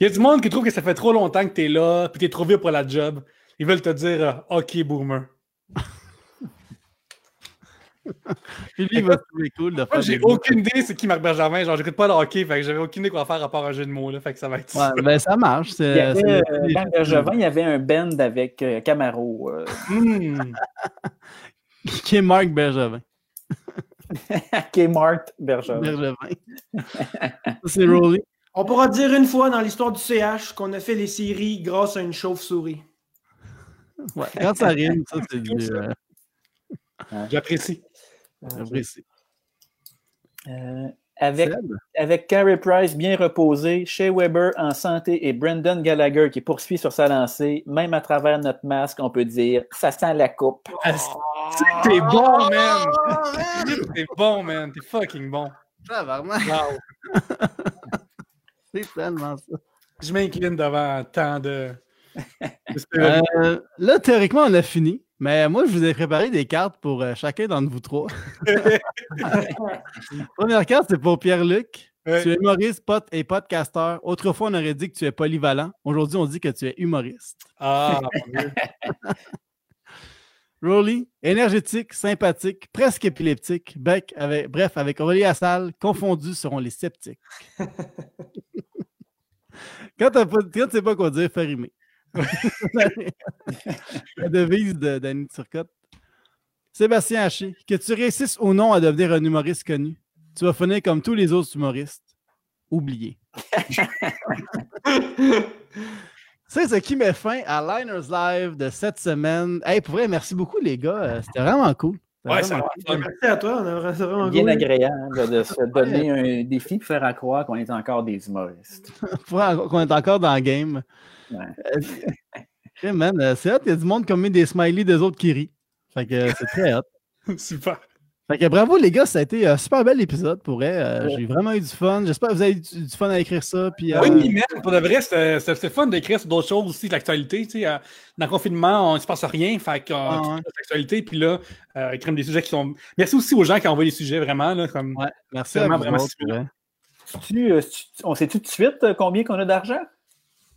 y a du monde qui trouve que ça fait trop longtemps que t'es là, puis t'es trop vieux pour la job. Ils veulent te dire euh, OK, boomer. Puis lui, il va se trouver cool de Moi, faire j'ai aucune idée c'est qui Marc Bergevin. Genre, j'écoute pas le hockey, fait que j'avais aucune idée quoi faire à part un jeu de mots, là. Fait que ça va être. Ouais, ben ça marche. Il y avait, euh, Marc Bergevin, il y avait un band avec euh, Camaro. euh. Qui est Marc Bergevin. Kmart Bergevin. Bergevin. Ça, c'est Rolly. On pourra dire une fois dans l'histoire du CH qu'on a fait les séries grâce à une chauve-souris. Ouais, quand ça rime, ça, c'est du. euh, J'apprécie. J'apprécie. Euh, avec, avec Carey Price bien reposé, Shea Weber en santé et Brendan Gallagher qui poursuit sur sa lancée, même à travers notre masque, on peut dire ça sent la coupe. T'es bon, man! T'es bon, man! T'es fucking bon! Wow. C'est tellement ça. Je m'incline devant tant de. Euh, là, théoriquement, on a fini. Mais moi, je vous ai préparé des cartes pour euh, chacun d'entre vous trois. Première carte, c'est pour Pierre-Luc. Ouais. Tu es humoriste, pote et podcasteur. Autrefois, on aurait dit que tu es polyvalent. Aujourd'hui, on dit que tu es humoriste. Ah, mon Dieu. Rolly, énergétique, sympathique, presque épileptique. Bec, avec, bref, avec Aurélie Assal, confondus seront les sceptiques. quand tu ne sais pas quoi dire, fais rimer. La devise de Danny Turcotte. Sébastien Haché, que tu réussisses ou non à devenir un humoriste connu, tu vas finir comme tous les autres humoristes. Oublié. C'est ce qui met fin à Liners Live de cette semaine. Hey, pour vrai, merci beaucoup, les gars. Euh, C'était vraiment cool. Ouais, ça. Merci à toi, on a vraiment- c'est vraiment Bien agréable de se donner un défi pour faire à croire qu'on est encore des humoristes. Qu'on est encore dans le game. Ouais. Hey, man, euh, c'est hot, il y a du monde qui a mis des smileys des autres qui rient. Fait que euh, c'est très hot. Super. Fait que bravo les gars, ça a été un super bel épisode pour vrai. Euh, Ouais. J'ai vraiment eu du fun. J'espère que vous avez eu du, fun à écrire ça. Puis, euh, Oui, mais pour de vrai, c'était fun d'écrire sur d'autres choses aussi, de l'actualité. Tu sais, euh, dans le confinement, on ne se passe rien. Fait qu'on Ah, ouais. l'actualité, puis là, euh, écrire des sujets qui sont. Merci aussi aux gens qui ont envoyé des sujets, vraiment. Là, comme... ouais, merci vraiment, vous vraiment autres, pour vrai. Tu, euh, tu- on sait tout de suite euh, combien qu'on a d'argent?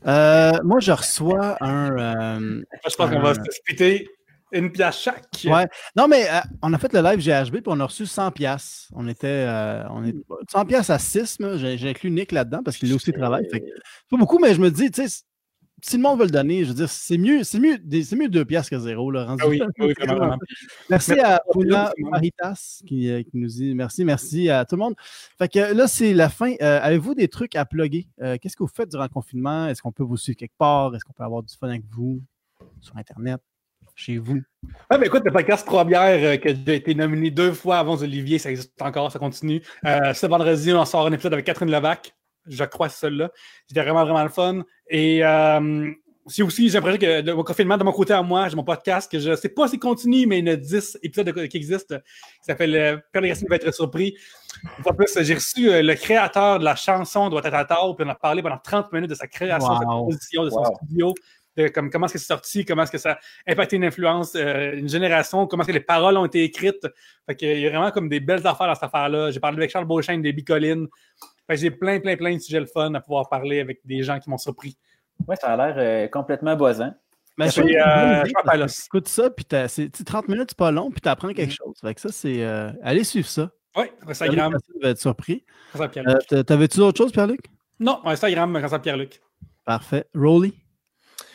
Euh, moi, je reçois un. euh, Je pense qu'on va se splitter une pièce chaque. Ouais. Non, mais euh, on a fait le live GHB puis on a reçu 100 pièces. On était euh, on est 100 pièces à 6, J'ai j'ai inclus Nick là-dedans parce qu'il a aussi travaillé. Fait que c'est pas beaucoup, mais je me dis, tu sais, si le monde veut le donner, je veux dire, c'est mieux, c'est mieux, c'est mieux deux piastres que zéro. Là, rendu Ah oui, oui, vraiment. Merci, Merci à monde. Maritas qui, euh, qui nous dit merci, merci à tout le monde. Fait que là, c'est la fin. Euh, Avez-vous des trucs à plugger? Euh, Qu'est-ce que vous faites durant le confinement? Est-ce qu'on peut vous suivre quelque part? Est-ce qu'on peut avoir du fun avec vous sur Internet, chez vous? Ouais, ben écoute, le podcast Trois bières euh, que j'ai été nominé deux fois avant Olivier, ça existe encore, ça continue. Euh, ce vendredi, on sort un épisode avec Catherine Levac. Je crois celui-là. C'était vraiment, vraiment le fun. Et euh, c'est aussi, j'ai l'impression que le confinement, de mon côté à moi, j'ai mon podcast que je sais pas s'il continue, mais il y en a 10 épisodes de- qui existent. qui s'appelle euh, Père de Racine va être surpris. Une fois de plus, j'ai reçu euh, le créateur de la chanson doit être à table, puis on a parlé pendant 30 minutes de sa création, de sa composition, de son studio, de comme, comment est-ce que c'est sorti, comment est-ce que ça a impacté une influence, euh, une génération, comment est-ce que les paroles ont été écrites. Fait qu'il y a vraiment comme des belles affaires dans cette affaire-là. J'ai parlé avec Charles Beauchesne des Bicolines. Fait que j'ai plein, plein, plein de sujets le fun à pouvoir parler avec des gens qui m'ont surpris. Ouais, ça a l'air euh, complètement boisant. Mais je euh, je m'appelle aussi. écoute ça, puis t'as- c'est- tu sais, 30 minutes, c'est pas long, puis tu apprends quelque chose. Fait que ça, c'est. euh, allez suivre ça. Oui, Instagram. Vous allez être surpris. Euh, T'avais-tu d'autres choses, Pierre-Luc? Non, Instagram, Vincent Pierre-Luc. Parfait. Rolly?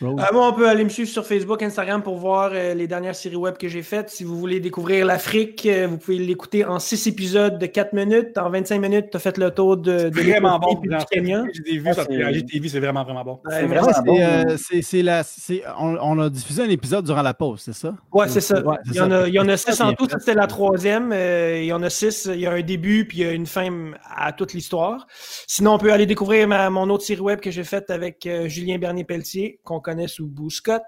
Rolly. Euh, moi, on peut aller me suivre sur Facebook, Instagram pour voir euh, les dernières séries web que j'ai faites. Si vous voulez découvrir l'Afrique, euh, vous pouvez l'écouter en 6 épisodes de 4 minutes. En 25 minutes, tu as fait le tour de, de Vraiment bon. puis du Kenya. J'ai des vues Ah, sur c'est- vraiment, vraiment bon. C'est vraiment C'est, bon. c'est- c'est la- c'est- on, on a diffusé un épisode durant la pause, c'est ça? Ouais, c'est ça. Ouais, il, y en ça. a, il y en a C'est six ça, en bien tout, ça c'était la troisième. Euh, il y en a six, il y a un début puis il y a une fin à toute l'histoire. Sinon, on peut aller découvrir ma- mon autre série web que j'ai faite avec euh, Julien Bernier-Pelletier, qu'on connaît sous Boo Scott,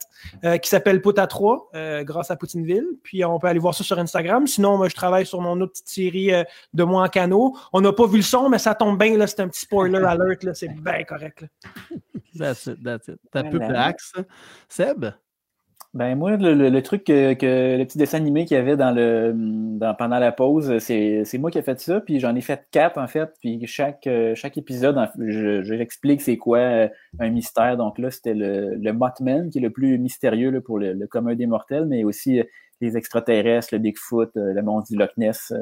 euh, qui s'appelle Pout à 3, grâce à Poutineville. Puis on peut aller voir ça sur Instagram. Sinon, moi, je travaille sur mon autre petite série euh, de moi en canot. On n'a pas vu le son, mais ça tombe bien, là, c'est un petit spoiler alert, là, c'est bien correct. là. That's it, that's it. T'as peu Voilà. axe. Seb? Ben moi, le, le- le truc que, que- le petit dessin animé qu'il y avait dans le dans, pendant la pause, c'est c'est moi qui ai fait ça, puis j'en ai fait quatre en fait, puis chaque euh, chaque épisode, je, je l'explique c'est quoi euh, un mystère. Donc là, c'était le, le Mothman qui est le plus mystérieux là, pour le, le commun des mortels, mais aussi euh, les extraterrestres, le Bigfoot, le mont du Loch Ness.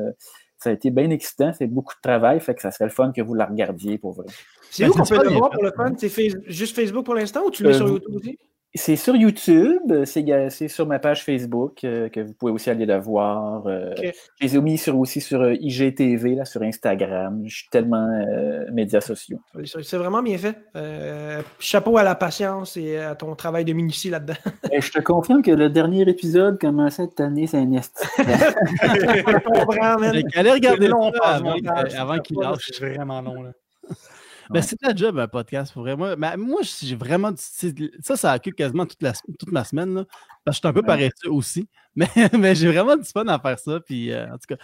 ça a été bien excitant, c'est beaucoup de travail, fait que ça serait le fun que vous la regardiez pour vrai. C'est Ben, où qu'on c'est peut le voir pour le fun? C'est juste Facebook pour l'instant ou tu l'as Euh, sur YouTube aussi? C'est sur YouTube, c'est sur ma page Facebook euh, que vous pouvez aussi aller la voir. euh. Je les ai mis sur, aussi sur euh, IGTV, là, sur Instagram. Je suis tellement euh, médias sociaux. C'est vraiment bien fait. Euh, chapeau à la patience et à ton travail de minutie là-dedans. Et je te confirme que le dernier épisode commençait cette année, c'est un esti. Je comprends. Fait qu'allez regarder long, avant, avant qu'il lâche. C'est vraiment long, là. Ben, c'est la job, un podcast, pour ben, moi j'ai vraiment. Ça, ça occupe quasiment toute, la, toute ma semaine. Là, parce que je suis un peu Ouais. paresseux aussi. Mais, mais j'ai vraiment du fun à faire ça. Puis, euh, en tout cas.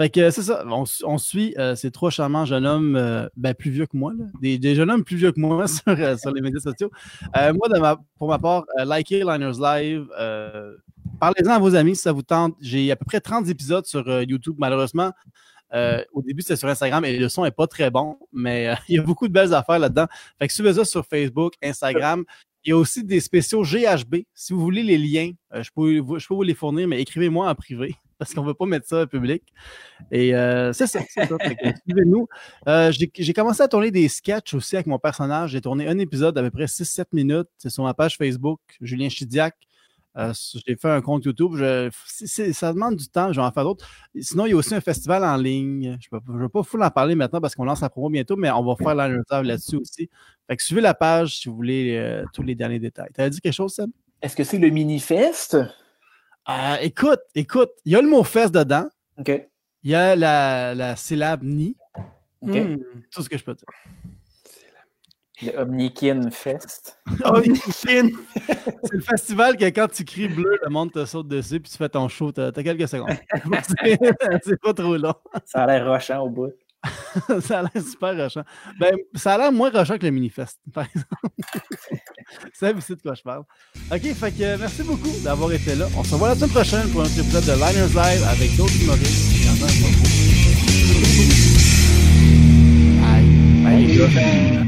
Fait que c'est ça. On, su- on suit euh, ces trois charmants jeunes hommes euh, ben, plus vieux que moi. Là, des, des jeunes hommes plus vieux que moi sur, sur les médias sociaux. Moi, de ma- pour ma part, likez Liners Live. Parlez-en à vos amis si ça vous tente. J'ai à peu près 30 épisodes sur YouTube. Malheureusement, euh, au début, c'était sur Instagram et le son n'est pas très bon, mais euh, il y a beaucoup de belles affaires là-dedans. Fait que suivez ça sur Facebook, Instagram. Il y a aussi des spéciaux GHB. Si vous voulez les liens, euh, je, peux, vous- les fournir, mais écrivez-moi en privé parce qu'on ne veut pas mettre ça en public. Et c'est ça. c'est ça. Suivez-nous. J'ai commencé à tourner des sketchs aussi avec mon personnage. J'ai tourné un épisode d'à peu près 6-7 minutes. C'est sur ma page Facebook, Julien Chidiac. Euh, j'ai fait un compte YouTube. Je- ça demande du temps. Je vais en faire d'autres. Sinon, il y a aussi un festival en ligne. Je ne vais pas full en parler maintenant parce qu'on lance la promo bientôt, mais on va faire la là-dessus aussi. Fait que suivez la page si vous voulez euh, tous les derniers détails. Tu as dit quelque chose, Sam? Est-ce que c'est le mini-fest? Euh, écoute, écoute, il y a le mot fest dedans. OK. Il y a la, la syllabe ni. OK. Hmm. Tout ce que je peux dire. Le Omnikin Fest. Fine. C'est le festival que quand tu cries bleu, le monde te saute dessus puis tu fais ton show. T'as as quelques secondes. C'est- pas trop long. Ça a l'air rochant au bout. ça a l'air super rushant. Ben, ça a l'air moins rushant que le Minifest, par exemple. C'est ici de quoi je parle. OK, fait que euh, merci beaucoup d'avoir été là. On se revoit la semaine prochaine pour un autre épisode de Liners Live avec d'autres humoristes. Bye. Bye, gars.